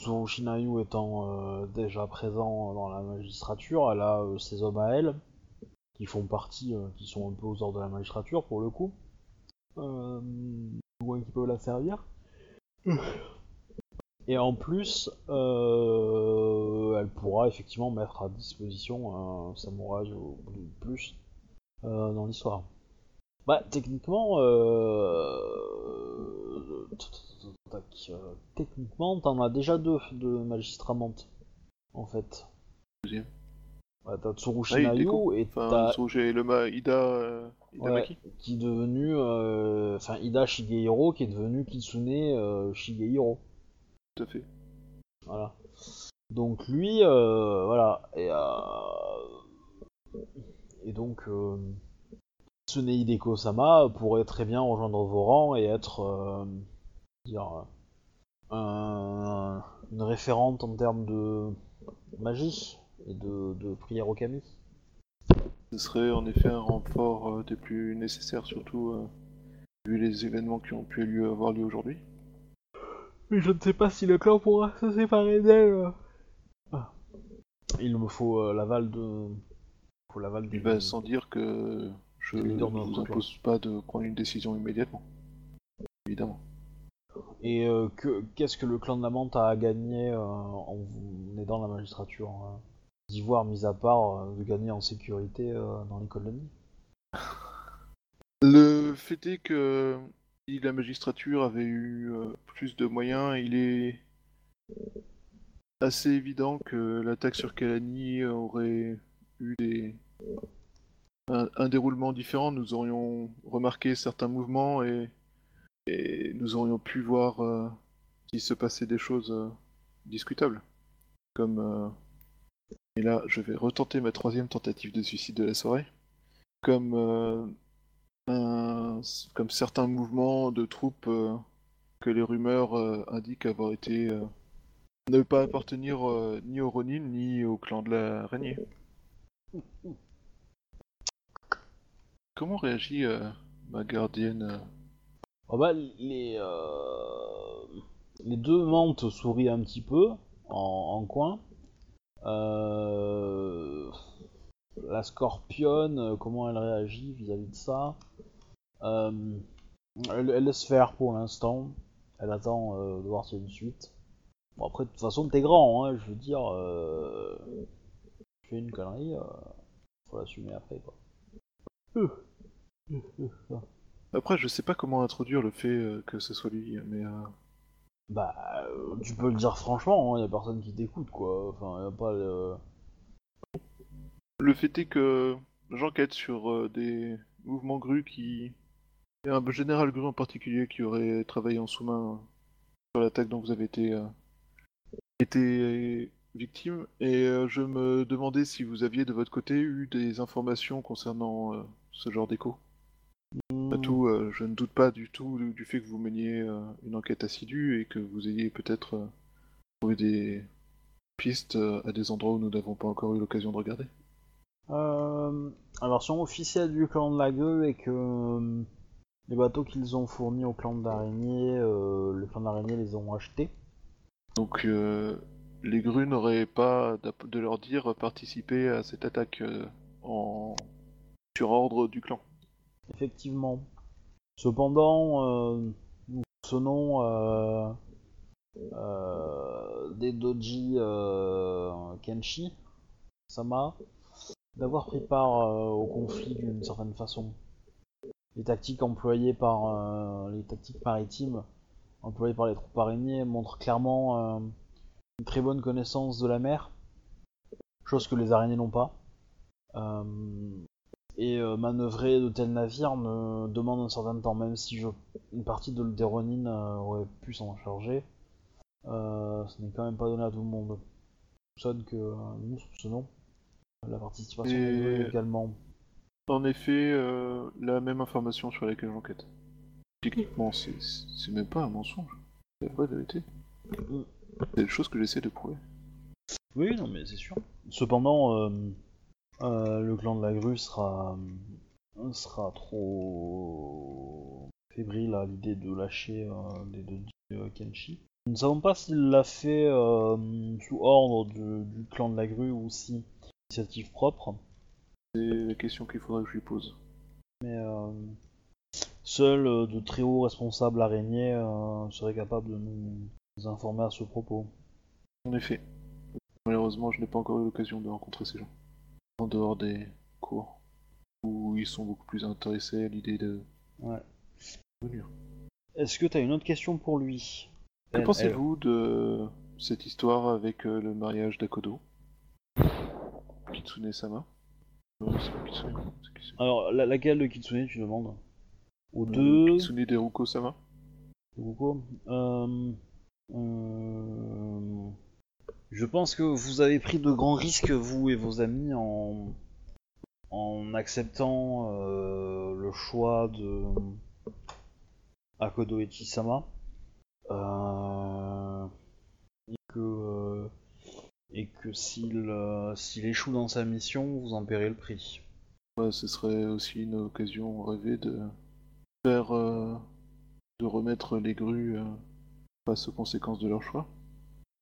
Zuru Shinayu étant euh, déjà présent dans la magistrature, elle a euh, ses hommes à elle qui font partie, euh, qui sont un peu aux ordres de la magistrature pour le coup, euh, ou qui peuvent la servir. Et en plus, euh, elle pourra effectivement mettre à disposition un samouraï ou plus euh, dans l'histoire. Bah, techniquement, euh... euh, techniquement, t'en as déjà deux de magistramantes, en fait. Deuxième. T'as Tsuru Ah, découpe. et enfin, t'as so, j'ai le ma Ida, euh, Ida Ouais. Maki. qui est devenu, euh, enfin Ida Shigehiro qui est devenu Kitsune euh, Shigehiro. Tout à fait. Voilà. Donc lui, euh, voilà, et, et donc Kitsune Hideko-sama pourrait très bien rejoindre vos rangs et être, euh, dire, euh, un- une référente en termes de magie et de, de prière au kami. Ce serait en effet un renfort euh, des plus nécessaires, surtout euh, vu les événements qui ont pu lieu, avoir lieu aujourd'hui. Mais je ne sais pas si le clan pourra se séparer d'elle. Ah. Il me faut euh, l'aval de. Il faut l'aval Il du. va sans dire que je ne vous impose pas de prendre une décision immédiatement. Évidemment. Et euh, que qu'est-ce que le clan de la Mante a à gagner euh, en en aidant la magistrature hein D'Ivoire, mis à part euh, de gagner en sécurité dans les colonies? Le fait est que si la magistrature avait eu plus de moyens, il est assez évident que l'attaque sur Kalani aurait eu des un, déroulement différent. Nous aurions remarqué certains mouvements et, nous aurions pu voir euh, s'il se passait des choses euh, discutables. Comme euh, et là, je vais retenter ma troisième tentative de suicide de la soirée. Comme comme certains mouvements de troupes que les rumeurs indiquent avoir été ne pas appartenir ni au Ronin ni au clan de l'araignée. Comment réagit euh, ma gardienne euh Oh bah, les, euh, deux mantes sourient un petit peu en, coin. La scorpionne, comment elle réagit vis-à-vis de ça? Elle, laisse faire pour l'instant. Elle attend de voir s'il y a une suite. Bon après, de toute façon, t'es grand, hein, je veux dire. Tu fais une connerie, faut l'assumer après, quoi. Après, je sais pas comment introduire le fait euh, que ce soit lui, mais euh, Bah, euh, tu peux le dire franchement, il y a personne qui t'écoute, quoi. Enfin, y a pas le... le fait est que j'enquête sur des mouvements grues qui. Il y a un général gru en particulier qui aurait travaillé en sous-main sur l'attaque dont vous avez été, euh, été victime, et je me demandais si vous aviez de votre côté eu des informations concernant euh, ce genre d'écho. Hmm. Après tout, euh, je ne doute pas du tout du, du fait que vous meniez euh, une enquête assidue et que vous ayez peut-être euh, trouvé des pistes euh, à des endroits où nous n'avons pas encore eu l'occasion de regarder. Euh, alors, si on officiel du clan de la gueule et que euh, les bateaux qu'ils ont fournis au clan de l'araignée, euh, le clan de l'araignée les ont achetés. Donc euh, les grues n'auraient pas, de leur dire, participé à cette attaque euh, en... sur ordre du clan. Effectivement. Cependant, euh, nous soupçonnons euh, euh, des doji euh, Kenshi, Sama, d'avoir pris part euh, au conflit d'une certaine façon. Les tactiques employées par les tactiques maritimes employées par les troupes araignées montrent clairement une très bonne connaissance de la mer, chose que les araignées n'ont pas. Et euh, manœuvrer de tels navires ne demande un certain temps, même si je, une partie de l'Euderonine euh, aurait pu s'en charger. Euh, ce n'est quand même pas donné à tout le monde. Je soupçonne que nous soupçonnons la participation Et- également. En effet, la même information sur laquelle j'enquête. Techniquement, c'est c'est même pas un mensonge. C'est la vraie vérité. Mm. C'est une chose que j'essaie de prouver. Oui, non, mais c'est sûr. Cependant, euh, le clan de la grue sera, sera trop fébrile à l'idée de lâcher euh, les deux euh, Kenshi. Nous ne savons pas s'il l'a fait euh, sous ordre du, du clan de la grue ou si initiative propre, C'est la question qu'il faudrait que je lui pose. mais seuls de très hauts responsables araignées seraient capables de nous informer à ce propos. En effet. Malheureusement, je n'ai pas encore eu l'occasion de rencontrer ces gens. En dehors des cours. Où ils sont beaucoup plus intéressés à l'idée de Ouais. venir. Est-ce que tu as une autre question pour lui? Que pensez-vous de cette histoire avec euh, le mariage d'Akodo? Kitsune-sama Non, Kitsune. Alors, la- laquelle de Kitsune tu demandes? Aux Euh, deux Kitsune Deruko-sama Beaucoup euh, euh, Je pense que vous avez pris de grands risques, vous et vos amis, en, en acceptant euh, le choix de Akodo et que, euh, et que s'il euh, s'il échoue dans sa mission, vous en paierez le prix. Ce serait aussi une occasion rêvée de remettre les grues face aux conséquences de leur choix.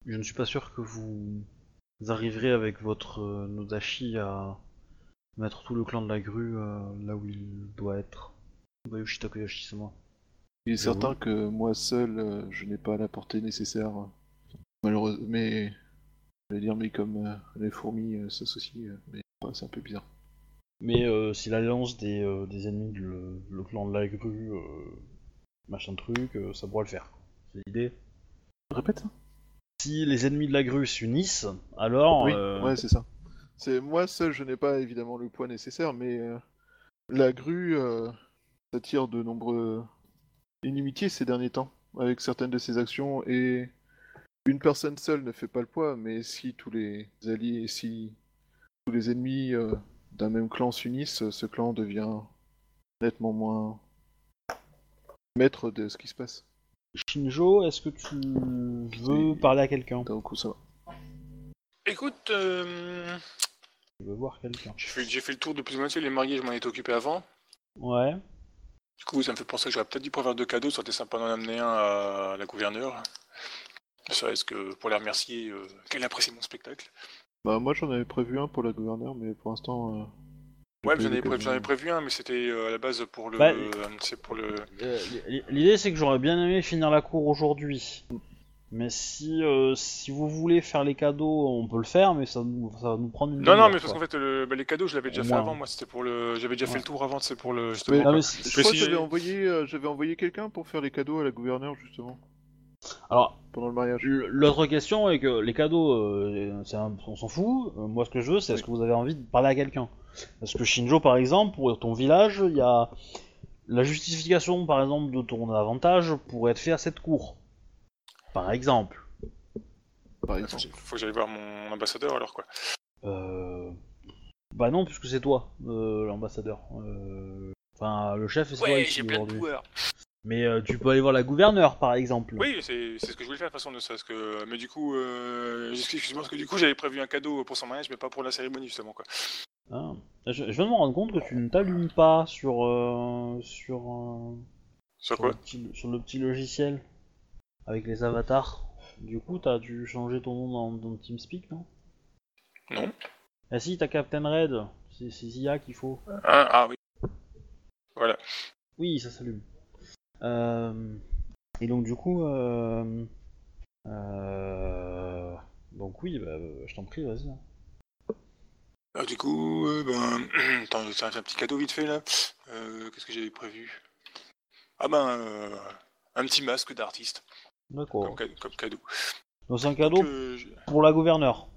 Je ne suis pas sûr que vous arriverez avec votre euh, Nodashi à mettre tout le clan de la grue euh, là où il doit être. Bayushi Takoyashi-sama. Il est certain que moi seul, euh, je n'ai pas la portée nécessaire. Malheureusement, mais. Je vais dire, mais comme euh, les fourmis euh, s'associent, euh, mais c'est un peu bizarre. Mais euh, si l'alliance des, euh, des ennemis, de le, le clan de la grue, euh, machin truc, euh, ça pourra le faire. C'est l'idée. Répète ça Si les ennemis de la grue s'unissent, alors... Oui, euh, ouais, c'est ça. C'est moi seul, je n'ai pas évidemment le poids nécessaire, mais euh, la grue euh, s'attire de nombreux inimitiés ces derniers temps avec certaines de ses actions et une personne seule ne fait pas le poids, mais si tous les alliés, si tous les ennemis euh, d'un même clan s'unissent, ce clan devient nettement moins maître de ce qui se passe. Shinjo, est-ce que tu veux parler à quelqu'un? Coup, ça va. Écoute, euh, Tu veux voir quelqu'un j'ai fait, j'ai fait le tour de plus ou moins tu sais, les mariés, je m'en étais occupé avant. Ouais. Du coup, ça me fait penser que j'aurais peut-être dû prévoir de cadeaux, ça aurait été sympa d'en amener un à la gouverneure. Ça est-ce que pour la remercier euh, qu'elle apprécie mon spectacle. Bah moi j'en avais prévu un pour la gouverneure, mais pour l'instant. euh, Ouais, j'en pré- avais prévu un, mais c'était euh, à la base pour le. Bah, euh, c'est pour le. Euh, L'idée c'est que j'aurais bien aimé finir la cour aujourd'hui. Mais si, euh, si vous voulez faire les cadeaux, on peut le faire, mais ça, nous- ça va nous prendre une Non, non, mais parce qu'en fait, le- bah, les cadeaux, je l'avais déjà fait moins. avant. Moi, c'était pour le. J'avais déjà fait Ouais. le tour avant, c'est pour le. Mais- Justement. Non, quoi. mais Je crois si- que j'avais envoyé, euh, j'avais envoyé quelqu'un pour faire les cadeaux à la gouverneure justement Alors, pendant le mariage. l'autre question est que les cadeaux, euh, c'est un- on s'en fout. Euh, moi, ce que je veux, c'est est-ce que vous avez envie de parler à quelqu'un? Parce que Shinjo, par exemple, pour ton village, il y a la justification, par exemple, de ton avantage pourrait être fait à cette cour. Par exemple. Par Faut, exemple. que- faut que j'aille voir mon ambassadeur alors quoi. Euh... Bah non, puisque c'est toi, euh, l'ambassadeur. Euh, Enfin, le chef, c'est toi ici aujourd'hui. pouvoir. Mais euh, tu peux aller voir la gouverneure, par exemple. Oui, c'est c'est ce que je voulais faire de toute façon, ne serait-ce que. Mais du coup, euh... excuse-moi, parce que du coup, j'avais prévu un cadeau pour son mariage, mais pas pour la cérémonie justement quoi. Ah. Je, je viens de me rendre compte que tu ne t'allumes pas sur euh, sur, euh, Sur sur, quoi le petit, sur le petit logiciel avec les avatars. Du coup, t'as dû changer ton nom dans, dans TeamSpeak, non? Non. Ah si, t'as Captain Red. C'est c'est Zia qu'il faut. Ah, ah oui. Voilà. Oui, ça s'allume. Euh, et donc du coup, euh, euh, donc oui, bah, je t'en prie, vas-y. hein. Du coup, euh, ben. Attends, un, un petit cadeau vite fait là. Euh, Qu'est-ce que j'avais prévu? Ah ben. euh, Un petit masque d'artiste, D'accord. comme, comme cadeau. Donc c'est un cadeau je- pour la gouverneure.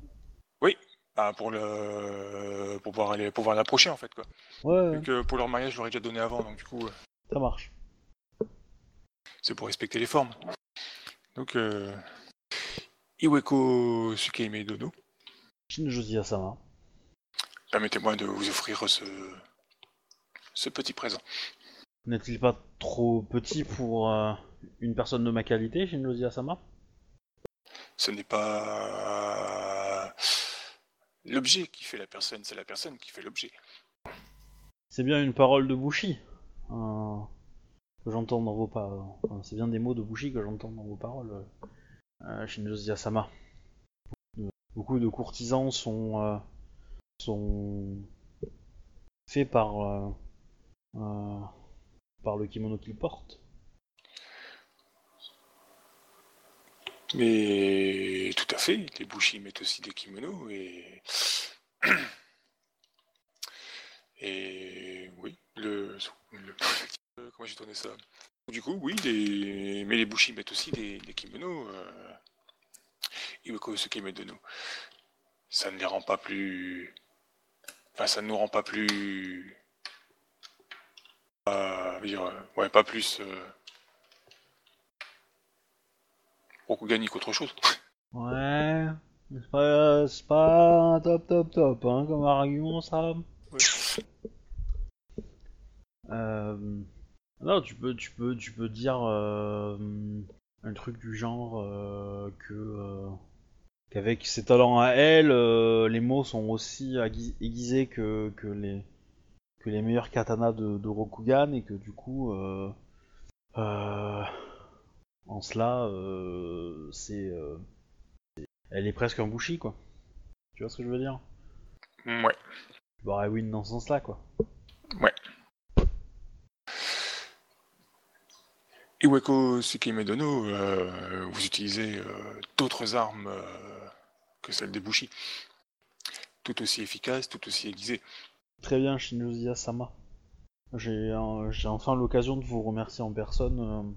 Ah, pour le pour pouvoir aller pouvoir l'approcher en fait quoi. Ouais, Vu que pour leur mariage, je leur ai déjà donné avant, donc du coup, euh, ça marche. c'est pour respecter les formes. Donc, euh... Iweko Sukeime Dono, Shinjozi Asama. Permettez-moi de vous offrir ce ce petit présent. N'est-il pas trop petit pour euh, une personne de ma qualité, Shinjozi Asama? Ce n'est pas l'objet qui fait la personne, c'est la personne qui fait l'objet. C'est bien une parole de Bushi euh, que j'entends dans vos paroles. Enfin, c'est bien des mots de Bushi que j'entends dans vos paroles, euh, Shinjozi Asama. Beaucoup de courtisans sont, euh, sont faits par, euh, euh, par le kimono qu'ils portent. Mais tout à fait, les bushi mettent aussi des kimonos et. Et oui, le. Comment j'ai tourné ça? Du coup, oui, les... mais les bushi mettent aussi des, des kimonos. Euh... Iweko Sukeime Dono. Ça ne les rend pas plus. Enfin, ça ne nous rend pas plus. Euh, dire, euh, ouais, pas plus. Euh... Rokugani qu'autre chose. Ouais, c'est pas, c'est pas top top top hein, comme argument ça. Euh, non, tu peux, tu peux, tu peux dire euh, un truc du genre euh, que qu'avec ses talents à elle, euh, les mots sont aussi aiguis- aiguisés que, que les que les meilleurs katanas de, de Rokugan et que du coup, euh, euh, en cela, c'est, elle est presque un bushi quoi. Tu vois ce que je veux dire? Ouais. Aurais win dans ce sens-là quoi. Iweko Tsukime Dono, euh, vous utilisez euh, d'autres armes euh, que celles des Bushi. Tout aussi efficaces, tout aussi aiguisées. Très bien, Shinjuzi Sama. J'ai enfin l'occasion de vous remercier en personne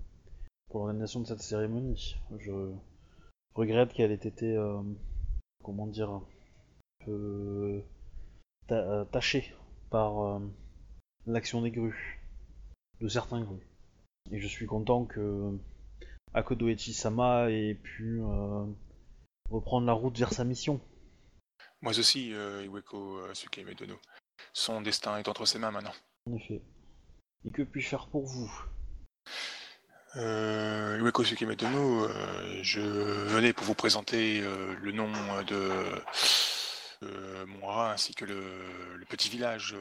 pour l'organisation de cette cérémonie. Je regrette qu'elle ait été, comment dire, un peu ta- tachée par l'action des grues, de certains grues. Et je suis content que Akodo Echi-sama ait pu euh, reprendre la route vers sa mission. Moi aussi, euh, Iweko Tsukime Dono. Son destin est entre ses mains maintenant. En effet. Et que puis-je faire pour vous? Euh, Iweko Tsukime Dono, euh, je venais pour vous présenter euh, le nom de euh, Moira ainsi que le, le petit village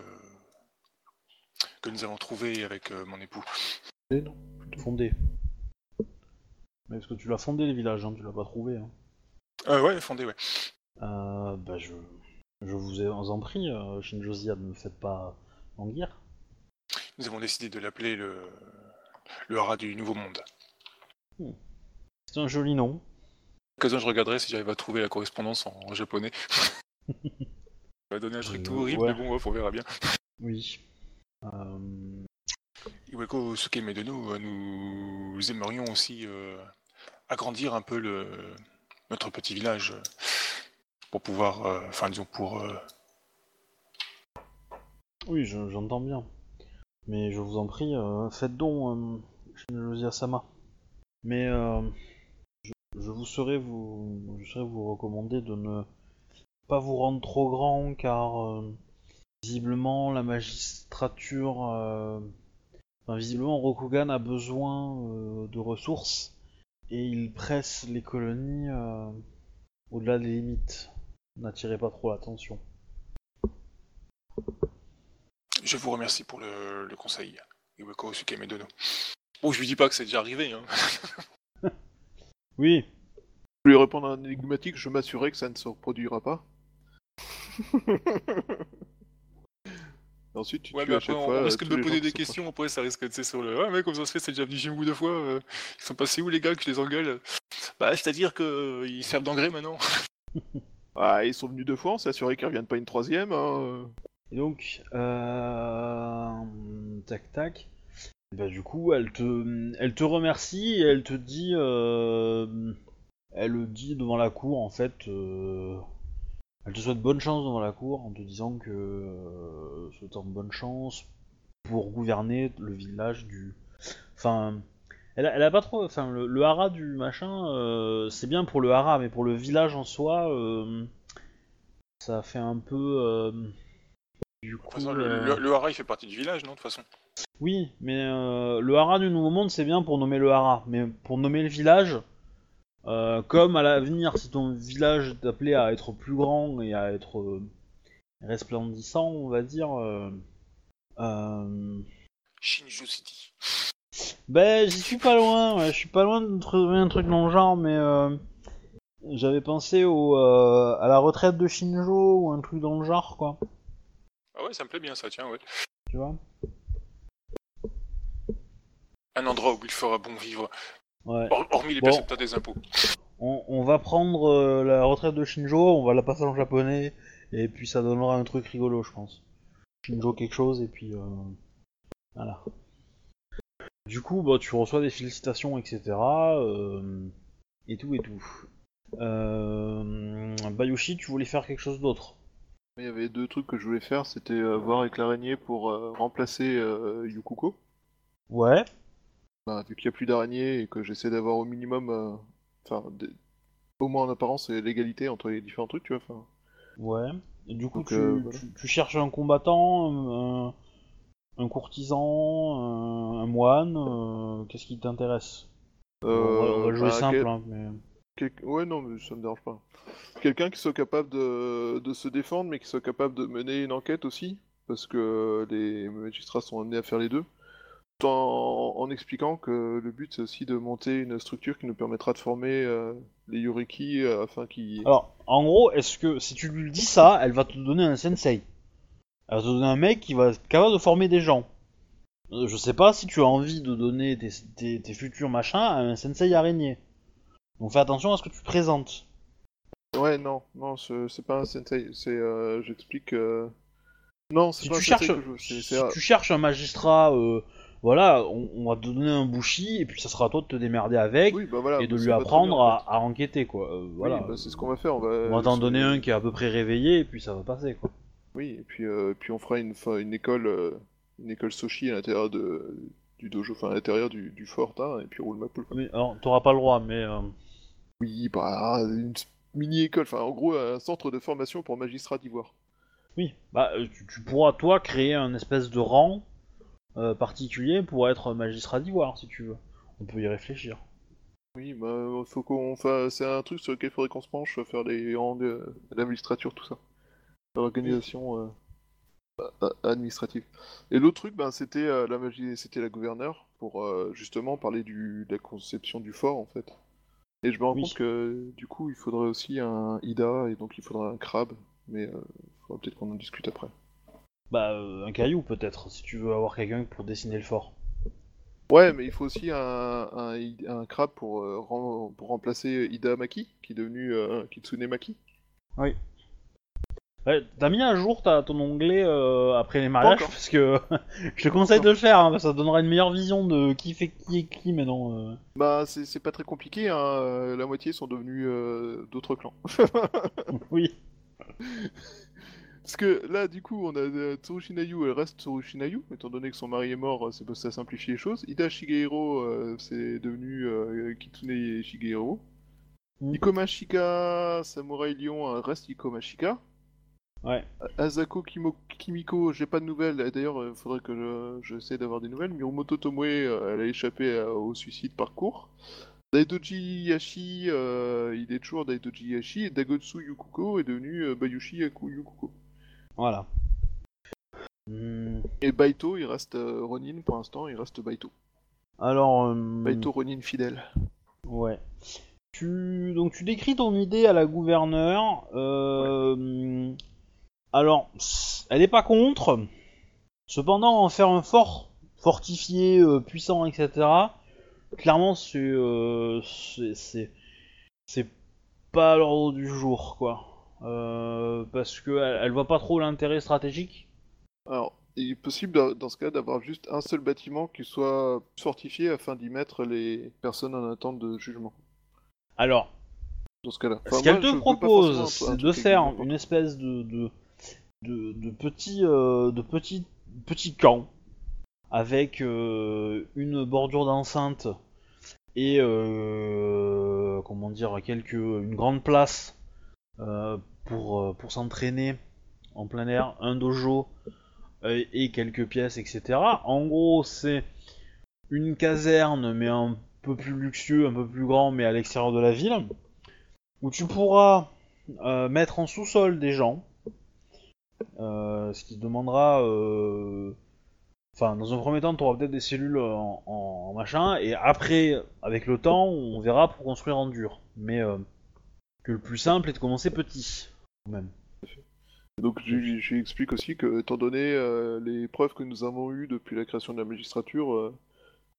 que nous avons trouvé avec mon époux. Non. Fondé. Mais est-ce que tu l'as fondé les villages, hein, tu l'as pas trouvé. Hein. Euh, ouais, fondé, ouais. Euh, bah je, je vous ai en prie, euh, Shinjosia, ne me faites pas languir. Nous avons décidé de l'appeler le, le rat du Nouveau Monde. C'est un joli nom. l'occasion, je regarderai si j'arrive à trouver la correspondance en, en japonais? Ça va donner un truc tout Euh, horrible, ouais. mais bon, ouais, on verra bien. Oui. Euh, Iweko Tsukeme de nous, euh, nous aimerions aussi euh, agrandir un peu notre petit village euh, pour pouvoir, enfin disons pour... Oui, je- j'entends bien. Mais je vous en prie, faites donc, euh, Shinjosia-sama. Mais je, vous serais vous, je serais vous recommander de ne pas vous rendre trop grand, car visiblement la magistrature, enfin, visiblement Rokugan a besoin euh, de ressources et il presse les colonies euh, au-delà des limites. N'attirez pas trop l'attention. je vous remercie pour le, le conseil, Iweko Tsukeme Dono. Bon, je lui dis pas que c'est déjà arrivé, hein. Oui, Je lui répondre à un énigmatique, je m'assurais que ça ne se reproduira pas. Ensuite, tu Ouais, tues mais à après, chaque on, fois. on risque euh, de tous me poser des questions, après ça risque de sur le... Ouais, mais comme ça se fait, c'est déjà venu chez vous deux fois, euh, ils sont passés où les gars que je les engueule? Bah, c'est-à-dire que euh, ils servent d'engrais maintenant. Ah, ils sont venus deux fois, on s'est assuré qu'ils reviennent pas une troisième. Hein. Et donc, euh... tac tac. Bah du coup, elle te, elle te remercie et elle te dit, euh... elle dit devant la cour en fait, euh... Elle te souhaite bonne chance devant la cour en te disant que euh, souhaitant bonne chance pour gouverner le village du. Enfin, elle a, elle a pas trop. Enfin, le, le haras du machin, euh, c'est bien pour le haras, mais pour le village en soi, euh, ça fait un peu. euh, du coup. façon, le, le, le haras, il fait partie du village, non, de toute façon? Oui, mais euh, le haras du Nouveau Monde, c'est bien pour nommer le haras. Mais pour nommer le village, euh, comme à l'avenir, si ton village est appelé à être plus grand et à être euh, resplendissant, on va dire. Euh, euh, Shinju City. ben, j'y suis pas loin, ouais, je suis pas loin de trouver un truc dans le genre, mais j'avais pensé au, à la retraite de Shinjo ou un truc dans le genre, quoi. Ah ouais, ça me plaît bien ça, tiens, ouais. Tu vois? Un endroit où il fera bon vivre, Ouais. hor- hormis les Bon. percepteurs des impôts. On, on va prendre euh, la retraite de Shinjo, on va la passer en japonais, et puis ça donnera un truc rigolo, je pense. Shinjo quelque chose, et puis euh, voilà. Du coup, bah, tu reçois des félicitations, etc. euh, et tout, et tout. Euh, Bayushi, tu voulais faire quelque chose d'autre? Il y avait deux trucs que je voulais faire, c'était euh, voir avec l'araignée pour euh, remplacer euh, Yukuko. Ouais. Bah, vu qu'il n'y a plus d'araignées et que j'essaie d'avoir au minimum, euh, enfin, des- au moins en apparence, l'égalité entre les différents trucs, tu vois. Enfin, Ouais. Et du coup, Donc, tu, euh, voilà. tu- tu cherches un combattant, un, un courtisan, un, un moine, euh, qu'est-ce qui t'intéresse? On, va, jouer bah, simple, quel- hein, mais... quel- Ouais, non, mais ça me dérange pas. Quelqu'un qui soit capable de... de se défendre, mais qui soit capable de mener une enquête aussi, parce que les magistrats sont amenés à faire les deux, en, en expliquant que le but c'est aussi de monter une structure qui nous permettra de former euh, les Yoriki euh, afin qu'ils. Alors, en gros, est-ce que si tu lui dis ça, elle va te donner un sensei Elle va te donner un mec qui va être capable de former des gens. Euh, Je sais pas si tu as envie de donner tes, tes- tes futurs machins à un sensei araignée. Donc fais attention à ce que tu présentes. Ouais, non, non, ce- c'est pas un sensei, c'est. euh, J'explique. euh, Non, c'est Si pas tu un cherches, sensei que je veux, c'est- si tu cherches un magistrat, voilà, on, on va te donner un bushi et puis ça sera à toi de te démerder avec Oui, bah voilà, et de bah, lui apprendre à, à enquêter quoi. Euh, voilà. Oui, bah, c'est ce qu'on va faire, on va. t'en donner un qui est à peu près réveillé et puis ça va passer quoi. Oui, et puis, euh, puis on fera une, école, euh, une école Soshi à l'intérieur de, du dojo, enfin à l'intérieur du, du fort, hein, et puis roule ma poule. Mais alors t'auras pas le droit, mais euh, Oui, bah une mini-école, enfin en gros un centre de formation pour magistrats d'ivoire. Oui, bah tu, tu pourras toi créer un espèce de rang euh, particulier pour être magistrat d'ivoire si tu veux. On peut y réfléchir. Oui, bah faut qu'on, enfin c'est un truc sur lequel il faudrait qu'on se penche, faire les rangs de la magistrature, tout ça, l'organisation euh, a- a- administrative. Et l'autre truc, ben c'était euh, la magie, c'était la gouverneure pour euh, justement parler du, de la conception du fort en fait. Et je me rends Oui. compte que du coup il faudrait aussi un Ida et donc il faudrait un crabe, mais euh, faudra peut-être qu'on en discute après. Bah euh, un caillou peut-être si tu veux avoir quelqu'un pour dessiner le fort. Ouais, mais il faut aussi un, un, un crabe pour, euh, rem- pour remplacer Ida Maki, qui est devenu euh, Kitsune Maki. Ouais, T'as mis à jour ton onglet euh, après les mariages parce que je te conseille de le faire, hein, parce que ça donnera une meilleure vision de qui fait qui et qui maintenant. Bah, c'est c'est pas très compliqué, hein. La moitié sont devenus d'autres clans. Oui. Parce que là, du coup, on a euh, Tsurushinayu, elle reste Tsurushinayu, étant donné que son mari est mort, euh, c'est ça simplifie les choses. Ida Shigehiro, euh, c'est devenu euh, Kitsune Shigehiro. Mm. Ikoma Shika, Samurai Lion, reste Ikoma Shika. Ouais. Asako Kimo- Kimiko, j'ai pas de nouvelles. D'ailleurs, il faudrait que je- j'essaie d'avoir des nouvelles. Mirumoto Tomoe, elle a échappé au suicide par cours. Daidoji Yashi, il est toujours Daidoji Yashi. Et Dagotsu Yukuko est devenu Bayushi Yaku Yukuko. Voilà. Et Baito, il reste euh, Ronin pour l'instant, il reste Baito. Alors. euh, Baito Ronin fidèle. Ouais. Tu donc tu décris ton idée à la gouverneure. euh, Alors, elle est pas contre. Cependant, en faire un fort fortifié, euh, puissant, etc. Clairement, c'est c'est c'est c'est pas à l'ordre du jour, quoi. Euh, parce que elle, voit pas trop l'intérêt stratégique. Alors, il est possible dans- ce cas d'avoir juste un seul bâtiment qui soit fortifié afin d'y mettre les personnes en attente de jugement. Alors, dans ce cas-là. Ce qu'elle te propose, c'est de faire une espèce de de, de, de petit euh, de petit petit camp avec euh, une bordure d'enceinte et euh, comment dire quelques une grande place pour euh, pour s'entraîner en plein air, un dojo euh, et quelques pièces, etc. En gros, c'est une caserne mais un peu plus luxueux, un peu plus grand, mais à l'extérieur de la ville, où tu pourras euh, mettre en sous-sol des gens, euh, ce qui te demandera... euh, Enfin, dans un premier temps, tu auras peut-être des cellules en, en- machin, et après, avec le temps, on verra pour construire en dur. Mais euh, que le plus simple est de commencer petit, quand même. Donc explique aussi que, étant donné euh, les preuves que nous avons eues depuis la création de la magistrature, euh,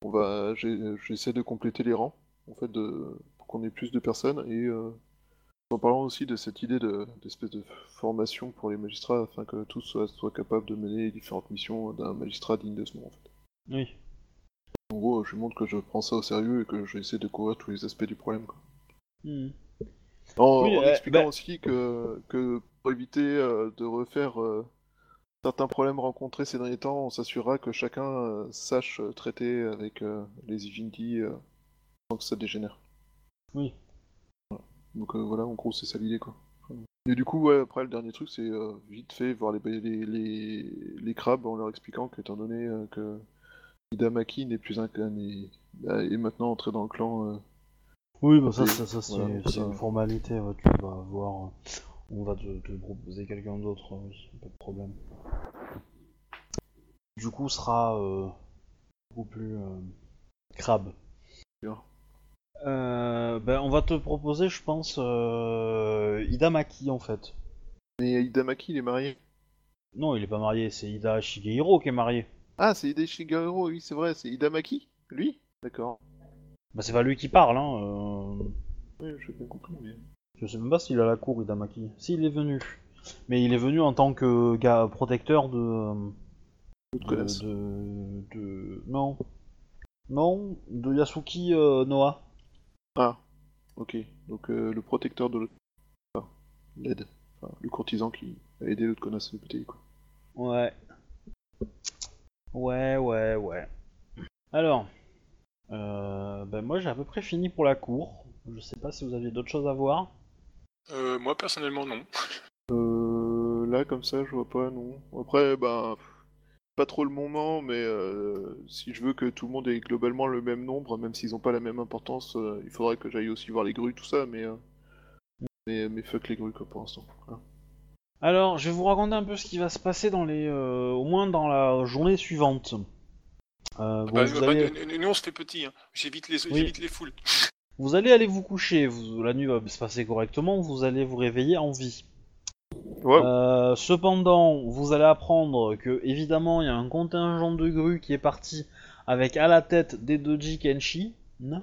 on va, j'essaie de compléter les rangs, en fait, de, pour qu'on ait plus de personnes, et euh, en parlant aussi de cette idée de- d'espèce de, formation pour les magistrats, afin que tous soient, soient capables de mener les différentes missions d'un magistrat digne de ce nom, en fait. Oui. En gros, je lui montre que je prends ça au sérieux et que j'essaie de couvrir tous les aspects du problème, quoi. Mhm. En, Oui, en euh, expliquant bah- aussi que, que pour éviter euh, de refaire euh, certains problèmes rencontrés ces derniers temps, on s'assurera que chacun euh, sache traiter avec les Ivinti euh, sans que ça dégénère. Oui. Donc voilà, en gros, c'est ça l'idée, quoi. Et du coup, ouais, après, le dernier truc, c'est euh, vite fait voir les, les, les, les crabes en leur expliquant qu'étant donné euh, que Hidamaki n'est plus un bah, est maintenant entré dans le clan Oui, bah ça, ça, ça, c'est voilà, une formalité, ouais, tu vas voir. euh, On va te, te proposer quelqu'un d'autre, oui, pas de problème. Du coup, sera euh, beaucoup plus euh, crabe. Bien. Euh, ben, on va te proposer, je pense, euh, Ida Maki en fait. Mais Hidamaki, il est marié? Non, il est pas marié, c'est Ida Shigehiro qui est marié. Ah, c'est Hide Shigeru, oui, c'est vrai, c'est Hidamaki? Lui? D'accord. Bah, c'est pas lui qui parle, hein. euh, Oui, j'ai bien compris, mais... Je sais même pas s'il à la cour, Ida Maki. Si, il est venu. Mais il est venu en tant que gars protecteur de. euh, de, connaissent. de, de- Non. Non, de Yasuki euh, Noah. Ah, ok. Donc euh, le protecteur de l'autre... Enfin, l'aide. Enfin, le courtisan qui a aidé l'autre connasse à bouteille, quoi. Ouais. Ouais, ouais, ouais. Alors. Euh, ben moi j'ai à peu près fini pour la cour. Je sais pas si vous aviez d'autres choses à voir. Euh, moi, personnellement, non. Euh, là, comme ça, je vois pas, non. Après, bah... pff, Pas trop le moment, mais euh, si je veux que tout le monde ait globalement le même nombre, même s'ils ont pas la même importance, euh, il faudrait que j'aille aussi voir les grues, tout ça, mais... euh, Mais, mais fuck les grues, quoi, pour l'instant. Alors, je vais vous raconter un peu ce qui va se passer dans les, euh, au moins dans la journée suivante. Euh, bon, Bah, vous, bah, allez, nous, nous, on se fait petit. Hein. J'évite les, Oui. j'évite les foules. vous allez aller vous coucher. Vous, la nuit va se passer correctement. Vous allez vous réveiller en vie. Wow. Euh, cependant, vous allez apprendre que évidemment il y a un contingent de grues qui est parti avec à la tête des Doji Kenshi. Euh,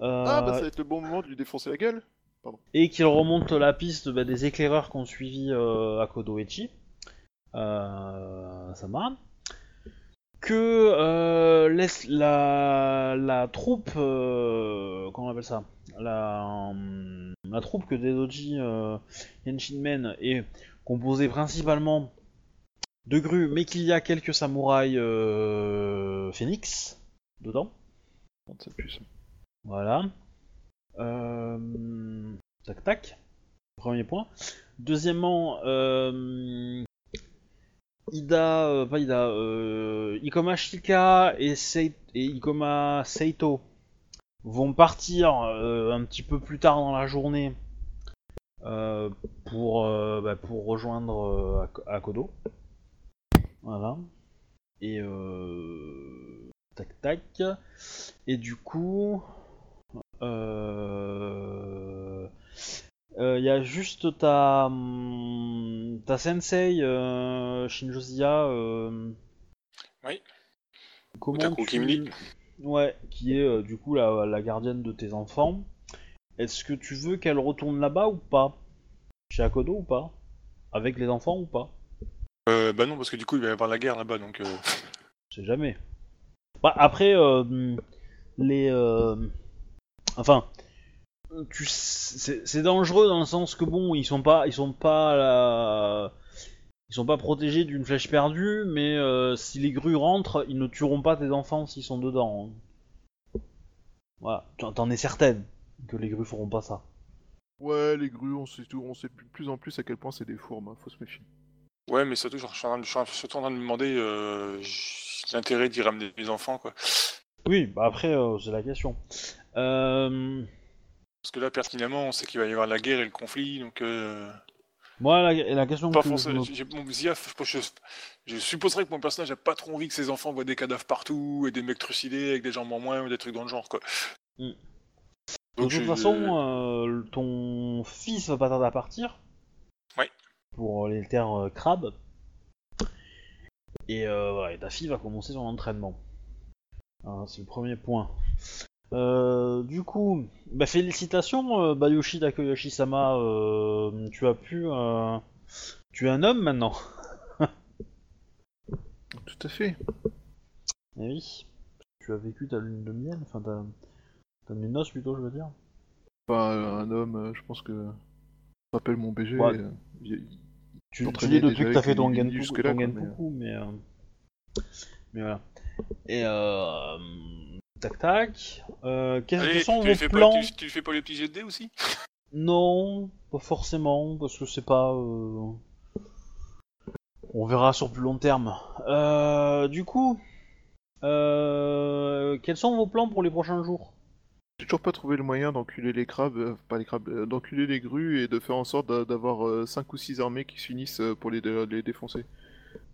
Ah, bah ça va être le bon moment de lui défoncer la gueule et qu'il remonte la piste bah, des éclaireurs qui ont suivi euh, Akodoichi. Euh, ça marche. Que euh, laisse la, la troupe, euh, comment on appelle ça? La, euh, la troupe que Dedoji mène est composée principalement de grues, mais qu'il y a quelques samouraïs phénix dedans. Voilà. Euh... Tac tac. Premier point. Deuxièmement, euh... Ida, euh, pas Ida, euh... Ikoma Shika et, Sei- et Ikoma Seito vont partir euh, un petit peu plus tard dans la journée euh, pour, euh, bah, pour rejoindre Ak- Akodo. Voilà. Et euh... tac tac. Et du coup. Il y a juste ta, hum, ta sensei euh, Shinjozia. Euh... Oui. Comment tu... Kimli. Ouais, qui est euh, du coup la, la gardienne de tes enfants. Est-ce que tu veux qu'elle retourne là-bas ou pas? Chez Akodo ou pas? Avec les enfants ou pas? Euh, bah non, parce que du coup, il va y avoir la guerre là-bas, donc... euh, Je sais jamais. Bah, après, euh, les. euh, Enfin. Tu, c'est c'est dangereux dans le sens que bon, ils sont pas, ils sont pas, la- ils sont pas protégés d'une flèche perdue, mais euh, si les grues rentrent, ils ne tueront pas tes enfants s'ils sont dedans. hein. Voilà, t'en es certaine que les grues feront pas ça. Ouais, les grues, on sait tout, on sait de plus en plus à quel point c'est des fourbes, hein, faut se méfier. Ouais, mais surtout, genre, je suis en train de- je suis surtout en train de me demander euh, l'intérêt d'y ramener mes enfants, quoi. Oui, bah après euh, c'est la question. Euh, Parce que là, pertinemment, on sait qu'il va y avoir la guerre et le conflit, donc... Euh... moi la, la question Pas que je forcément. je, je, je supposerais que mon personnage a pas trop envie que ses enfants voient des cadavres partout et des mecs trucidés avec des jambes en moins ou des trucs dans le genre, quoi. Mm. Donc, de toute façon, euh, ton fils va pas tarder à partir. Ouais. Pour les terres euh, crabes. Et, euh, ta fille va commencer son entraînement. Ah, c'est le premier point. Euh, du coup, bah, félicitations, euh, Bayushi Takeyoshi-sama. euh, tu as pu. euh, tu es un homme maintenant. Tout à fait. Eh oui. Tu as vécu ta lune de miel, enfin ta, ta noces plutôt, je veux dire. Enfin, un homme, je pense que. Je rappelle mon BG. Ouais. euh, il- Tu, tu l'es depuis que t'as fait ton Genpuku, mais... euh, mais voilà. Et euh... Tac tac. Euh, quels Allez, sont tu, vos fais plans pas, tu, fais pas les petits jets de dés aussi? Non, pas forcément, parce que c'est pas... euh, On verra sur plus long terme. Euh, du coup... Euh... Quels sont vos plans pour les prochains jours? J'ai toujours pas trouvé le moyen d'enculer les crabes, euh, pas les crabes, euh, d'enculer les grues et de faire en sorte d'a- d'avoir 5 ou 6 armées qui s'unissent euh, pour les, dé- les défoncer.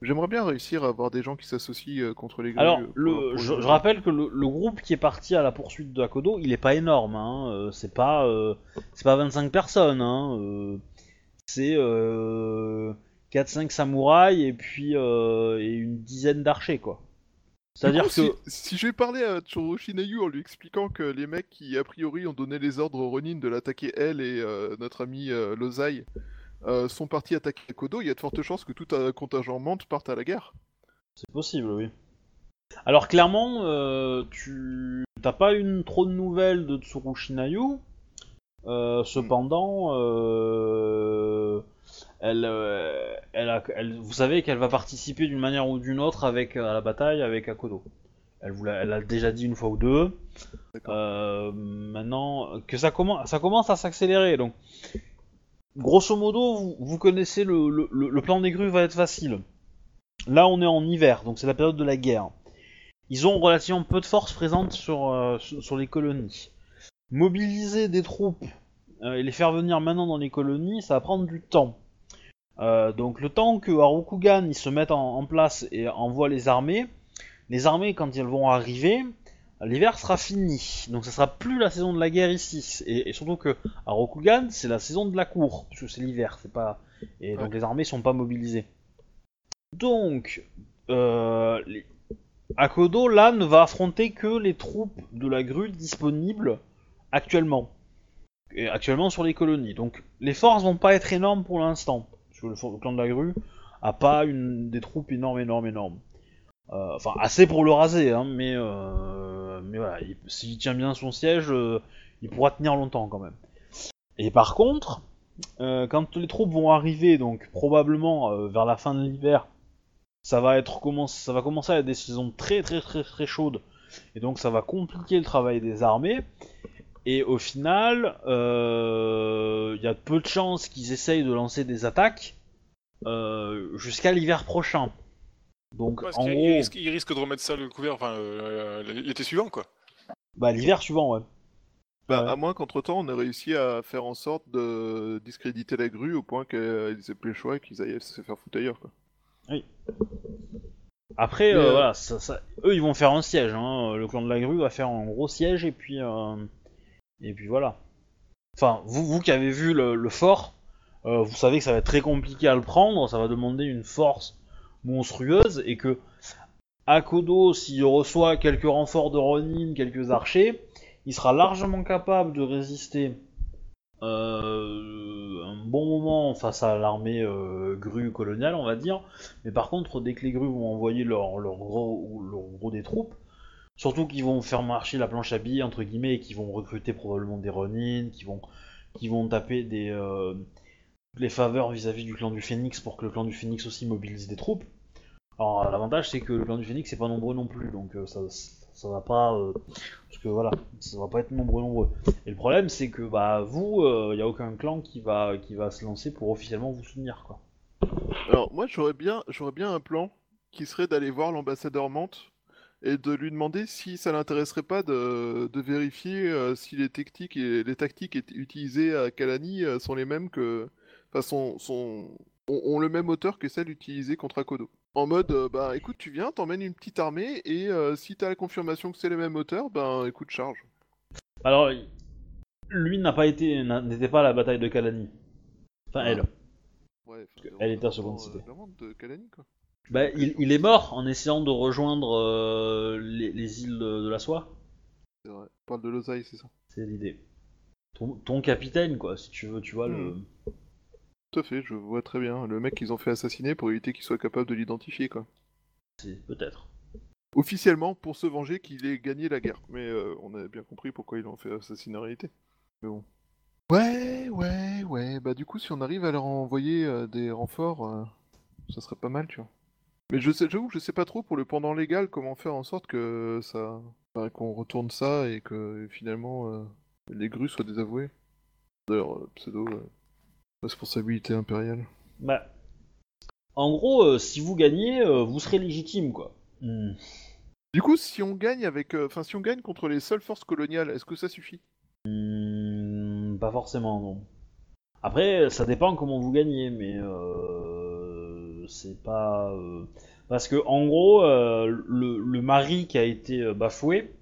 J'aimerais bien réussir à avoir des gens qui s'associent euh, contre les grues. Alors, euh, le, je, rappelle que le, le groupe qui est parti à la poursuite de Akodo, il est pas énorme, hein. euh, c'est pas, c'est pas 25 personnes, hein. c'est euh, 4-5 samouraïs et puis et une dizaine d'archers, quoi. C'est-à-dire que si, si je vais parler à Choroshinayu en lui expliquant que les mecs qui a priori ont donné les ordres au Ronin de l'attaquer elle et notre ami Lozai euh, sont partis attaquer Kodo, il y a de fortes chances que tout un contingent Mante parte à la guerre. c'est possible, oui. Alors clairement, euh, tu t'as pas une trop de nouvelles de Tsurushinayu. Euh, cependant, euh, elle, euh, elle, a, elle- vous savez qu'elle va participer d'une manière ou d'une autre avec à la bataille avec Akodo. Elle vous l'a, elle a déjà dit une fois ou deux. Maintenant que ça commence, ça commence à s'accélérer. Donc, grosso modo, vous, connaissez le, plan des grues va être facile. Là, on est en hiver, donc c'est la période de la guerre. Ils ont relativement peu de forces présentes sur, euh, sur les colonies. Mobiliser des troupes euh, et les faire venir maintenant dans les colonies, ça va prendre du temps. Euh, donc le temps que Harukugan ils se mettent en, en place et envoient les armées, les armées quand elles vont arriver, l'hiver sera fini. Donc ça sera plus la saison de la guerre ici. Et, et surtout que Harukugan c'est la saison de la cour, parce que c'est l'hiver, c'est pas. Et donc Ouais. les armées sont pas mobilisées. Donc euh, les- Akodo là ne va affronter que les troupes de la grue disponibles actuellement. Et actuellement sur les colonies. Donc les forces vont pas être énormes pour l'instant. Parce que le, clan de la grue a pas une, des troupes énormes, énormes, énormes. Euh, enfin, assez pour le raser, hein, mais, euh, mais voilà, il- s'il tient bien son siège, euh, il pourra tenir longtemps quand même. Et par contre, quand les troupes vont arriver, donc probablement vers la fin de l'hiver, ça va être ça va commencer à être des saisons très très très très chaudes, et donc ça va compliquer le travail des armées. Et au final, il y a peu de chances qu'ils essayent de lancer des attaques jusqu'à l'hiver prochain. Donc Parce en qu'il gros, il risque, il risque de remettre ça le couvert, enfin, euh, l'été suivant, quoi. bah l'hiver suivant, ouais. Bah, Ouais. À moins qu'entre temps on ait réussi à faire en sorte de discréditer la grue au point qu'ils aient plus le choix et qu'ils aillent se faire foutre ailleurs. Quoi. Après, Mais, euh, euh, voilà, ça, ça- eux ils vont faire un siège. Hein. Le clan de la grue va faire un gros siège et puis euh, et puis voilà. Enfin, vous, vous qui avez vu le, le fort, euh, vous savez que ça va être très compliqué à le prendre. Ça va demander une force monstrueuse et que Akodo, s'il reçoit quelques renforts de Ronin, quelques archers, il sera largement capable de résister euh, un bon moment face à l'armée euh, grue coloniale, on va dire. Mais par contre, dès que les grues vont envoyer leur, gros, des troupes, Surtout qu'ils vont faire marcher la planche à billets, entre guillemets, et qu'ils vont recruter probablement des Ronin, qui vont, qui vont taper des, euh, les faveurs vis-à-vis du clan du Phénix pour que le clan du Phénix aussi mobilise des troupes. Alors l'avantage c'est que le clan du Phénix c'est pas nombreux non plus, donc euh, ça, ça va pas... euh, parce que voilà, ça va pas être nombreux nombreux. Et le problème c'est que bah vous, il n'y a aucun clan qui va, qui va se lancer pour officiellement vous soutenir quoi. Alors moi j'aurais bien, j'aurais bien un plan qui serait d'aller voir l'ambassadeur Mante et de lui demander si ça l'intéresserait pas de, de vérifier euh, si les tactiques et les tactiques utilisées à Kalani euh, sont les mêmes que, enfin ont, ont le même auteur que celles utilisées contre Akodo. En mode, euh, bah écoute, tu viens, t'emmènes une petite armée et euh, si t'as la confirmation que c'est les mêmes auteurs, ben écoute, charge. Alors, lui n'a pas été, n'était pas à la bataille de Kalani. Enfin, elle. Ouais, enfin, Elle était à seconde cité. euh, vraiment de Kalani quoi. Bah, il, il est mort en essayant de rejoindre euh, les, les îles de, de la soie. C'est vrai. Parle de l'oseille, c'est ça. C'est l'idée. Ton, ton capitaine, quoi, si tu veux, tu vois, le... Tout à fait, je vois très bien. Le mec qu'ils ont fait assassiner pour éviter qu'il soit capable de l'identifier quoi. C'est peut-être. Officiellement pour se venger qu'il ait gagné la guerre. Mais euh, on a bien compris pourquoi ils l'ont fait assassiner en réalité. Mais bon. Ouais, ouais, ouais. Bah du coup, si on arrive à leur envoyer euh, des renforts, euh, ça serait pas mal, tu vois. Mais je sais, j'avoue, que je sais pas trop pour le pendant légal comment faire en sorte que ça, bah, qu'on retourne ça et que finalement les grues soient désavouées. D'ailleurs, pseudo responsabilité impériale. Bah, en gros, euh, si vous gagnez, euh, vous serez légitime, quoi. Hmm. Du coup, si on gagne avec, euh, enfin, si on gagne contre les seules forces coloniales, est-ce que ça suffit? Hmm, pas forcément, non. Après, ça dépend comment vous gagnez, mais euh, c'est pas... euh, Parce que, en gros, euh, le, le mari qui a été bafoué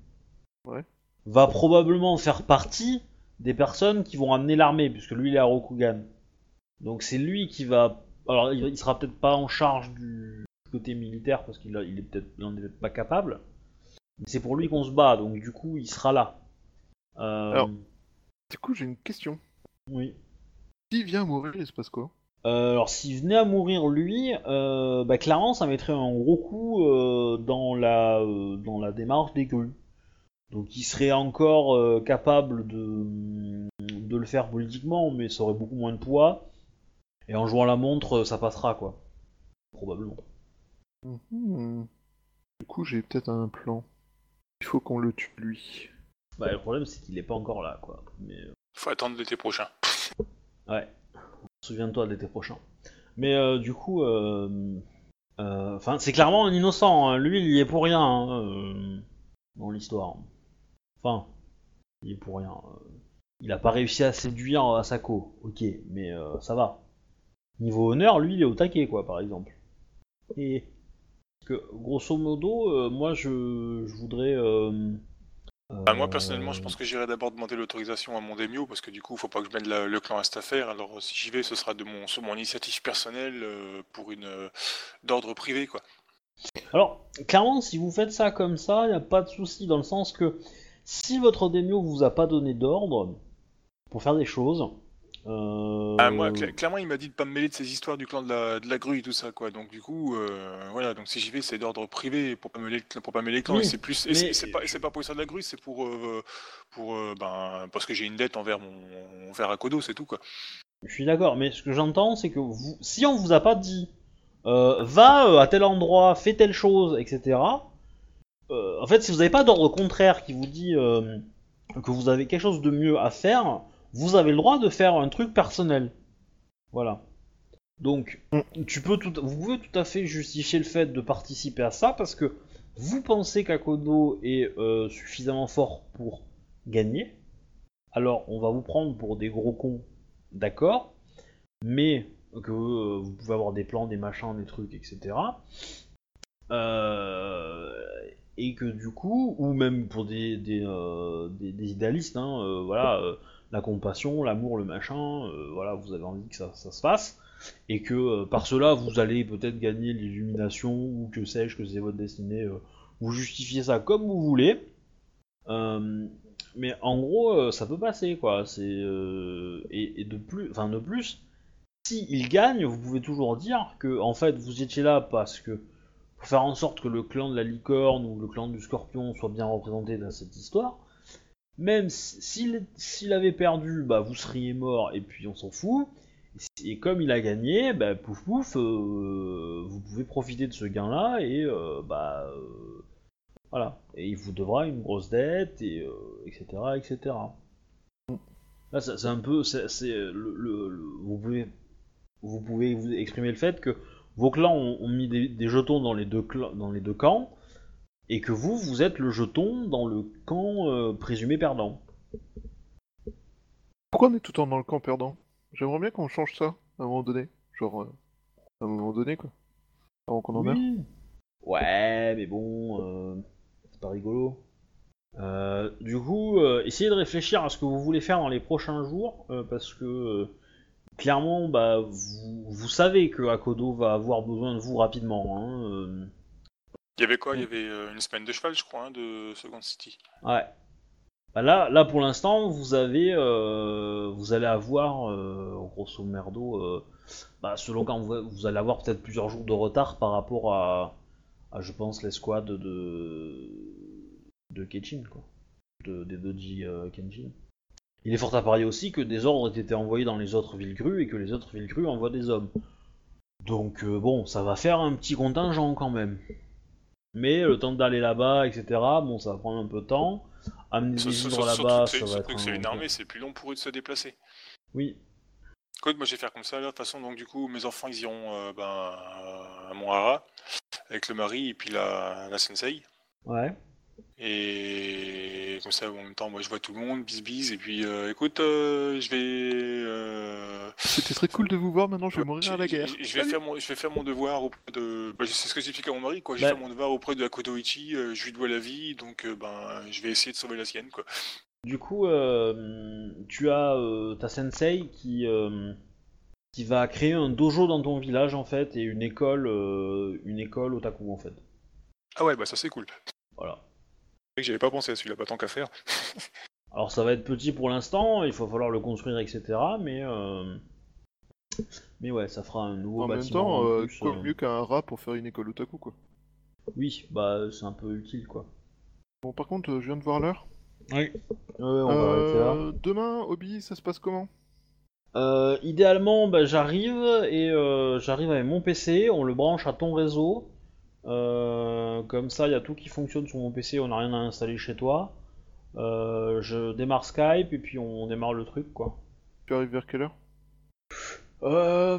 Ouais. va probablement faire partie des personnes qui vont amener l'armée, puisque lui, il est à Rokugan. Donc c'est lui qui va... Alors, il, il sera peut-être pas en charge du côté militaire, parce qu'il il est peut-être est peut-être pas capable. Mais c'est pour lui qu'on se bat, donc du coup, il sera là. Euh, Alors- Du coup, j'ai une question. Oui. Qui vient mourir, il se passe quoi? Euh, alors s'il venait à mourir lui, euh, bah, clairement ça mettrait un gros coup euh, dans, la, euh, dans la démarche des grues. Donc il serait encore capable de, de le faire politiquement, mais ça aurait beaucoup moins de poids. Et en jouant la montre, ça passera quoi. Probablement. Mhm. Du coup, j'ai peut-être un plan. Il faut qu'on le tue, lui. Bah, le problème c'est qu'il est pas encore là quoi. Mais euh, Faut attendre l'été prochain. ouais, souviens-toi de l'été prochain. Mais euh, du coup, euh, euh, enfin c'est clairement un innocent. hein. Lui il y est pour rien hein, euh, dans l'histoire. Enfin, il est pour rien. euh. Il a pas réussi à séduire Asako, ok, mais euh, ça va. Niveau honneur, lui il est au taquet quoi, par exemple. Et que grosso modo, euh, moi je, je voudrais. euh, Bah, moi euh, personnellement, je pense que j'irai d'abord demander l'autorisation à mon Demio parce que du coup, faut pas que je mène la- le clan à cette affaire. Alors si j'y vais, ce sera de mon sur mon initiative personnelle euh, pour une euh, d'ordre privé quoi. Alors, clairement, si vous faites ça comme ça, il n'y a pas de souci, dans le sens que si votre démio vous a pas donné d'ordre pour faire des choses, Ah, moi, cla- clairement, il m'a dit de pas me mêler de ces histoires du clan de la, de la grue et tout ça, quoi. Donc, du coup, euh, voilà. Donc, si j'y vais, c'est d'ordre privé pour pas mêler, le- pour pas mêler les clans. Oui, et c'est plus, c'est- pas, pour ça de la grue, c'est pour, euh, pour, euh, ben, parce que j'ai une dette envers mon, envers Akodo, c'est tout, quoi. je suis d'accord, mais ce que j'entends, c'est que vous, si on vous a pas dit euh, va euh, à tel endroit, fais telle chose, etc., euh, en fait, si vous n'avez pas d'ordre contraire qui vous dit euh, que vous avez quelque chose de mieux à faire, vous avez le droit de faire un truc personnel. Voilà. Donc, tu peux tout, vous pouvez tout à fait justifier le fait de participer à ça parce que vous pensez qu'Akodo est euh, suffisamment fort pour gagner. Alors, on va vous prendre pour des gros cons, d'accord, mais que euh, vous pouvez avoir des plans, des machins, des trucs, etc. Euh, et que du coup, ou même pour des, des, des- des idéalistes, hein, voilà, la compassion, l'amour, le machin, euh, voilà, vous avez envie que ça, se fasse, et que euh, par cela vous allez peut-être gagner l'illumination, ou que sais-je, que c'est votre destinée, euh, vous justifiez ça comme vous voulez. Mais en gros, ça peut passer, quoi. C'est et, et de plus, enfin de plus, si il gagne, vous pouvez toujours dire que en fait vous étiez là parce que pour faire en sorte que le clan de la licorne ou le clan du scorpion soit bien représenté dans cette histoire. Même si- s'il avait perdu, bah vous seriez mort et puis on s'en fout. Et comme il a gagné, bah euh, vous pouvez profiter de ce gain-là et euh, bah euh, voilà. Il vous devra une grosse dette et etc etc. Là, c'est un peu, vous pouvez, vous exprimer le fait que vos clans ont, mis des, jetons dans les deux camps et que vous, vous êtes le jeton dans le camp euh, présumé perdant. Pourquoi on est tout le temps dans le camp perdant? J'aimerais bien qu'on change ça à un moment donné. Genre, euh, à un moment donné, quoi. Avant qu'on en meure. Oui. Ouais, mais bon, euh, c'est pas rigolo. Euh, du coup, essayez de réfléchir à ce que vous voulez faire dans les prochains jours, parce que clairement, bah, vous, vous savez que Akodo va avoir besoin de vous rapidement. Hein, Il y avait quoi? Il y avait euh, une semaine de cheval, je crois, hein, de Second City. Ouais. Bah là, là pour l'instant, vous avez, euh, vous allez avoir, euh, grosso merdo, euh, bah, selon quand vous, vous allez avoir peut-être plusieurs jours de retard par rapport à, à je pense, l'escouade de de Kenshin, quoi, de, des Doji Kenshin. Il est fort à parier aussi que des ordres aient été envoyés dans les autres villes crues et que les autres villes crues envoient des hommes. Donc bon, ça va faire un petit contingent quand même. Mais le temps d'aller là-bas, etc., bon, ça va prendre un peu de temps. Amener des vivres là-bas, ça va être c'est un- une armée, c'est plus long pour eux de se déplacer. Oui, Écoute, moi je vais faire comme ça, de toute façon, donc du coup, mes enfants ils iront euh, ben, à Monhara avec le mari et puis la, la sensei. ouais. Et comme ça, en même temps, moi je vois tout le monde, bis bis, et puis euh, écoute, euh, je vais. euh, C'était très cool de vous voir, maintenant je vais mourir à la guerre. Je, je vais faire mon, je vais faire mon devoir auprès de. Bah, c'est ce que j'explique à mon mari, quoi. Je Bah- vais faire mon devoir auprès de Akotoichi, euh, je lui dois la vie, donc euh, ben, je vais essayer de sauver la sienne, quoi. Du coup, euh, tu as euh, ta sensei qui, euh, qui va créer un dojo dans ton village, en fait, et une école, euh, une école otaku, en fait. Ah ouais, bah ça c'est cool. Voilà. Que j'avais pas pensé à celui-là, pas tant qu'à faire. Alors ça va être petit pour l'instant, il va falloir le construire, etc. Mais euh, mais ouais, ça fera un nouveau En même bâtiment. temps, en euh, plus, quoi euh. mieux qu'un rat pour faire une école otaku, quoi. Oui, bah c'est un peu utile quoi. Bon, par contre, euh, je viens de voir l'heure. Oui. on va arrêter là. Euh, demain, Obi, ça se passe comment? Euh, idéalement, bah, j'arrive et euh, j'arrive avec mon PC, on le branche à ton réseau. Euh, comme ça, il y a tout qui fonctionne sur mon PC, on n'a rien à installer chez toi. Euh, je démarre Skype et puis on démarre le truc quoi. Tu arrives vers quelle heure? Euh,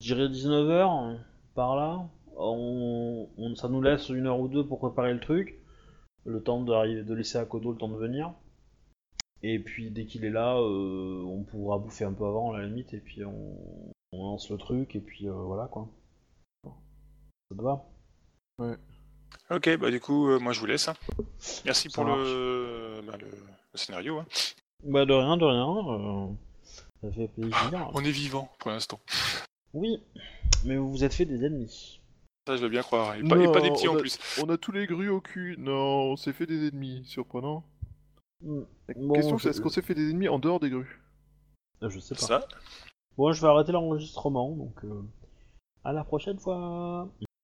je dirais 19h par là. On, on- ça nous laisse une heure ou deux pour préparer le truc. Le temps de laisser à Kodo le temps de venir. Et puis dès qu'il est là, euh, on pourra bouffer un peu avant à la limite. Et puis on, on lance le truc. Et puis voilà quoi. Ça te va Ok, bah du coup, euh, moi je vous laisse. hein. Merci Ça pour le, bah, le, le scénario. hein. Bah de rien, de rien. euh, ça fait plaisir. On est vivant pour l'instant. Oui, mais vous vous êtes fait des ennemis. Ça, je veux bien croire. Et pas, et pas des Non, petits en on a- plus. On a tous les grues au cul. Non, on s'est fait des ennemis. Surprenant. Hmm, La Bon, question, je- c'est est-ce qu'on s'est fait des ennemis en dehors des grues? Je sais pas. Ça, Bon, je vais arrêter l'enregistrement, donc euh, à la prochaine fois.